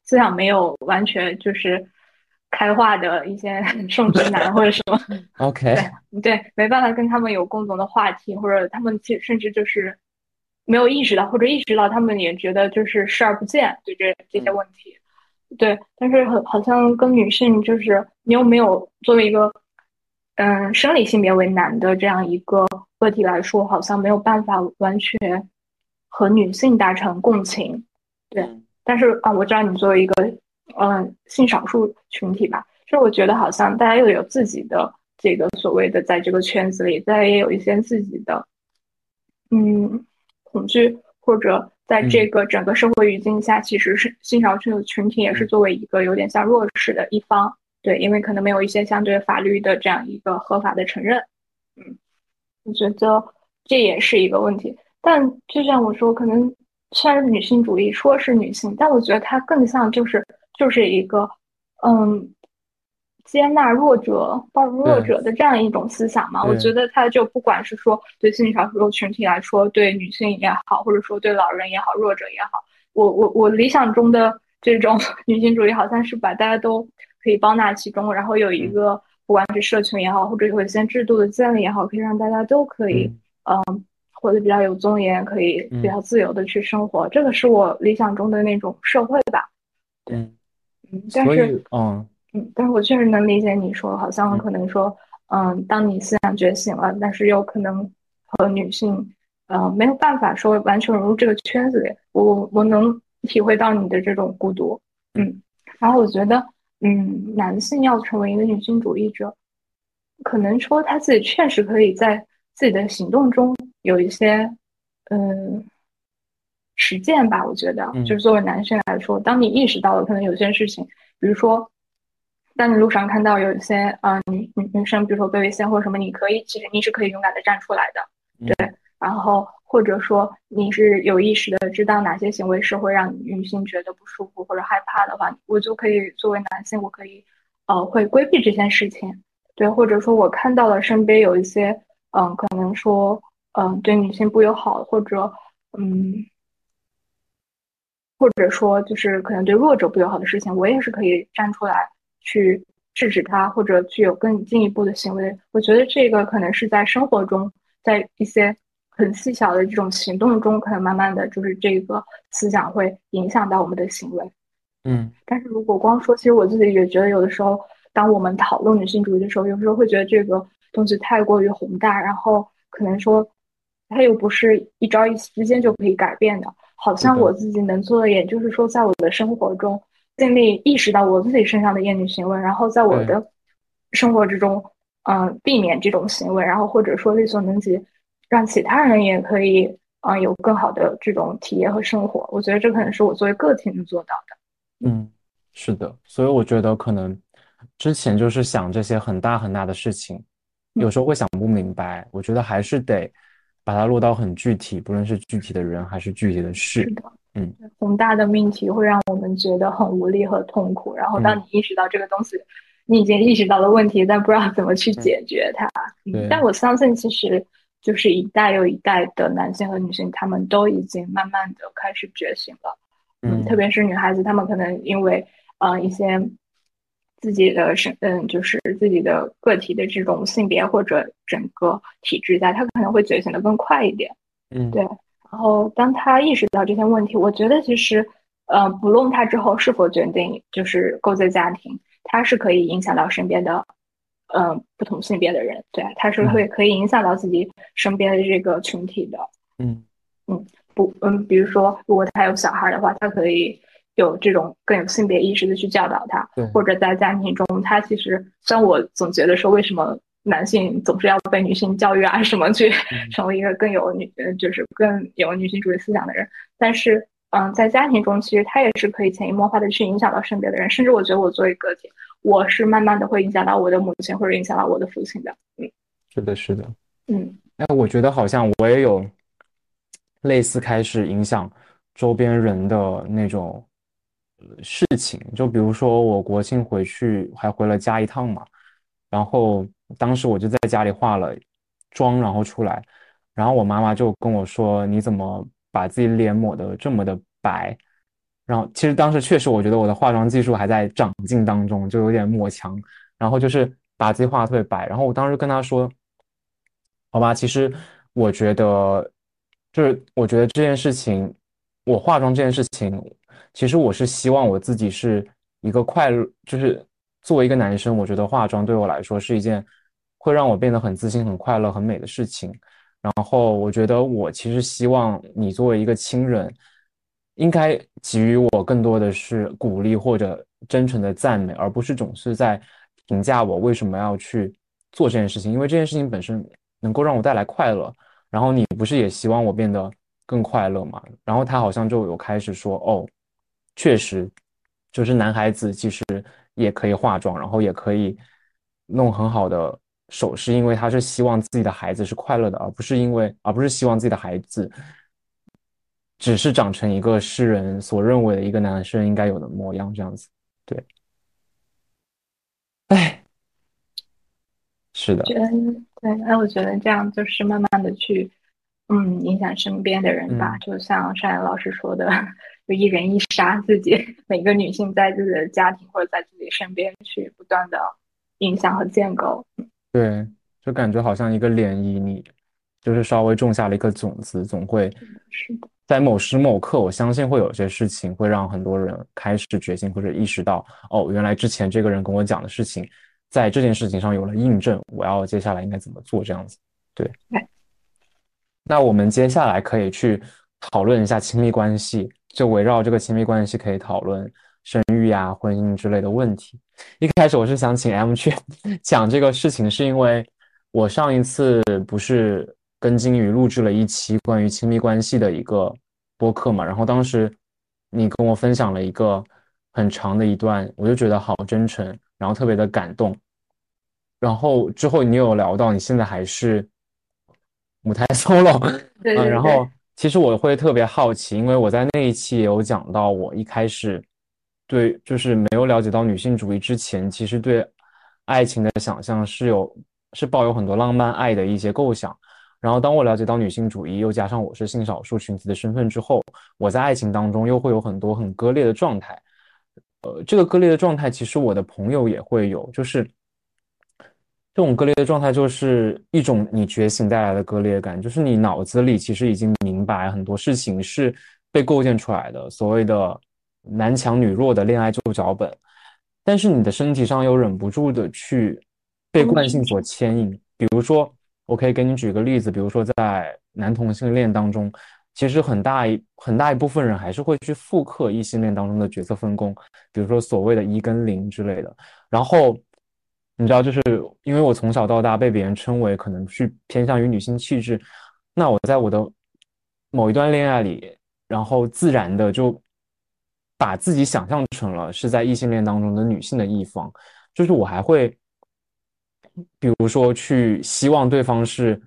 思想没有完全就是。开化的一些 圣直男或者什么，OK，对对，没办法跟他们有共同的话题，或者他们其实甚至就是没有意识到，或者意识到他们也觉得就是视而不见，对这这些问题，对，但是很好像跟女性就是你又没有作为一个嗯生理性别为男的这样一个个体来说，好像没有办法完全和女性达成共情，对，但是啊，我知道你作为一个。嗯，性少数群体吧，就我觉得好像大家又有自己的这个所谓的在这个圈子里，大家也有一些自己的嗯恐惧，或者在这个整个社会语境下，其实是性少数群体也是作为一个有点像弱势的一方，对，因为可能没有一些相对法律的这样一个合法的承认，嗯，我觉得这也是一个问题。但就像我说，可能虽然女性主义说是女性，但我觉得它更像就是。就是一个，嗯，接纳弱者、包容弱者的这样一种思想嘛。我觉得他就不管是说对性少数群体来说，对女性也好，或者说对老人也好、弱者也好，我我我理想中的这种 女性主义，好像是把大家都可以包纳其中，然后有一个不管是社群也好，或者有一些制度的建立也好，可以让大家都可以，嗯，活得比较有尊严，可以比较自由的去生活。这个是我理想中的那种社会吧。对。嗯，但是，嗯嗯，但是我确实能理解你说，好像可能说，嗯，当你思想觉醒了，但是又可能和女性，呃，没有办法说完全融入这个圈子里。我我能体会到你的这种孤独，嗯。然后我觉得，嗯，男性要成为一个女性主义者，可能说他自己确实可以在自己的行动中有一些，嗯。实践吧，我觉得就是作为男性来说，当你意识到了可能有些事情，比如说，当你路上看到有一些啊女女女生，比如说被猥亵或者什么，你可以其实你是可以勇敢的站出来的，对，然后或者说你是有意识的知道哪些行为是会让女性觉得不舒服或者害怕的话，我就可以作为男性，我可以呃会规避这件事情。对，或者说我看到了身边有一些嗯，可能说嗯对女性不友好，或者嗯，或者说就是可能对弱者不友好的事情，我也是可以站出来去。制止他，或者具有更进一步的行为，我觉得这个可能是在生活中，在一些很细小的这种行动中，可能慢慢的就是这个思想会影响到我们的行为。嗯，但是如果光说，其实我自己也觉得，有的时候，当我们讨论女性主义的时候，有时候会觉得这个东西太过于宏大，然后可能说，它又不是一朝一夕之间就可以改变的。好像我自己能做的，也就是说，在我的生活中。尽力意识到我自己身上的厌女行为，然后在我的生活之中，嗯，避免这种行为，然后或者说力所能及，让其他人也可以，嗯，有更好的这种体验和生活。我觉得这可能是我作为个体能做到的。嗯，是的，所以我觉得可能之前就是想这些很大很大的事情，有时候会想不明白。我觉得还是得把它落到很具体，不论是具体的人还是具体的事。是的。嗯，宏大的命题会让我们觉得很无力和痛苦。然后，当你意识到这个东西，你已经意识到了问题，但不知道怎么去解决它。嗯，但我相信，其实就是一代又一代的男性和女性，他们都已经慢慢的开始觉醒了。嗯，特别是女孩子，她们可能因为嗯一些自己的身嗯，就是自己的个体的这种性别或者整个体制下，她可能会觉醒的更快一点。嗯，对。然后，当他意识到这些问题，我觉得其实，呃，不论他之后是否决定就是构建家庭，他是可以影响到身边的，呃，不同性别的人，对，他是会可以影响到自己身边的这个群体的。嗯嗯，不，嗯，比如说，如果他有小孩的话，他可以有这种更有性别意识的去教导他，或者在家庭中，他其实，虽然我总觉得说，为什么？男性总是要被女性教育啊，什么去 成为一个更有女，就是更有女性主义思想的人。但是，嗯，在家庭中，其实他也是可以潜移默化的去影响到身边的人。甚至我觉得，我作为个体，我是慢慢的会影响到我的母亲，或者影响到我的父亲的。嗯，是的，是的。嗯，哎，我觉得好像我也有类似开始影响周边人的那种事情。就比如说，我国庆回去还回了家一趟嘛，然后。当时我就在家里化了妆，然后出来，然后我妈妈就跟我说：“你怎么把自己脸抹得这么的白？”然后其实当时确实，我觉得我的化妆技术还在长进当中，就有点抹墙，然后就是把自己画得特别白。然后我当时跟她说：“好吧，其实我觉得，就是我觉得这件事情，我化妆这件事情，其实我是希望我自己是一个快乐，就是作为一个男生，我觉得化妆对我来说是一件。”会让我变得很自信、很快乐、很美的事情。然后我觉得，我其实希望你作为一个亲人，应该给予我更多的是鼓励或者真诚的赞美，而不是总是在评价我为什么要去做这件事情。因为这件事情本身能够让我带来快乐。然后你不是也希望我变得更快乐吗？然后他好像就有开始说：“哦，确实，就是男孩子其实也可以化妆，然后也可以弄很好的。”首饰因为他是希望自己的孩子是快乐的，而不是因为，而不是希望自己的孩子只是长成一个世人所认为的一个男生应该有的模样这样子。对，哎，是的，觉得对，那我觉得这样就是慢慢的去，嗯，影响身边的人吧。就像单阳老师说的，就一人一杀自己，每个女性在自己的家庭或者在自己身边去不断的影响和建构。对，就感觉好像一个涟漪，你就是稍微种下了一颗种子，总会，在某时某刻，我相信会有些事情会让很多人开始觉醒或者意识到，哦，原来之前这个人跟我讲的事情，在这件事情上有了印证，我要接下来应该怎么做这样子。对，那我们接下来可以去讨论一下亲密关系，就围绕这个亲密关系可以讨论。生育呀、婚姻之类的问题。一开始我是想请 M 去 讲这个事情，是因为我上一次不是跟金鱼录制了一期关于亲密关系的一个播客嘛，然后当时你跟我分享了一个很长的一段，我就觉得好真诚，然后特别的感动。然后之后你有聊到你现在还是母胎 solo，对对。然后其实我会特别好奇，因为我在那一期也有讲到，我一开始对就是没有了解到女性主义之前，其实对爱情的想象是有是抱有很多浪漫爱的一些构想。然后当我了解到女性主义，又加上我是性少数群体的身份之后，我在爱情当中又会有很多很割裂的状态。呃，这个割裂的状态，其实我的朋友也会有，就是。这种割裂的状态就是一种你觉醒带来的割裂感，就是你脑子里其实已经明白很多事情是被构建出来的，所谓的男强女弱的恋爱旧脚本，但是你的身体上又忍不住的去被惯性所牵引。比如说，我可以给你举个例子，比如说在男同性恋当中，其实很大一很大一部分人还是会去复刻异性恋当中的角色分工，比如说所谓的一跟零之类的，然后。你知道，就是因为我从小到大被别人称为可能是偏向于女性气质，那我在我的某一段恋爱里，然后自然的就把自己想象成了是在异性恋当中的女性的一方，就是我还会，比如说去希望对方是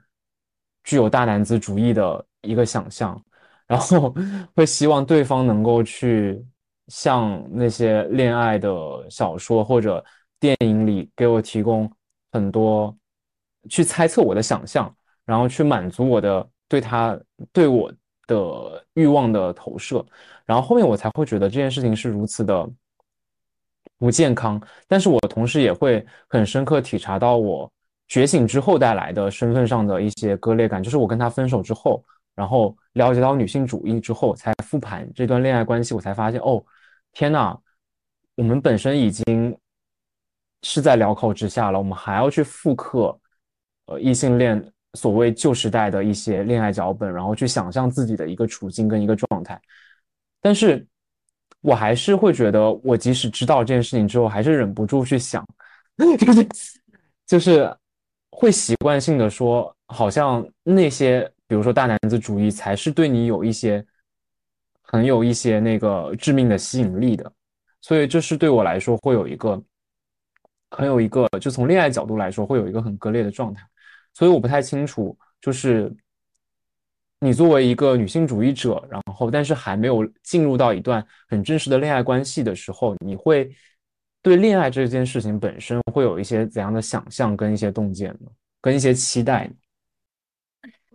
具有大男子主义的一个想象，然后 会希望对方能够去像那些恋爱的小说或者。电影里给我提供很多去猜测我的想象，然后去满足我的对他对我的欲望的投射，然后后面我才会觉得这件事情是如此的不健康。但是我同时也会很深刻体察到我觉醒之后带来的身份上的一些割裂感，就是我跟他分手之后，然后了解到女性主义之后，才复盘这段恋爱关系，我才发现哦，天呐，我们本身已经。是在镣铐之下了，我们还要去复刻，呃，异性恋所谓旧时代的一些恋爱脚本，然后去想象自己的一个处境跟一个状态。但是，我还是会觉得，我即使知道这件事情之后，还是忍不住去想，就是就是会习惯性的说，好像那些比如说大男子主义才是对你有一些很有一些那个致命的吸引力的，所以这是对我来说会有一个。很有一个，就从恋爱角度来说，会有一个很割裂的状态，所以我不太清楚，就是你作为一个女性主义者，然后但是还没有进入到一段很真实的恋爱关系的时候，你会对恋爱这件事情本身会有一些怎样的想象跟一些洞见呢？跟一些期待呢？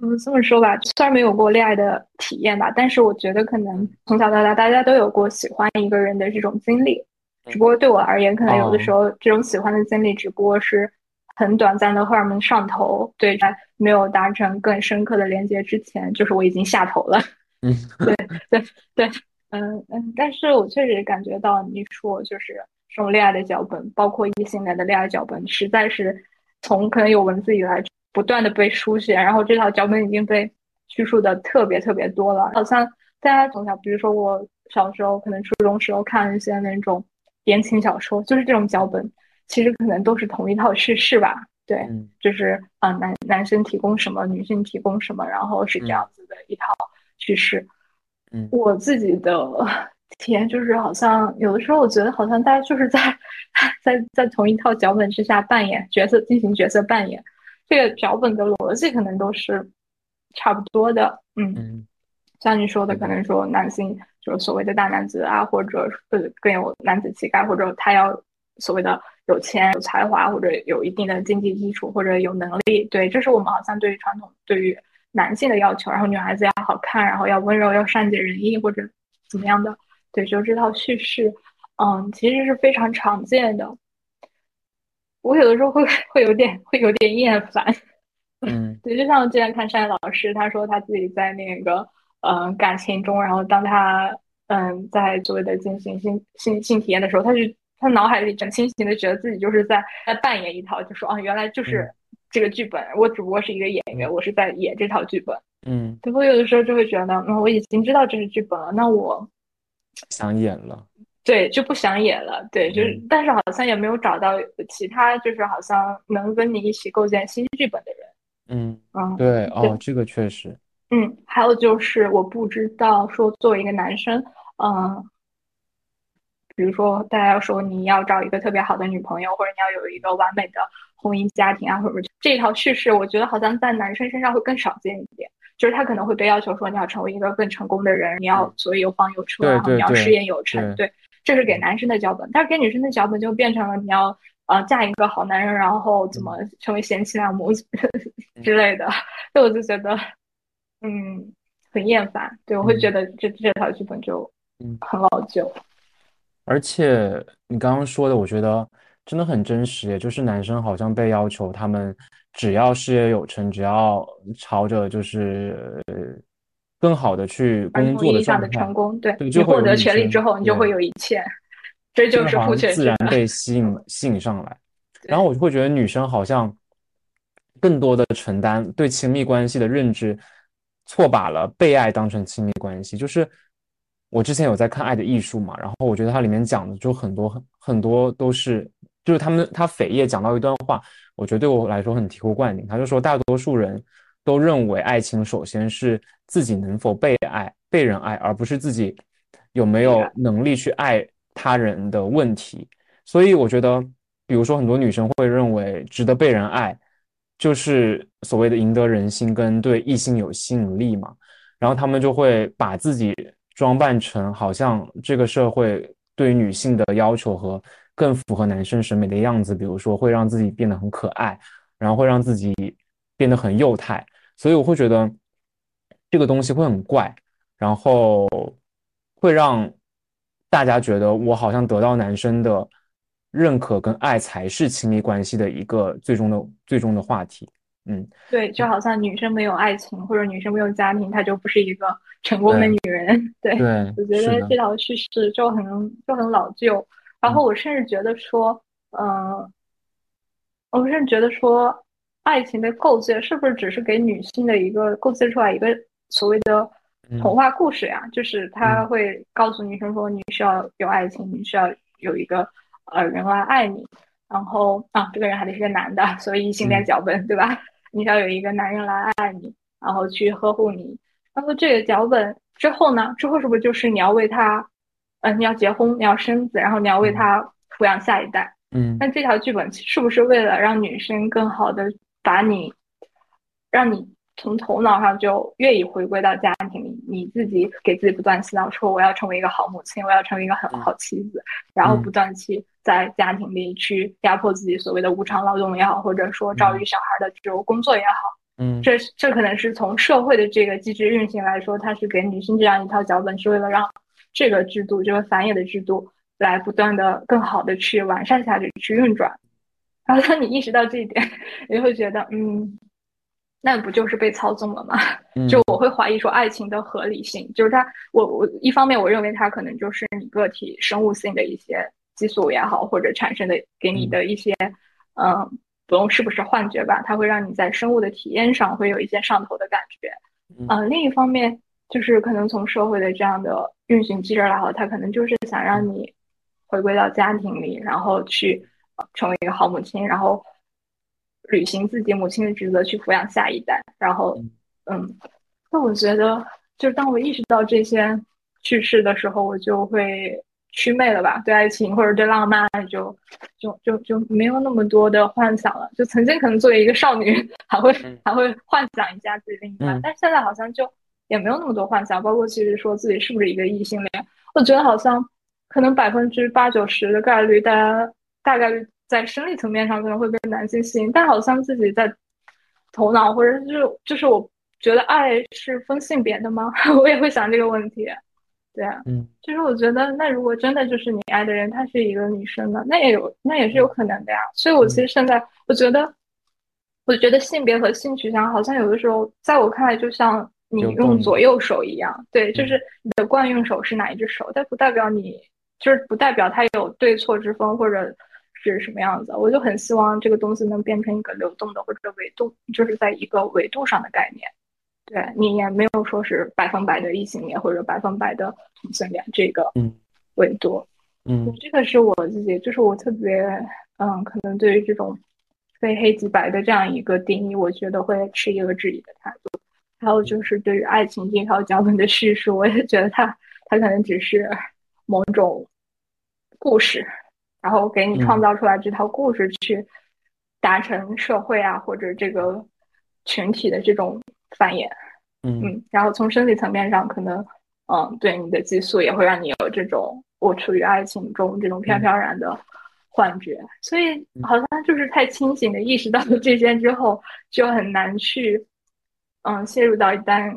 嗯，这么说吧，虽然没有过恋爱的体验吧，但是我觉得可能从小到大大家都有过喜欢一个人的这种经历。只不过对我而言，可能有的时候这种喜欢的经历只不过是很短暂的荷尔蒙上头，对，在没有达成更深刻的连接之前，就是我已经下头了。嗯，对对对，嗯嗯，但是我确实感觉到你说就是这种恋爱的脚本，包括异性恋的恋爱脚本，实在是从可能有文字以来不断的被书写，然后这套脚本已经被叙述的特别特别多了，好像大家从小，比如说我小时候，可能初中时候看一些那种。言情小说就是这种脚本，其实可能都是同一套叙事吧。对，就是啊，男男生提供什么，女性提供什么，然后是这样子的一套叙事。嗯，我自己的 体验就是，好像有的时候我觉得，好像大家就是在在在同一套脚本之下扮演角色，进行角色扮演。这个脚本的逻辑可能都是差不多的。嗯，像你说的，可能说男性。就是所谓的大男子啊，或者呃更有男子气概，或者他要所谓的有钱、有才华，或者有一定的经济基础，或者有能力。对，这是我们好像对于传统对于男性的要求。然后女孩子要好看，然后要温柔，要善解人意，或者怎么样的。对，就这套叙事，嗯，其实是非常常见的。我有的时候会 会有点会有点厌烦。嗯，对，就像我之前看山老师，他说他自己在那个。嗯，感情中，然后当他嗯在所谓的进行性性性体验的时候，他就他脑海里很清醒的觉得自己就是在在扮演一套，就说啊，原来就是这个剧本，我只不过是一个演员，我是在演这套剧本。嗯，对，我有的时候就会觉得，嗯，我已经知道这是剧本了，那我想演了，对，就不想演了，对，就是，但是好像也没有找到其他，就是好像能跟你一起构建新剧本的人。嗯嗯，对，哦，这个确实。嗯，还有就是我不知道说作为一个男生，嗯，比如说大家要说你要找一个特别好的女朋友，或者你要有一个完美的婚姻家庭啊，或者这一套叙事，我觉得好像在男生身上会更少见一点。就是他可能会被要求说，你要成为一个更成功的人，你要所以有房有车，然后你要事业有成。对，这是给男生的脚本，但是给女生的脚本就变成了你要呃嫁一个好男人，然后怎么成为贤妻良母 之类的。所以我就觉得，嗯，很厌烦。对我会觉得这这套剧本就很老旧。而且你刚刚说的，我觉得真的很真实，也就是男生好像被要求他们。只要事业有成，只要朝着就是更好的去工作的上的成功，对，你获得权利之后，你就会有一切，这就是父权自然被吸引吸引上来。然后我就会觉得女生好像更多的承担对亲密关系的认知，错把了被爱当成亲密关系。就是我之前有在看《爱的艺术》嘛，然后我觉得它里面讲的就很多很很多都是。就是他们，他扉页讲到一段话，我觉得对我来说很醍醐灌顶。他就说，大多数人都认为爱情首先是自己能否被爱、被人爱，而不是自己有没有能力去爱他人的问题。所以我觉得，比如说很多女生会认为值得被人爱，就是所谓的赢得人心跟对异性有吸引力嘛。然后他们就会把自己装扮成好像这个社会对女性的要求和。更符合男生审美的样子，比如说会让自己变得很可爱，然后会让自己变得很幼态，所以我会觉得这个东西会很怪，然后会让大家觉得我好像得到男生的认可跟爱才是亲密关系的一个最终的最终的话题。嗯，对，就好像女生没有爱情或者女生没有家庭，她就不是一个成功的女人。对，我觉得这条叙事就很就很老旧。然后我甚至觉得说，嗯，我甚至觉得说，爱情的构建是不是只是给女性的一个构建出来一个所谓的童话故事呀？就是他会告诉女生说，你需要有爱情，你需要有一个呃人来爱你，然后啊，这个人还得是个男的，所以异性恋脚本对吧？你要有一个男人来爱你，然后去呵护你，然后这个脚本之后呢？之后是不是就是你要为他？嗯，你要结婚，你要生子，然后你要为他抚养下一代。嗯，那这条剧本是不是为了让女生更好的把你，让你从头脑上就愿意回归到家庭里？你自己给自己不断洗脑，说我要成为一个好母亲，我要成为一个很好妻子，然后不断去在家庭里去压迫自己所谓的无偿劳动也好，或者说照育小孩的这种工作也好。嗯，这这可能是从社会的这个机制运行来说，它是给女性这样一套脚本，是为了让。这个制度，这个繁衍的制度，来不断的更好的去完善下去，去运转。然后当你意识到这一点，你会觉得，嗯，那不就是被操纵了吗？就我会怀疑说，爱情的合理性，就是它，我我一方面我认为它可能就是你个体生物性的一些激素也好，或者产生的给你的一些，嗯，不用是不是幻觉吧，它会让你在生物的体验上会有一些上头的感觉。嗯，另一方面。就是可能从社会的这样的运行机制来好，它可能就是想让你回归到家庭里，然后去成为一个好母亲，然后履行自己母亲的职责，去抚养下一代。然后，嗯，那我觉得，就是当我意识到这些趣事的时候，我就会祛魅了吧？对爱情或者对浪漫，就就就就没有那么多的幻想了。就曾经可能作为一个少女，还会还会幻想一下自己另一半，但现在好像就。也没有那么多幻想，包括其实说自己是不是一个异性恋，我觉得好像可能百分之八九十的概率，大家大概率在生理层面上可能会被男性吸引，但好像自己在头脑或者就是就是我觉得爱是分性别的吗？我也会想这个问题。对啊，嗯，就是我觉得那如果真的就是你爱的人，她是一个女生呢，那也有那也是有可能的呀。所以我其实现在我觉得，我觉得性别和性取向好像有的时候在我看来就像。你用左右手一样，对，就是你的惯用手是哪一只手，但不代表你就是不代表它有对错之分或者是什么样子。我就很希望这个东西能变成一个流动的或者维度，就是在一个维度上的概念。对你也没有说是百分百的异性恋或者百分百的同性恋这个维度。嗯，这个是我自己，就是我特别嗯，可能对于这种非黑即白的这样一个定义，我觉得会持一个质疑的态度。还有就是对于爱情这条脚本的叙述，我也觉得它它可能只是某种故事，然后给你创造出来这套故事去达成社会啊或者这个群体的这种繁衍。嗯嗯，然后从生理层面上，可能嗯，对你的激素也会让你有这种我处于爱情中这种飘飘然的幻觉。所以好像就是太清醒的意识到了这些之后，就很难去嗯陷入到一段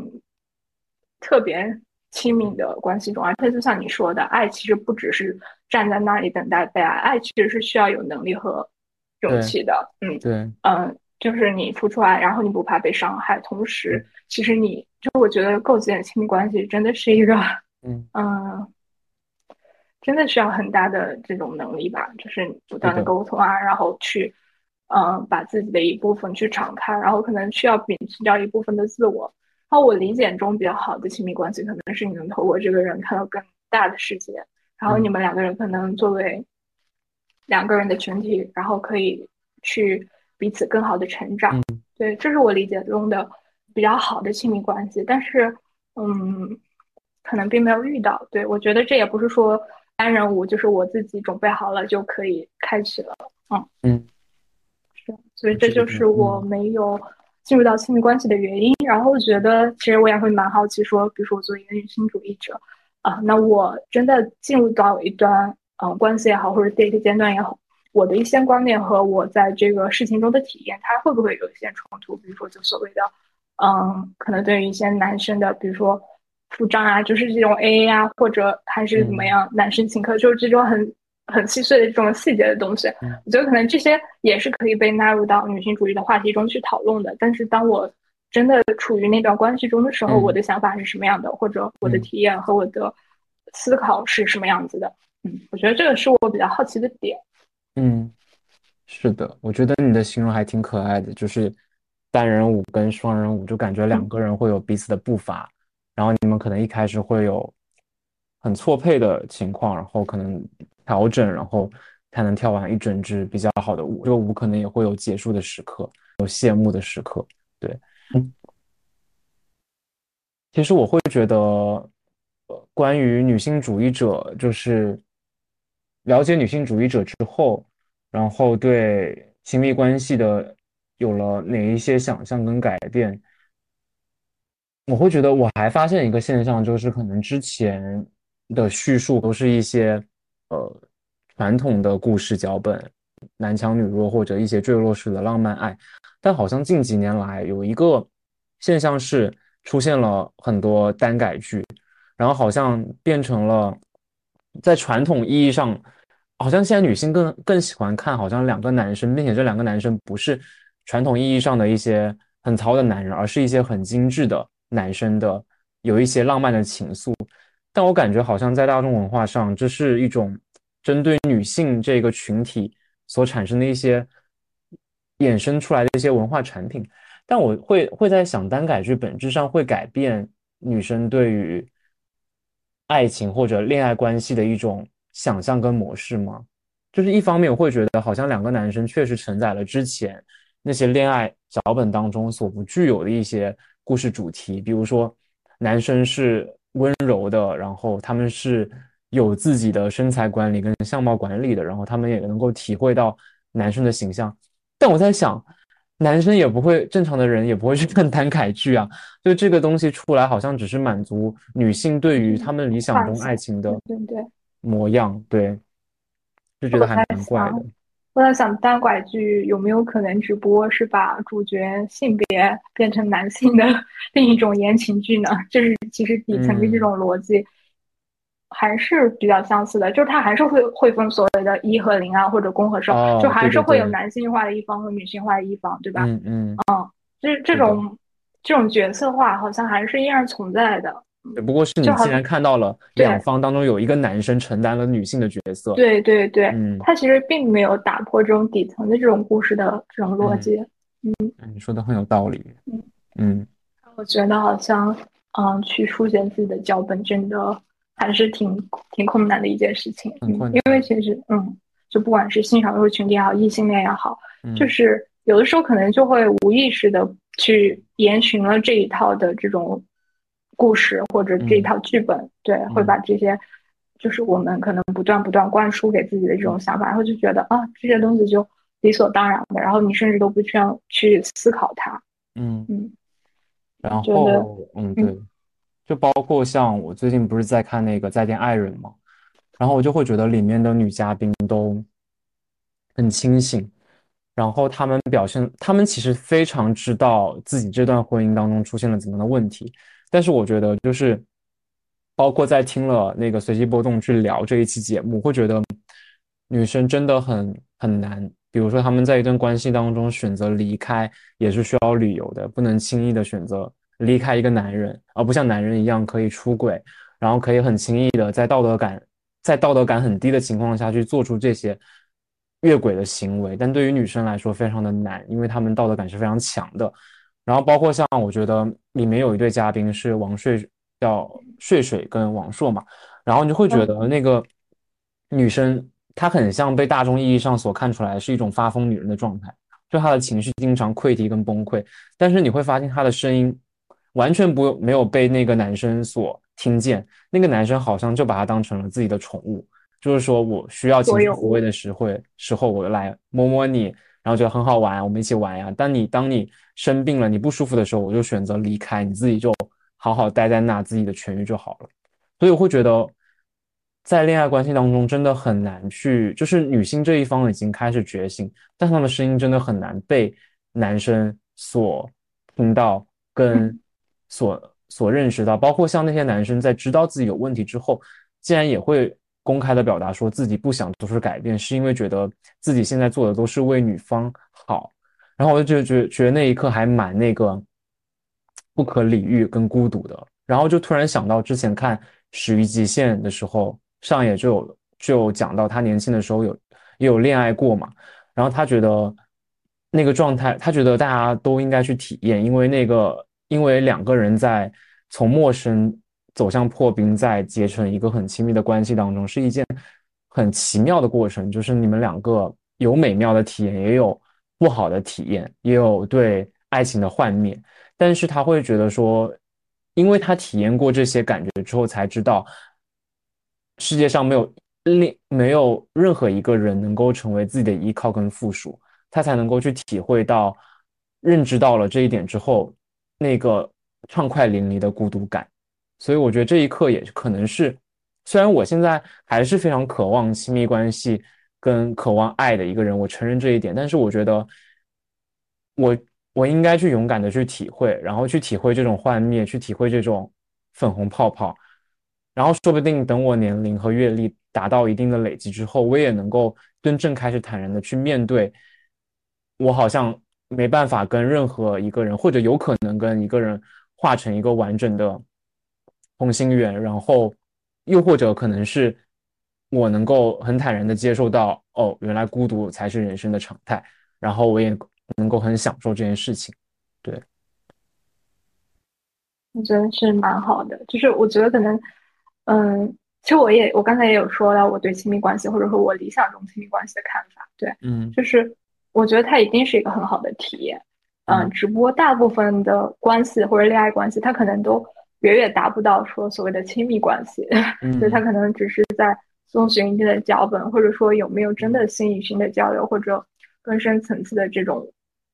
特别。亲密的关系中，而且就像你说的，爱其实不只是站在那里等待被爱，爱其实是需要有能力和勇气的。嗯，对，嗯，就是你付出爱，然后你不怕被伤害，同时，其实你就我觉得构建亲密关系真的是一个，嗯嗯，真的需要很大的这种能力吧，就是不断的沟通啊，然后去，嗯，把自己的一部分去敞开，然后可能需要摒弃掉一部分的自我。然后我理解中比较好的亲密关系，可能是你能透过这个人看到更大的世界，然后你们两个人可能作为两个人的群体，然后可以去彼此更好的成长。对，这是我理解中的比较好的亲密关系。但是，嗯，可能并没有遇到。对我觉得这也不是说单人舞就是我自己准备好了就可以开启了。嗯嗯，是，所以这就是我没有。进入到亲密关系的原因，然后我觉得其实我也会蛮好奇，说，比如说我作为一个女性主义者，啊，那我真的进入到一段嗯关系也好，或者 date 阶段也好，我的一些观念和我在这个事情中的体验，它会不会有一些冲突？比如说就所谓的，嗯，可能对于一些男生的，比如说付账啊，就是这种 AA 啊，或者还是怎么样，男生请客，就是这种很。很细碎的这种细节的东西，我觉得可能这些也是可以被纳入到女性主义的话题中去讨论的。但是当我真的处于那段关系中的时候，我的想法是什么样的，或者我的体验和我的思考是什么样子的？嗯，我觉得这个是我比较好奇的点。嗯，是的，我觉得你的形容还挺可爱的，就是单人舞跟双人舞，就感觉两个人会有彼此的步伐，然后你们可能一开始会有很错配的情况，然后可能。调整，然后才能跳完一整支比较好的舞。这个舞可能也会有结束的时刻，有谢幕的时刻。对，嗯。其实我会觉得，呃，关于女性主义者，就是了解女性主义者之后，然后对亲密关系的有了哪一些想象跟改变，我会觉得我还发现一个现象，就是可能之前的叙述都是一些。呃，传统的故事脚本，男强女弱或者一些坠落式的浪漫爱，但好像近几年来有一个现象是出现了很多单改剧，然后好像变成了在传统意义上，好像现在女性更更喜欢看好像两个男生，并且这两个男生不是传统意义上的一些很糙的男人，而是一些很精致的男生的有一些浪漫的情愫。但我感觉好像在大众文化上，这是一种针对女性这个群体所产生的一些衍生出来的一些文化产品。但我会会在想，单改剧本质上会改变女生对于爱情或者恋爱关系的一种想象跟模式吗？就是一方面，我会觉得好像两个男生确实承载了之前那些恋爱脚本当中所不具有的一些故事主题，比如说男生是。温柔的，然后他们是有自己的身材管理跟相貌管理的，然后他们也能够体会到男生的形象。但我在想，男生也不会正常的人也不会去 看单改剧啊，就这个东西出来，好像只是满足女性对于他们理想中爱情的对对模样，对，就觉得还蛮怪的。我在想，单拐剧有没有可能直播是把主角性别变成男性的 另一种言情剧呢？就是其实底层的这种逻辑还是比较相似的，就是它还是会会分所谓的一和零啊，或者攻和受，就还是会有男性化的一方和女性化的一方，对吧？嗯嗯嗯，就是这种这种角色化好像还是依然存在的。只不过是你既然看到了两方当中有一个男生承担了女性的角色，对对对，嗯，他其实并没有打破这种底层的这种故事的这种逻辑，嗯，你说的很有道理，嗯嗯，我觉得好像，嗯，去书写自己的脚本真的还是挺挺困难的一件事情，嗯，因为其实，嗯，就不管是性少数群体也好，异性恋也好，就是有的时候可能就会无意识的去沿循了这一套的这种。故事或者这一套剧本，对，会把这些，就是我们可能不断不断灌输给自己的这种想法，然后就觉得啊，这些东西就理所当然的，然后你甚至都不需要去思考它。嗯。嗯，然后嗯对，就包括像我最近不是在看那个《再见爱人》嘛，然后我就会觉得里面的女嘉宾都很清醒，然后他们表现，他们其实非常知道自己这段婚姻当中出现了怎么样的问题，但是我觉得就是。包括在听了那个随机波动去聊这一期节目，会觉得女生真的很很难。比如说，他们在一段关系当中选择离开，也是需要理由的，不能轻易的选择离开一个男人，而不像男人一样可以出轨，然后可以很轻易的在道德感在道德感很低的情况下去做出这些越轨的行为。但对于女生来说，非常的难，因为他们道德感是非常强的。然后包括像我觉得里面有一对嘉宾是王睡。叫睡水跟王硕嘛，然后你就会觉得那个女生她很像被大众意义上所看出来是一种发疯女人的状态，就她的情绪经常溃堤跟崩溃，但是你会发现她的声音完全不没有被那个男生所听见，那个男生好像就把她当成了自己的宠物，就是说我需要情绪抚慰的时会时候我来摸摸你，然后觉得很好玩，我们一起玩呀。当你当你生病了你不舒服的时候，我就选择离开，你自己就。好好待在那，自己的痊愈就好了。所以我会觉得，在恋爱关系当中，真的很难去，就是女性这一方已经开始觉醒，但她们的声音真的很难被男生所听到，跟所所认识到。包括像那些男生在知道自己有问题之后，竟然也会公开的表达说自己不想做出改变，是因为觉得自己现在做的都是为女方好。然后我就觉觉觉得那一刻还蛮那个。不可理喻跟孤独的，然后就突然想到之前看《始于极限》的时候，上野就有就有讲到他年轻的时候有也有恋爱过嘛，然后他觉得那个状态，他觉得大家都应该去体验，因为那个因为两个人在从陌生走向破冰，再结成一个很亲密的关系当中，是一件很奇妙的过程，就是你们两个有美妙的体验，也有不好的体验，也有对爱情的幻灭。但是他会觉得说，因为他体验过这些感觉之后，才知道世界上没有另没有任何一个人能够成为自己的依靠跟附属，他才能够去体会到、认知到了这一点之后，那个畅快淋漓的孤独感。所以我觉得这一刻也可能是，虽然我现在还是非常渴望亲密关系跟渴望爱的一个人，我承认这一点，但是我觉得我。我应该去勇敢的去体会，然后去体会这种幻灭，去体会这种粉红泡泡，然后说不定等我年龄和阅历达到一定的累积之后，我也能够真正开始坦然的去面对，我好像没办法跟任何一个人，或者有可能跟一个人化成一个完整的同心圆，然后又或者可能是我能够很坦然的接受到，哦，原来孤独才是人生的常态，然后我也。能够很享受这件事情，对，我觉得是蛮好的。就是我觉得可能，嗯，其实我也我刚才也有说到我对亲密关系或者说我理想中亲密关系的看法，对，嗯，就是我觉得它一定是一个很好的体验，嗯，只不过大部分的关系或者恋爱关系，它可能都远远达不到说所谓的亲密关系，所以他可能只是在遵循一定的脚本，或者说有没有真的心与心的交流，或者更深层次的这种。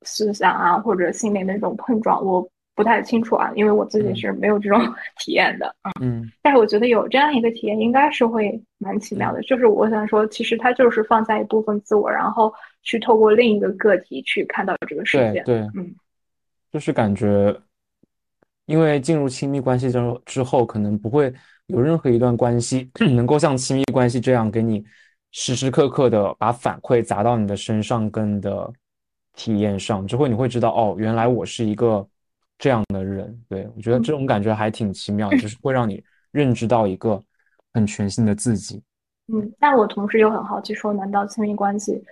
思想啊，或者心灵的这种碰撞，我不太清楚啊，因为我自己是没有这种 体验的。嗯，但是我觉得有这样一个体验，应该是会蛮奇妙的。就是我想说，其实它就是放下一部分自我，然后去透过另一个个体去看到这个世界。对，嗯，就是感觉，因为进入亲密关系之后，之后可能不会有任何一段关系能够像亲密关系这样给你时时刻刻的把反馈砸到你的身上，跟的。体验上之后，你会知道哦，原来我是一个这样的人。对我觉得这种感觉还挺奇妙，就是会让你认知到一个很全新的自己。嗯，但我同时又很好奇，说难道亲密关系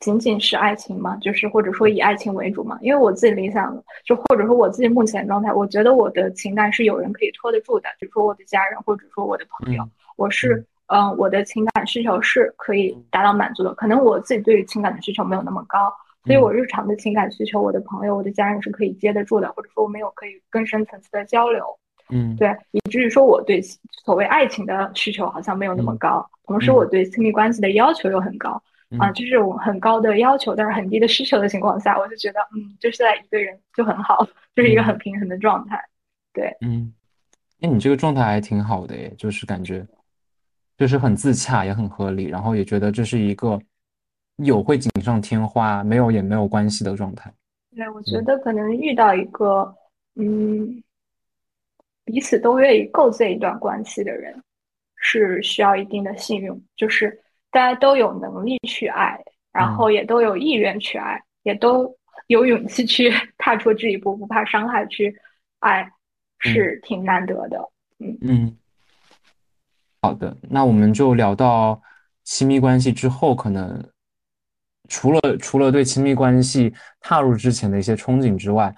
仅仅是爱情吗？就是或者说以爱情为主吗？因为我自己理想，就或者说我自己目前状态，我觉得我的情感是有人可以拖得住的，比如说我的家人，或者说我的朋友，我是。嗯，我的情感需求是可以达到满足的。可能我自己对于情感的需求没有那么高，所以我日常的情感需求，我的朋友、我的家人是可以接得住的，或者说我们有可以更深层次的交流。嗯，对，以至于说我对所谓爱情的需求好像没有那么高，同时我对亲密关系的要求又很高。啊，就是我很高的要求，但是很低的需求的情况下，我就觉得，嗯，就是在一个人就很好，就是一个很平衡的状态。对，嗯，那你这个状态还挺好的耶，就是感觉就是很自洽，也很合理，然后也觉得这是一个有会锦上添花，没有也没有关系的状态。对，我觉得可能遇到一个，嗯，彼此都愿意构建一段关系的人，是需要一定的信用，就是大家都有能力去爱，然后也都有意愿去爱，也都有勇气去 踏出这一步，不怕伤害去爱，是挺难得的。嗯嗯，好的，那我们就聊到亲密关系之后，可能。除了除了对亲密关系踏入之前的一些憧憬之外，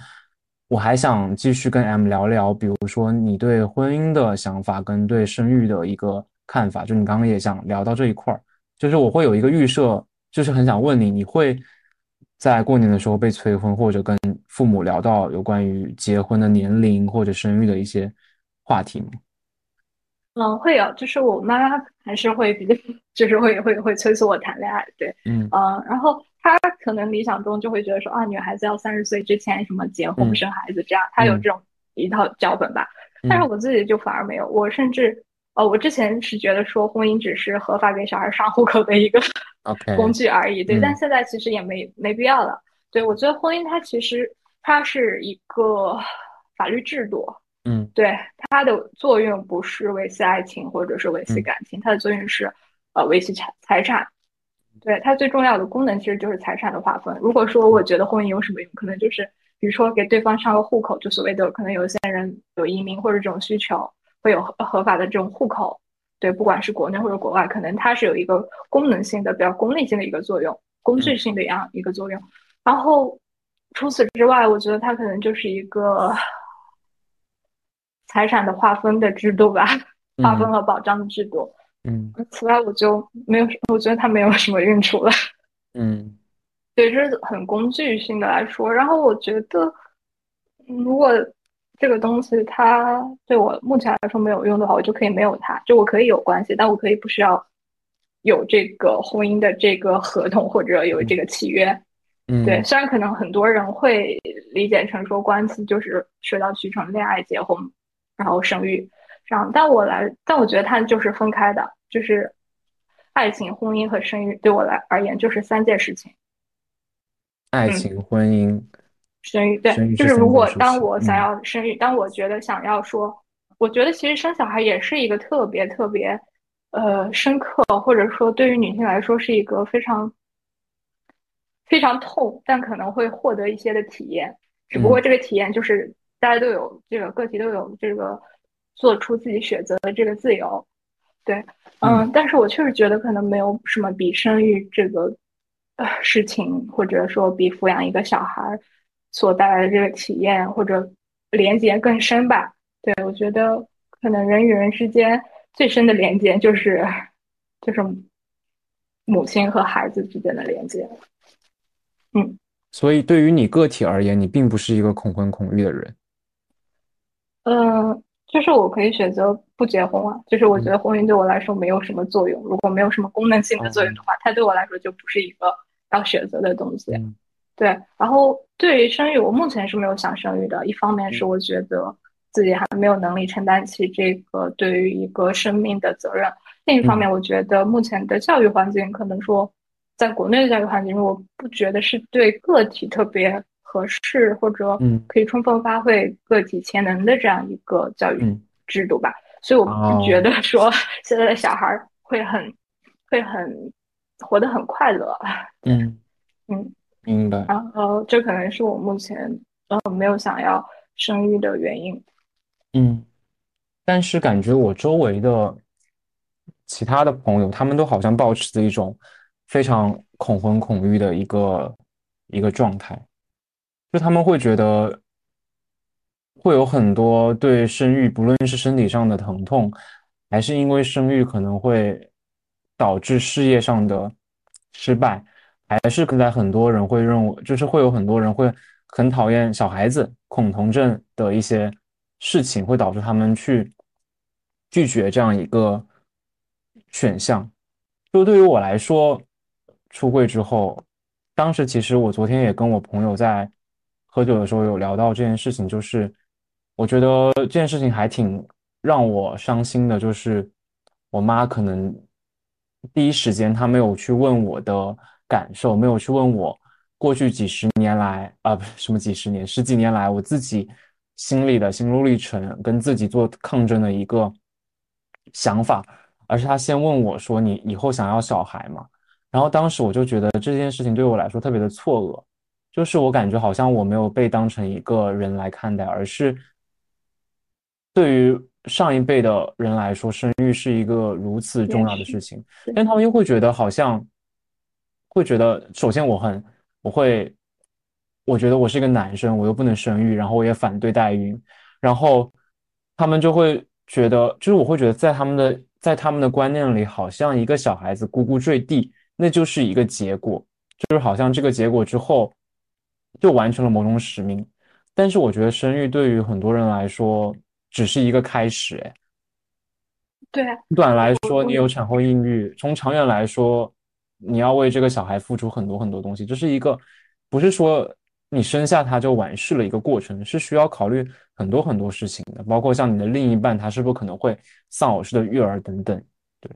我还想继续跟 M 聊聊，比如说你对婚姻的想法跟对生育的一个看法。就你刚刚也想聊到这一块儿，就是我会有一个预设，就是很想问你，你会在过年的时候被催婚，或者跟父母聊到有关于结婚的年龄或者生育的一些话题吗？嗯，会有，就是我妈还是会比较，就是会会会催促我谈恋爱，对，嗯然后她可能理想中就会觉得说啊，女孩子要三十岁之前什么结婚生孩子这样，她有这种一套脚本吧。但是我自己就反而没有，我甚至呃，我之前是觉得说婚姻只是合法给小孩上户口的一个工具而已，对，但现在其实也没没必要了。对我觉得婚姻它其实它是一个法律制度。嗯，对，它的作用不是维系爱情或者是维系感情，它的作用是，呃，维系财财产。对，它最重要的功能其实就是财产的划分。如果说我觉得婚姻有什么用，可能就是比如说给对方上个户口，就所谓的可能有些人有移民或者这种需求，会有合法的这种户口。对，不管是国内或者国外，可能它是有一个功能性的、比较功利性的一个作用，工具性的一样一个作用。然后除此之外，我觉得它可能就是一个。财产的划分的制度吧，划分和保障的制度。嗯，此外我就没有，我觉得它没有什么用处了。嗯，对，这是很工具性的来说。然后我觉得，如果这个东西它对我目前来说没有用的话，我就可以没有它。就我可以有关系，但我可以不需要有这个婚姻的这个合同或者有这个契约。嗯，对，虽然可能很多人会理解成说关系就是水到渠成，恋爱结婚。然后生育，这样，但我来，但我觉得它就是分开的，就是爱情、婚姻和生育对我来而言就是三件事情。爱情、婚姻、生育，对，就是如果当我想要生育，当我觉得想要说，我觉得其实生小孩也是一个特别特别，呃，深刻，或者说对于女性来说是一个非常非常痛，但可能会获得一些的体验，只不过这个体验就是。大家都有这个个体都有这个做出自己选择的这个自由，对，嗯，但是我确实觉得可能没有什么比生育这个呃事情，或者说比抚养一个小孩所带来的这个体验或者连接更深吧。对我觉得可能人与人之间最深的连接就是就是母亲和孩子之间的连接。嗯，所以对于你个体而言，你并不是一个恐婚恐育的人。嗯，就是我可以选择不结婚啊。就是我觉得婚姻对我来说没有什么作用。如果没有什么功能性的作用的话，它对我来说就不是一个要选择的东西。对。然后对于生育，我目前是没有想生育的。一方面是我觉得自己还没有能力承担起这个对于一个生命的责任。另一方面，我觉得目前的教育环境可能说，在国内的教育环境，我不觉得是对个体特别。合适或者可以充分发挥个体潜能的这样一个教育制度吧，所以我不觉得说现在的小孩会很会很活得很快乐。嗯嗯，明白。然后这可能是我目前呃没有想要生育的原因。嗯，但是感觉我周围的其他的朋友，他们都好像保持着一种非常恐婚恐育的一个一个状态。就他们会觉得会有很多对生育，不论是身体上的疼痛，还是因为生育可能会导致事业上的失败，还是现在很多人会认为，就是会有很多人会很讨厌小孩子恐同症的一些事情，会导致他们去拒绝这样一个选项。就对于我来说，出柜之后，当时其实我昨天也跟我朋友在喝酒的时候有聊到这件事情，就是我觉得这件事情还挺让我伤心的，就是我妈可能第一时间她没有去问我的感受，没有去问我过去几十年来啊，不是什么几十年，十几年来我自己心里的心路历程跟自己做抗争的一个想法。而是他先问我说：“你以后想要小孩吗？”然后当时我就觉得这件事情对我来说特别的错愕，就是我感觉好像我没有被当成一个人来看待，而是对于上一辈的人来说，生育是一个如此重要的事情，但他们又会觉得好像会觉得，首先我很我会，我觉得我是一个男生，我又不能生育，然后我也反对代孕，然后他们就会觉得，就是我会觉得在他们的。在他们的观念里，好像一个小孩子咕咕坠地，那就是一个结果，就是好像这个结果之后就完成了某种使命。但是我觉得生育对于很多人来说只是一个开始，哎，对啊，短来说你有产后抑郁，从长远来说你要为这个小孩付出很多很多东西，这是一个不是说你生下他就完事了一个过程，是需要考虑。很多很多事情的，包括像你的另一半，他是不是可能会丧偶式的育儿等等。对，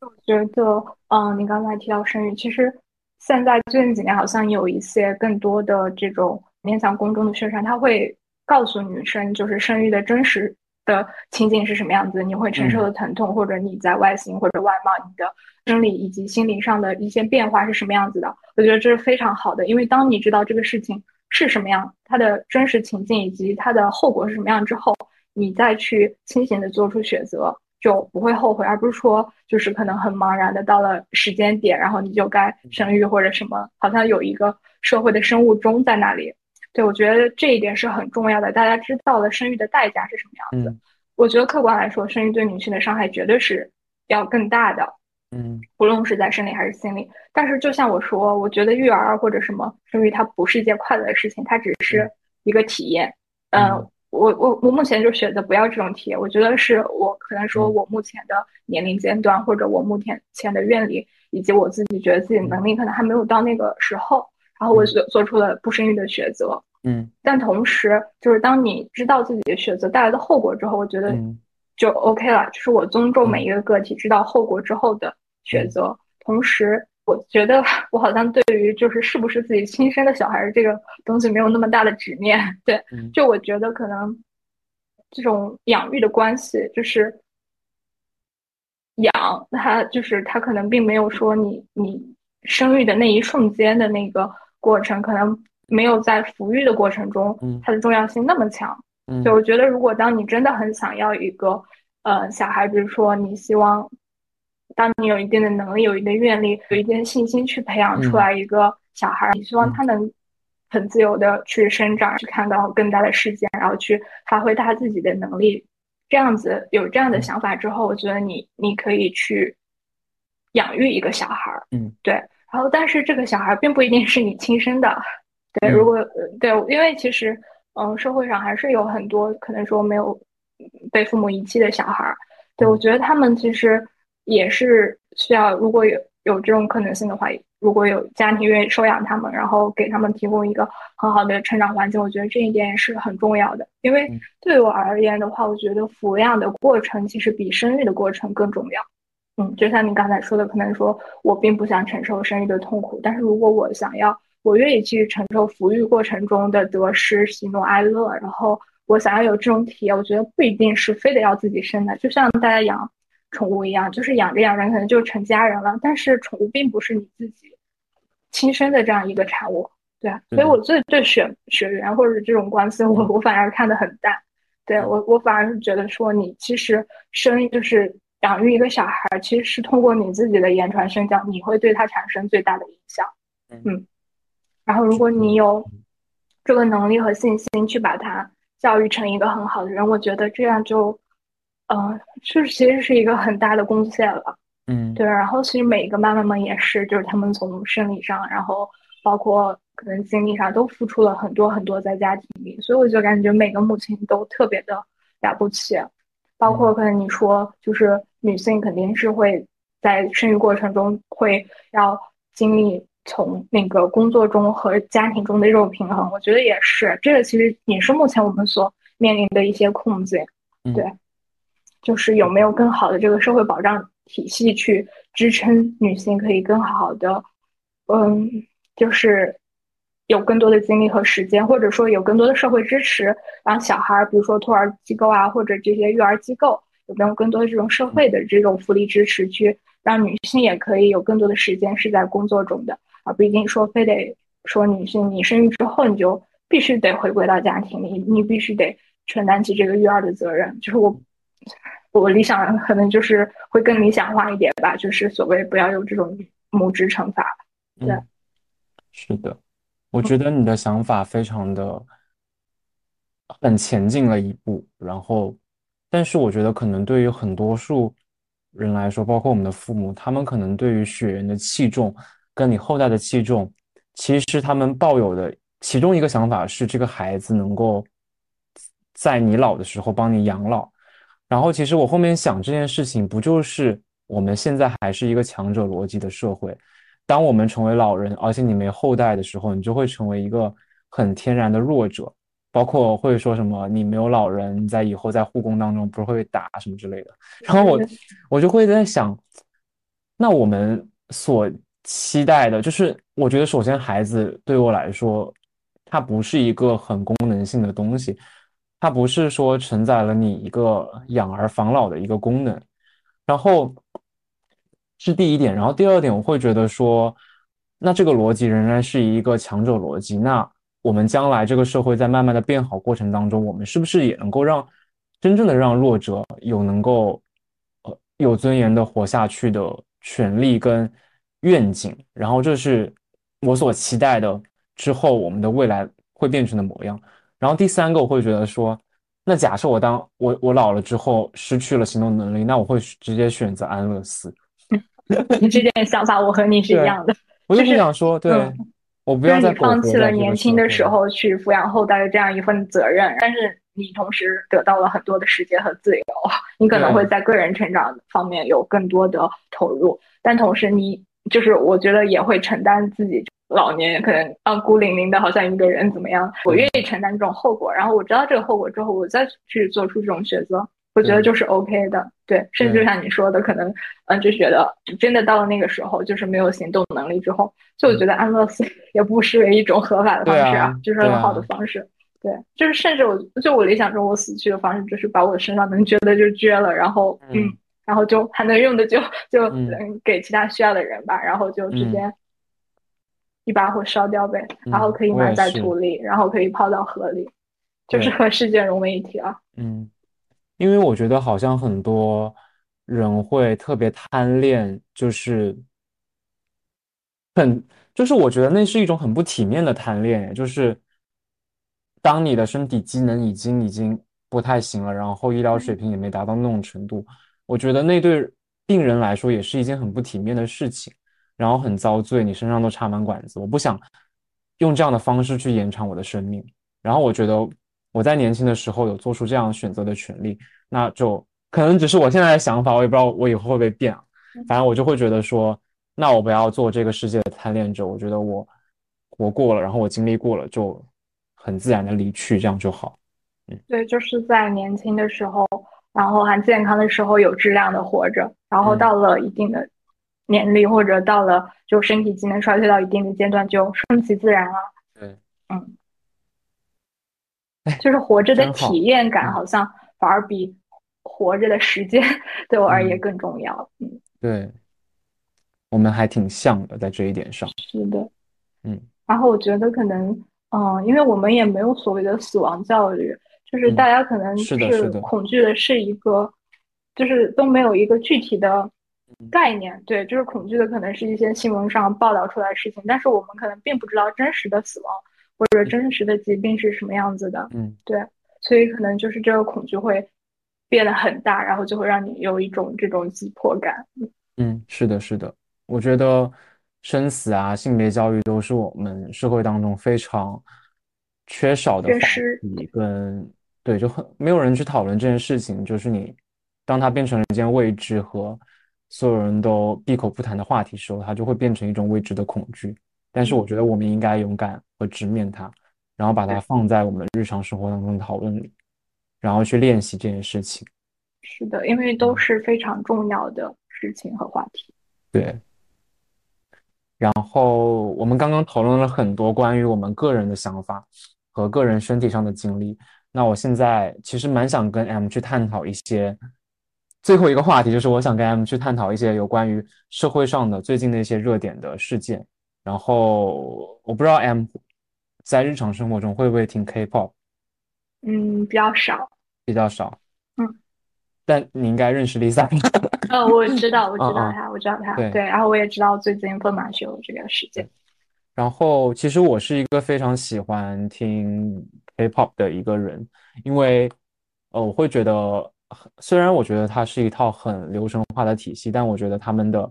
我觉得，嗯，你刚才提到生育，其实现在最近几年好像有一些更多的这种面向公众的宣传，他会告诉女生，就是生育的真实的情景是什么样子，你会承受的疼痛，或者你在外形或者外貌、你的生理以及心理上的一些变化是什么样子的。我觉得这是非常好的，因为当你知道这个事情。是什么样，它的真实情境以及它的后果是什么样之后，你再去清醒的做出选择，就不会后悔，而不是说就是可能很茫然的到了时间点，然后你就该生育或者什么，好像有一个社会的生物钟在那里。对我觉得这一点是很重要的，大家知道了生育的代价是什么样子。我觉得客观来说，生育对女性的伤害绝对是要更大的。嗯，无论是在生理还是心理，但是就像我说，我觉得育儿或者什么生育，它不是一件快乐的事情，它只是一个体验。嗯，我我我目前就选择不要这种体验。我觉得是我可能说我目前的年龄阶段，或者我目前前的愿力，以及我自己觉得自己能力可能还没有到那个时候，然后我做做出了不生育的选择。嗯，但同时就是当你知道自己的选择带来的后果之后，我觉得就 OK 了。就是我尊重每一个个体知道后果之后的。选择，同时，我觉得我好像对于就是是不是自己亲生的小孩这个东西没有那么大的执念。对，就我觉得可能这种养育的关系，就是养他，就是他可能并没有说你你生育的那一瞬间的那个过程，可能没有在抚育的过程中，它的重要性那么强。就我觉得，如果当你真的很想要一个呃小孩，比如说你希望。当你有一定的能力、有一定的愿力、有一定的信心去培养出来一个小孩，你希望他能很自由的去生长，去看到更大的世界，然后去发挥他自己的能力。这样子有这样的想法之后，我觉得你你可以去养育一个小孩。嗯，对。然后，但是这个小孩并不一定是你亲生的。对，如果对，因为其实嗯，社会上还是有很多可能说没有被父母遗弃的小孩。对，我觉得他们其实。也是需要，如果有有这种可能性的话，如果有家庭愿意收养他们，然后给他们提供一个很好的成长环境，我觉得这一点也是很重要的。因为对我而言的话，我觉得抚养的过程其实比生育的过程更重要。嗯，就像你刚才说的，可能说我并不想承受生育的痛苦，但是如果我想要，我愿意去承受抚育过程中的得失、喜怒哀乐，然后我想要有这种体验，我觉得不一定是非得要自己生的，就像大家养。宠物一样，就是养着养着可能就成家人了。但是宠物并不是你自己亲生的这样一个产物，对啊。所以我最对血血缘或者是这种关系，我我反而看得很淡。对我我反而是觉得说，你其实生就是养育一个小孩，其实是通过你自己的言传身教，你会对他产生最大的影响。嗯。然后如果你有这个能力和信心去把他教育成一个很好的人，我觉得这样就。嗯，就是其实是一个很大的贡献了，嗯，对。然后其实每一个妈妈们也是，就是她们从生理上，然后包括可能精力上都付出了很多很多在家庭里，所以我就感觉每个母亲都特别的了不起。包括可能你说，就是女性肯定是会在生育过程中会要经历从那个工作中和家庭中的这种平衡，我觉得也是这个，其实也是目前我们所面临的一些困境。对，就是有没有更好的这个社会保障体系去支撑女性可以更好的，嗯，就是有更多的精力和时间，或者说有更多的社会支持，让小孩，比如说托儿机构啊，或者这些育儿机构，有没有更多的这种社会的这种福利支持，去让女性也可以有更多的时间是在工作中的，而不一定说非得说女性你生育之后你就必须得回归到家庭里，你必须得。承担起这个育儿的责任，就是我，我理想可能就是会更理想化一点吧，就是所谓不要有这种母职惩罚。对，是的，我觉得你的想法非常的很前进了一步，然后，但是我觉得可能对于很多数人来说，包括我们的父母，他们可能对于血缘的器重跟你后代的器重，其实他们抱有的其中一个想法是这个孩子能够。在你老的时候帮你养老，然后其实我后面想这件事情，不就是我们现在还是一个强者逻辑的社会？当我们成为老人，而且你没后代的时候，你就会成为一个很天然的弱者，包括会说什么你没有老人，你在以后在护工当中不是会被打什么之类的。然后我我就会在想，那我们所期待的，就是我觉得首先孩子对我来说，它不是一个很功能性的东西。它不是说承载了你一个养儿防老的一个功能，然后是第一点，然后第二点，我会觉得说，那这个逻辑仍然是一个强者逻辑。那我们将来这个社会在慢慢的变好过程当中，我们是不是也能够让真正的让弱者有能够呃有尊严的活下去的权利跟愿景？然后这是我所期待的之后我们的未来会变成的模样。然后第三个，我会觉得说，那假设我当我我老了之后失去了行动能力，那我会直接选择安乐死。你这点想法我和你是一样的。我就是想说，对我不要再放弃了年轻的时候去抚养后代的这样一份责任，但是你同时得到了很多的时间和自由，你可能会在个人成长方面有更多的投入，但同时你就是我觉得也会承担自己。老年可能啊孤零零的，好像一个人怎么样？我愿意承担这种后果，然后我知道这个后果之后，我再去做出这种选择，我觉得就是 OK 的。对，甚至就像你说的，可能嗯，就觉得真的到了那个时候，就是没有行动能力之后，就我觉得安乐死 也不失为一种合法的方式啊，就是很好的方式。对，就是甚至我就我理想中我死去的方式，就是把我身上能捐的就捐了，然后嗯，然后就还能用的就就嗯给其他需要的人吧，然后就直接。一把火烧掉呗，然后可以埋在土里，然后可以泡到河里，就是和世界融为一体啊。嗯，因为我觉得好像很多人会特别贪恋，就是很，就是我觉得那是一种很不体面的贪恋，就是当你的身体机能已经已经不太行了，然后医疗水平也没达到那种程度，我觉得那对病人来说也是一件很不体面的事情。然后很遭罪，你身上都插满管子，我不想用这样的方式去延长我的生命。然后我觉得我在年轻的时候有做出这样选择的权利，那就可能只是我现在的想法，我也不知道我以后会不会变啊。反正我就会觉得说，那我不要做这个世界的贪恋者。我觉得我活过了，然后我经历过了，就很自然的离去，这样就好。嗯，对，就是在年轻的时候，然后还健康的时候有质量的活着，然后到了一定的。年龄或者到了就身体机能衰退到一定的阶段，就顺其自然了。对，嗯，就是活着的体验感好像反而比活着的时间对我而言更重要。嗯，对，我们还挺像的在这一点上。是的，嗯。然后我觉得可能，嗯，因为我们也没有所谓的死亡教育，就是大家可能是恐惧的是一个，就是都没有一个具体的。概念对，就是恐惧的可能是一些新闻上报道出来的事情，但是我们可能并不知道真实的死亡或者真实的疾病是什么样子的。嗯，对，所以可能就是这个恐惧会变得很大，然后就会让你有一种这种急迫感。嗯，是的，是的，我觉得生死啊、性别教育都是我们社会当中非常缺少的话题，跟对，就很没有人去讨论这件事情，就是你当它变成了一件未知和。所有人都闭口不谈的话题时候，它就会变成一种未知的恐惧。但是我觉得我们应该勇敢和直面它，然后把它放在我们日常生活当中的讨论里，然后去练习这件事情。是的，因为都是非常重要的事情和话题。对。然后我们刚刚讨论了很多关于我们个人的想法和个人身体上的经历。那我现在其实蛮想跟 M 去探讨一些最后一个话题，就是我想跟 M 去探讨一些有关于社会上的最近的一些热点的事件。然后我不知道 M 在日常生活中会不会听 K-pop？嗯，比较少，比较少。嗯，但你应该认识 Lisa。嗯，我知道，我知道他，我知道他。对，然后我也知道最近凤马秀这个事件。然后其实我是一个非常喜欢听 K-pop 的一个人，因为呃，我会觉得虽然我觉得它是一套很流程化的体系，但我觉得他们的。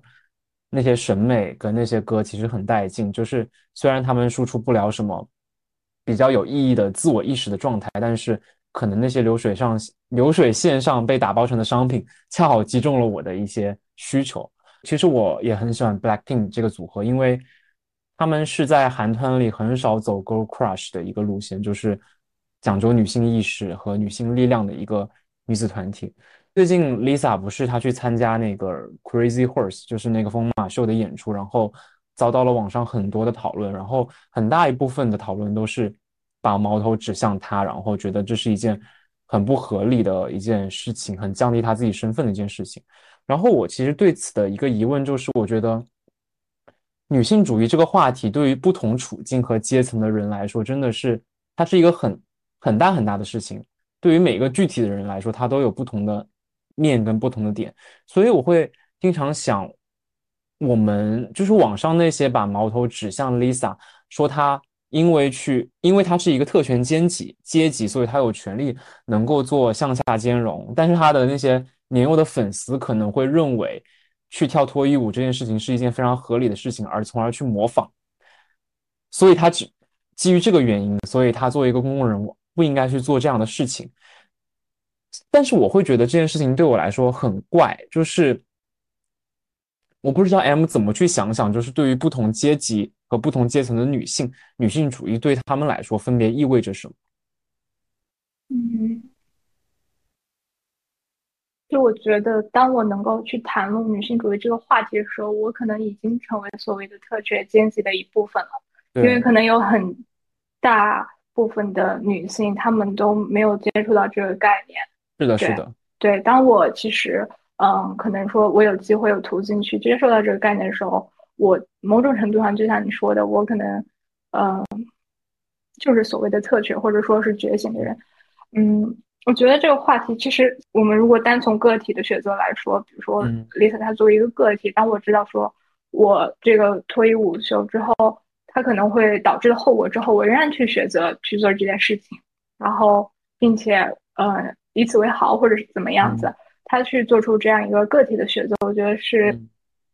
那些审美跟那些歌其实很带劲，就是虽然他们输出不了什么比较有意义的自我意识的状态，但是可能那些流水上流水线上被打包成的商品，恰好击中了我的一些需求。其实我也很喜欢 Blackpink 这个组合，因为他们是在韩团里很少走 Girl Crush 的一个路线，就是讲究女性意识和女性力量的一个女子团体。最近 Lisa 不是她去参加那个 Crazy Horse，就是那个疯马秀的演出，然后遭到了网上很多的讨论，然后很大一部分的讨论都是把矛头指向他，然后觉得这是一件很不合理的一件事情，很降低他自己身份的一件事情。然后我其实对此的一个疑问就是，我觉得女性主义这个话题对于不同处境和阶层的人来说，真的是它是一个很很大很大的事情。对于每个具体的人来说，它都有不同的。面跟不同的点，所以我会经常想，我们就是网上那些把矛头指向 Lisa，说她因为去，因为她是一个特权阶级阶级，所以她有权利能够做向下兼容。但是她的那些年幼的粉丝可能会认为，去跳脱衣舞这件事情是一件非常合理的事情，而从而去模仿。所以她只基于这个原因，所以她作为一个公共人物，不应该去做这样的事情。但是我会觉得这件事情对我来说很怪，就是我不知道 M 怎么去想想，就是对于不同阶级和不同阶层的女性，女性主义对他们来说分别意味着什么？嗯，就我觉得，当我能够去谈论女性主义这个话题的时候，我可能已经成为所谓的特权阶级的一部分了，因为可能有很大部分的女性，她们都没有接触到这个概念。是的，是的，对。当我其实，嗯，可能说我有机会、有途径去接受到这个概念的时候，我某种程度上就像你说的，我可能，嗯，就是所谓的特权或者说是觉醒的人。嗯，我觉得这个话题其实，我们如果单从个体的选择来说，比如说 Lisa 她作为一个个体，当我知道说我这个脱衣舞秀之后，它可能会导致的后果之后，我仍然去选择去做这件事情，然后并且，嗯。以此为豪，或者是怎么样子，他去做出这样一个个体的选择，我觉得是，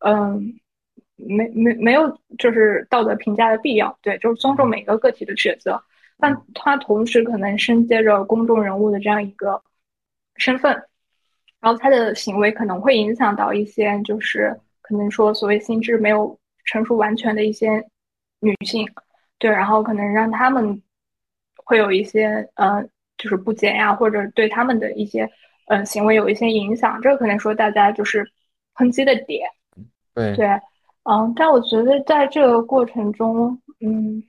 嗯，没没没有就是道德评价的必要，对，就是尊重每个个体的选择，但他同时可能身接着公众人物的这样一个身份，然后他的行为可能会影响到一些就是可能说所谓心智没有成熟完全的一些女性，对，然后可能让他们会有一些呃。就是不检呀，或者对他们的一些嗯行为有一些影响，这个可能说大家就是抨击的点。对对，嗯，但我觉得在这个过程中，嗯，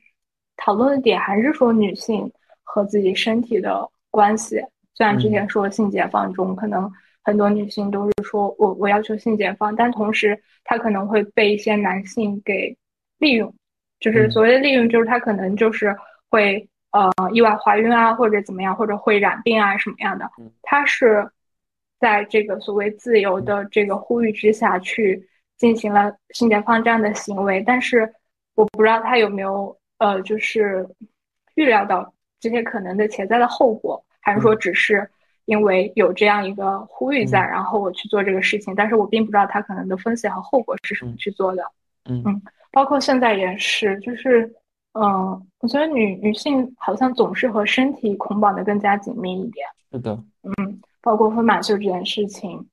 讨论的点还是说女性和自己身体的关系。虽然之前说性解放中，可能很多女性都是说我我要求性解放，但同时她可能会被一些男性给利用，就是所谓的利用，就是他可能就是会。呃，意外怀孕啊，或者怎么样，或者会染病啊，什么样的？他是在这个所谓自由的这个呼吁之下去进行了性解放这样的行为，但是我不知道他有没有呃，就是预料到这些可能的潜在的后果，还是说只是因为有这样一个呼吁在，然后我去做这个事情，但是我并不知道他可能的风险和后果是什么去做的。嗯嗯，包括现在也是，就是。嗯，我觉得女女性好像总是和身体捆绑的更加紧密一点。是的，嗯，包括分马秀这件事情，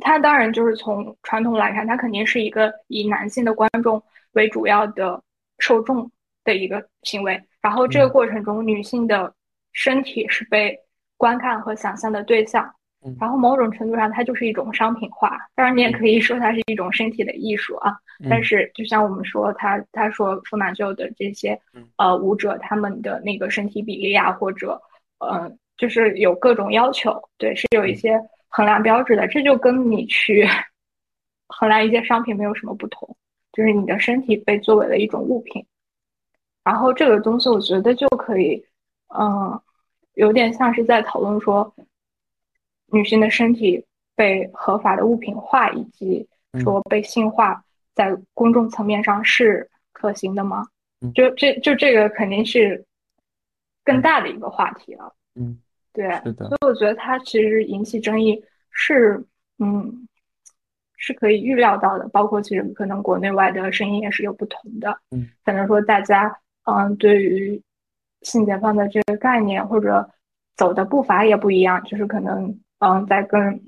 它当然就是从传统来看，它肯定是一个以男性的观众为主要的受众的一个行为。然后这个过程中，女性的身体是被观看和想象的对象。然后某种程度上，它就是一种商品化。当然，你也可以说它是一种身体的艺术啊。但是，就像我们说，他他说福马秀的这些呃舞者，他们的那个身体比例啊，或者呃，就是有各种要求，对，是有一些衡量标准的。这就跟你去衡量一些商品没有什么不同，就是你的身体被作为了一种物品。然后这个东西，我觉得就可以，嗯，有点像是在讨论说。女性的身体被合法的物品化，以及说被性化，在公众层面上是可行的吗？就这就这个肯定是更大的一个话题了。嗯，对。所以我觉得它其实引起争议是，嗯，是可以预料到的。包括其实可能国内外的声音也是有不同的。嗯，可能说大家嗯对于性解放的这个概念或者走的步伐也不一样，就是可能。嗯，在更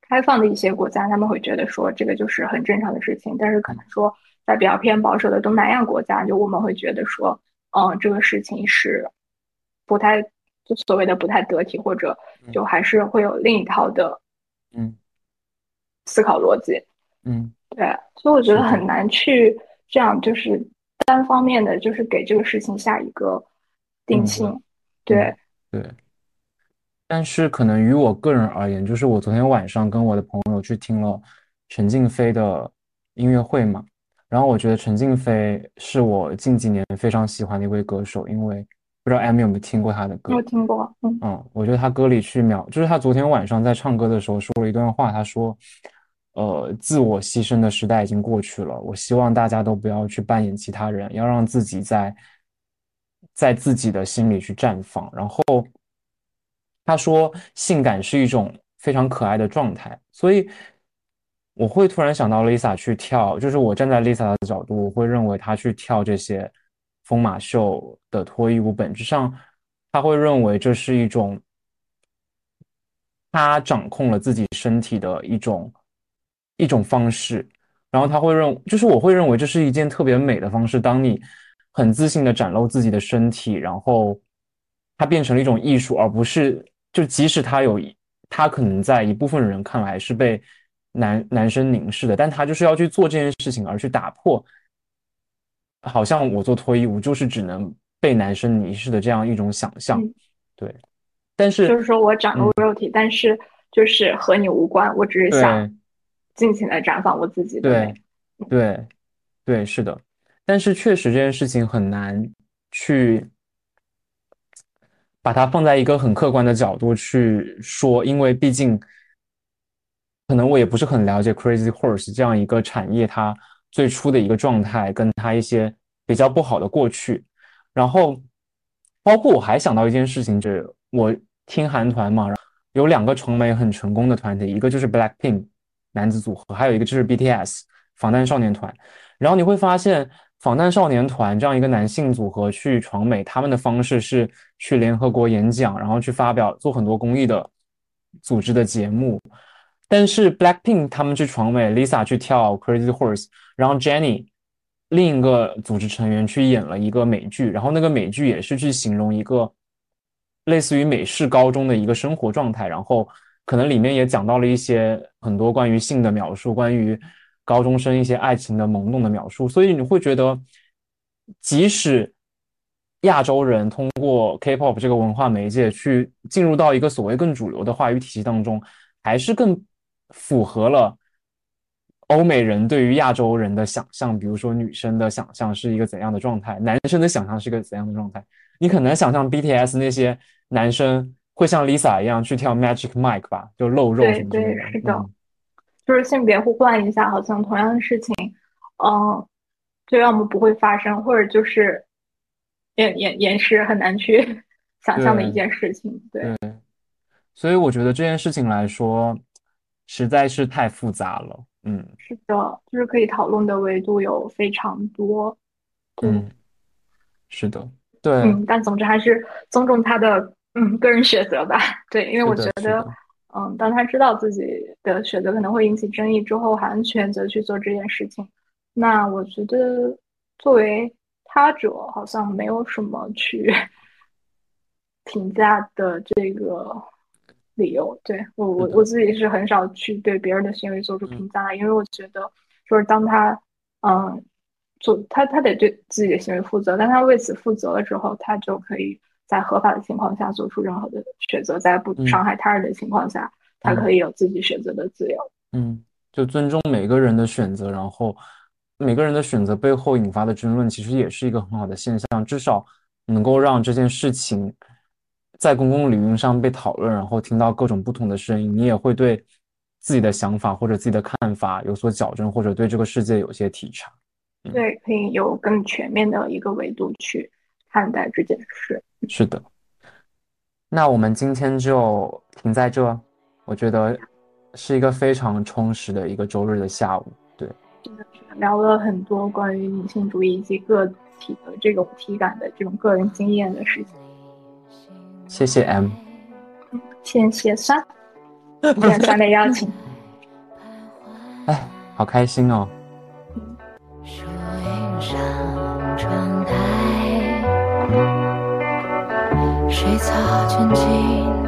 开放的一些国家，他们会觉得说这个就是很正常的事情，但是可能说在比较偏保守的东南亚国家，就我们会觉得说，嗯，这个事情是不太就所谓的不太得体，或者就还是会有另一套的嗯。思考逻辑，嗯，对，所以我觉得很难去这样就是单方面的就是给这个事情下一个定性，对对。但是可能于我个人而言，就是我昨天晚上跟我的朋友去听了陈静飞的音乐会嘛，然后我觉得陈静飞是我近几年非常喜欢的一位歌手，因为不知道 M 有没有听过他的歌？我听过，嗯嗯，我觉得他歌里去描，就是他昨天晚上在唱歌的时候说了一段话，他说，呃，自我牺牲的时代已经过去了，我希望大家都不要去扮演其他人，要让自己在在自己的心里去绽放，然后。他说：“性感是一种非常可爱的状态，所以我会突然想到 Lisa 去跳，就是我站在 Lisa 的角度，我会认为她去跳这些疯马秀的脱衣舞，本质上他会认为这是一种他掌控了自己身体的一种一种方式，然后他会认，就是我会认为这是一件特别美的方式。当你很自信的展露自己的身体，然后它变成了一种艺术，而不是。”就即使他有，他可能在一部分人看来是被男男生凝视的，但他就是要去做这件事情，而去打破，好像我做脱衣舞就是只能被男生凝视的这样一种想象。对，但是就是说我长露肉体，但是就是和你无关，我只是想尽情的绽放我自己。对，对，对，是的，但是确实这件事情很难去。把它放在一个很客观的角度去说，因为毕竟，可能我也不是很了解 Crazy Horse 这样一个产业，它最初的一个状态，跟它一些比较不好的过去。然后，包括我还想到一件事情，就是我听韩团嘛，有两个成媒很成功的团体，一个就是 Blackpink 男子组合，还有一个就是 BTS 防弹少年团。然后你会发现。防弹少年团这样一个男性组合去闯美，他们的方式是去联合国演讲，然后去发表做很多公益的组织的节目。但是 Blackpink 他们去闯美，Lisa 去跳 Crazy Horse，然后 Jennie 另一个组织成员去演了一个美剧，然后那个美剧也是去形容一个类似于美式高中的一个生活状态，然后可能里面也讲到了一些很多关于性的描述，关于。高中生一些爱情的懵懂的描述，所以你会觉得，即使亚洲人通过 K-pop 这个文化媒介去进入到一个所谓更主流的话语体系当中，还是更符合了欧美人对于亚洲人的想象。比如说，女生的想象是一个怎样的状态，男生的想象是一个怎样的状态。你可能想象 BTS 那些男生会像 Lisa 一样去跳 Magic Mike 吧，就露肉什么之类的。是的。就是性别互换一下，好像同样的事情，嗯，就要么不会发生，或者就是也也也是很难去 想象的一件事情。对，所以我觉得这件事情来说，实在是太复杂了。嗯，是的，就是可以讨论的维度有非常多。嗯，是的，对。嗯，但总之还是尊重他的嗯个人选择吧。对，因为我觉得。嗯，当他知道自己的选择可能会引起争议之后，还选择去做这件事情，那我觉得作为他者，好像没有什么去 评价的这个理由。对我，我我自己是很少去对别人的行为做出评价，因为我觉得，就是当他嗯做他他得对自己的行为负责，当他为此负责了之后，他就可以。在合法的情况下做出任何的选择，在不伤害他人的情况下，他可以有自己选择的自由。嗯，就尊重每个人的选择，然后每个人的选择背后引发的争论，其实也是一个很好的现象，至少能够让这件事情在公共领域上被讨论，然后听到各种不同的声音，你也会对自己的想法或者自己的看法有所矫正，或者对这个世界有些体察。对，可以有更全面的一个维度去看待这件事。是的，那我们今天就停在这。我觉得是一个非常充实的一个周日的下午。对，真的是聊了很多关于女性主义以及个体的这种体感的这种个人经验的事情。谢谢 M，谢谢三，谢谢三的邀请。哎，好开心哦。水草卷进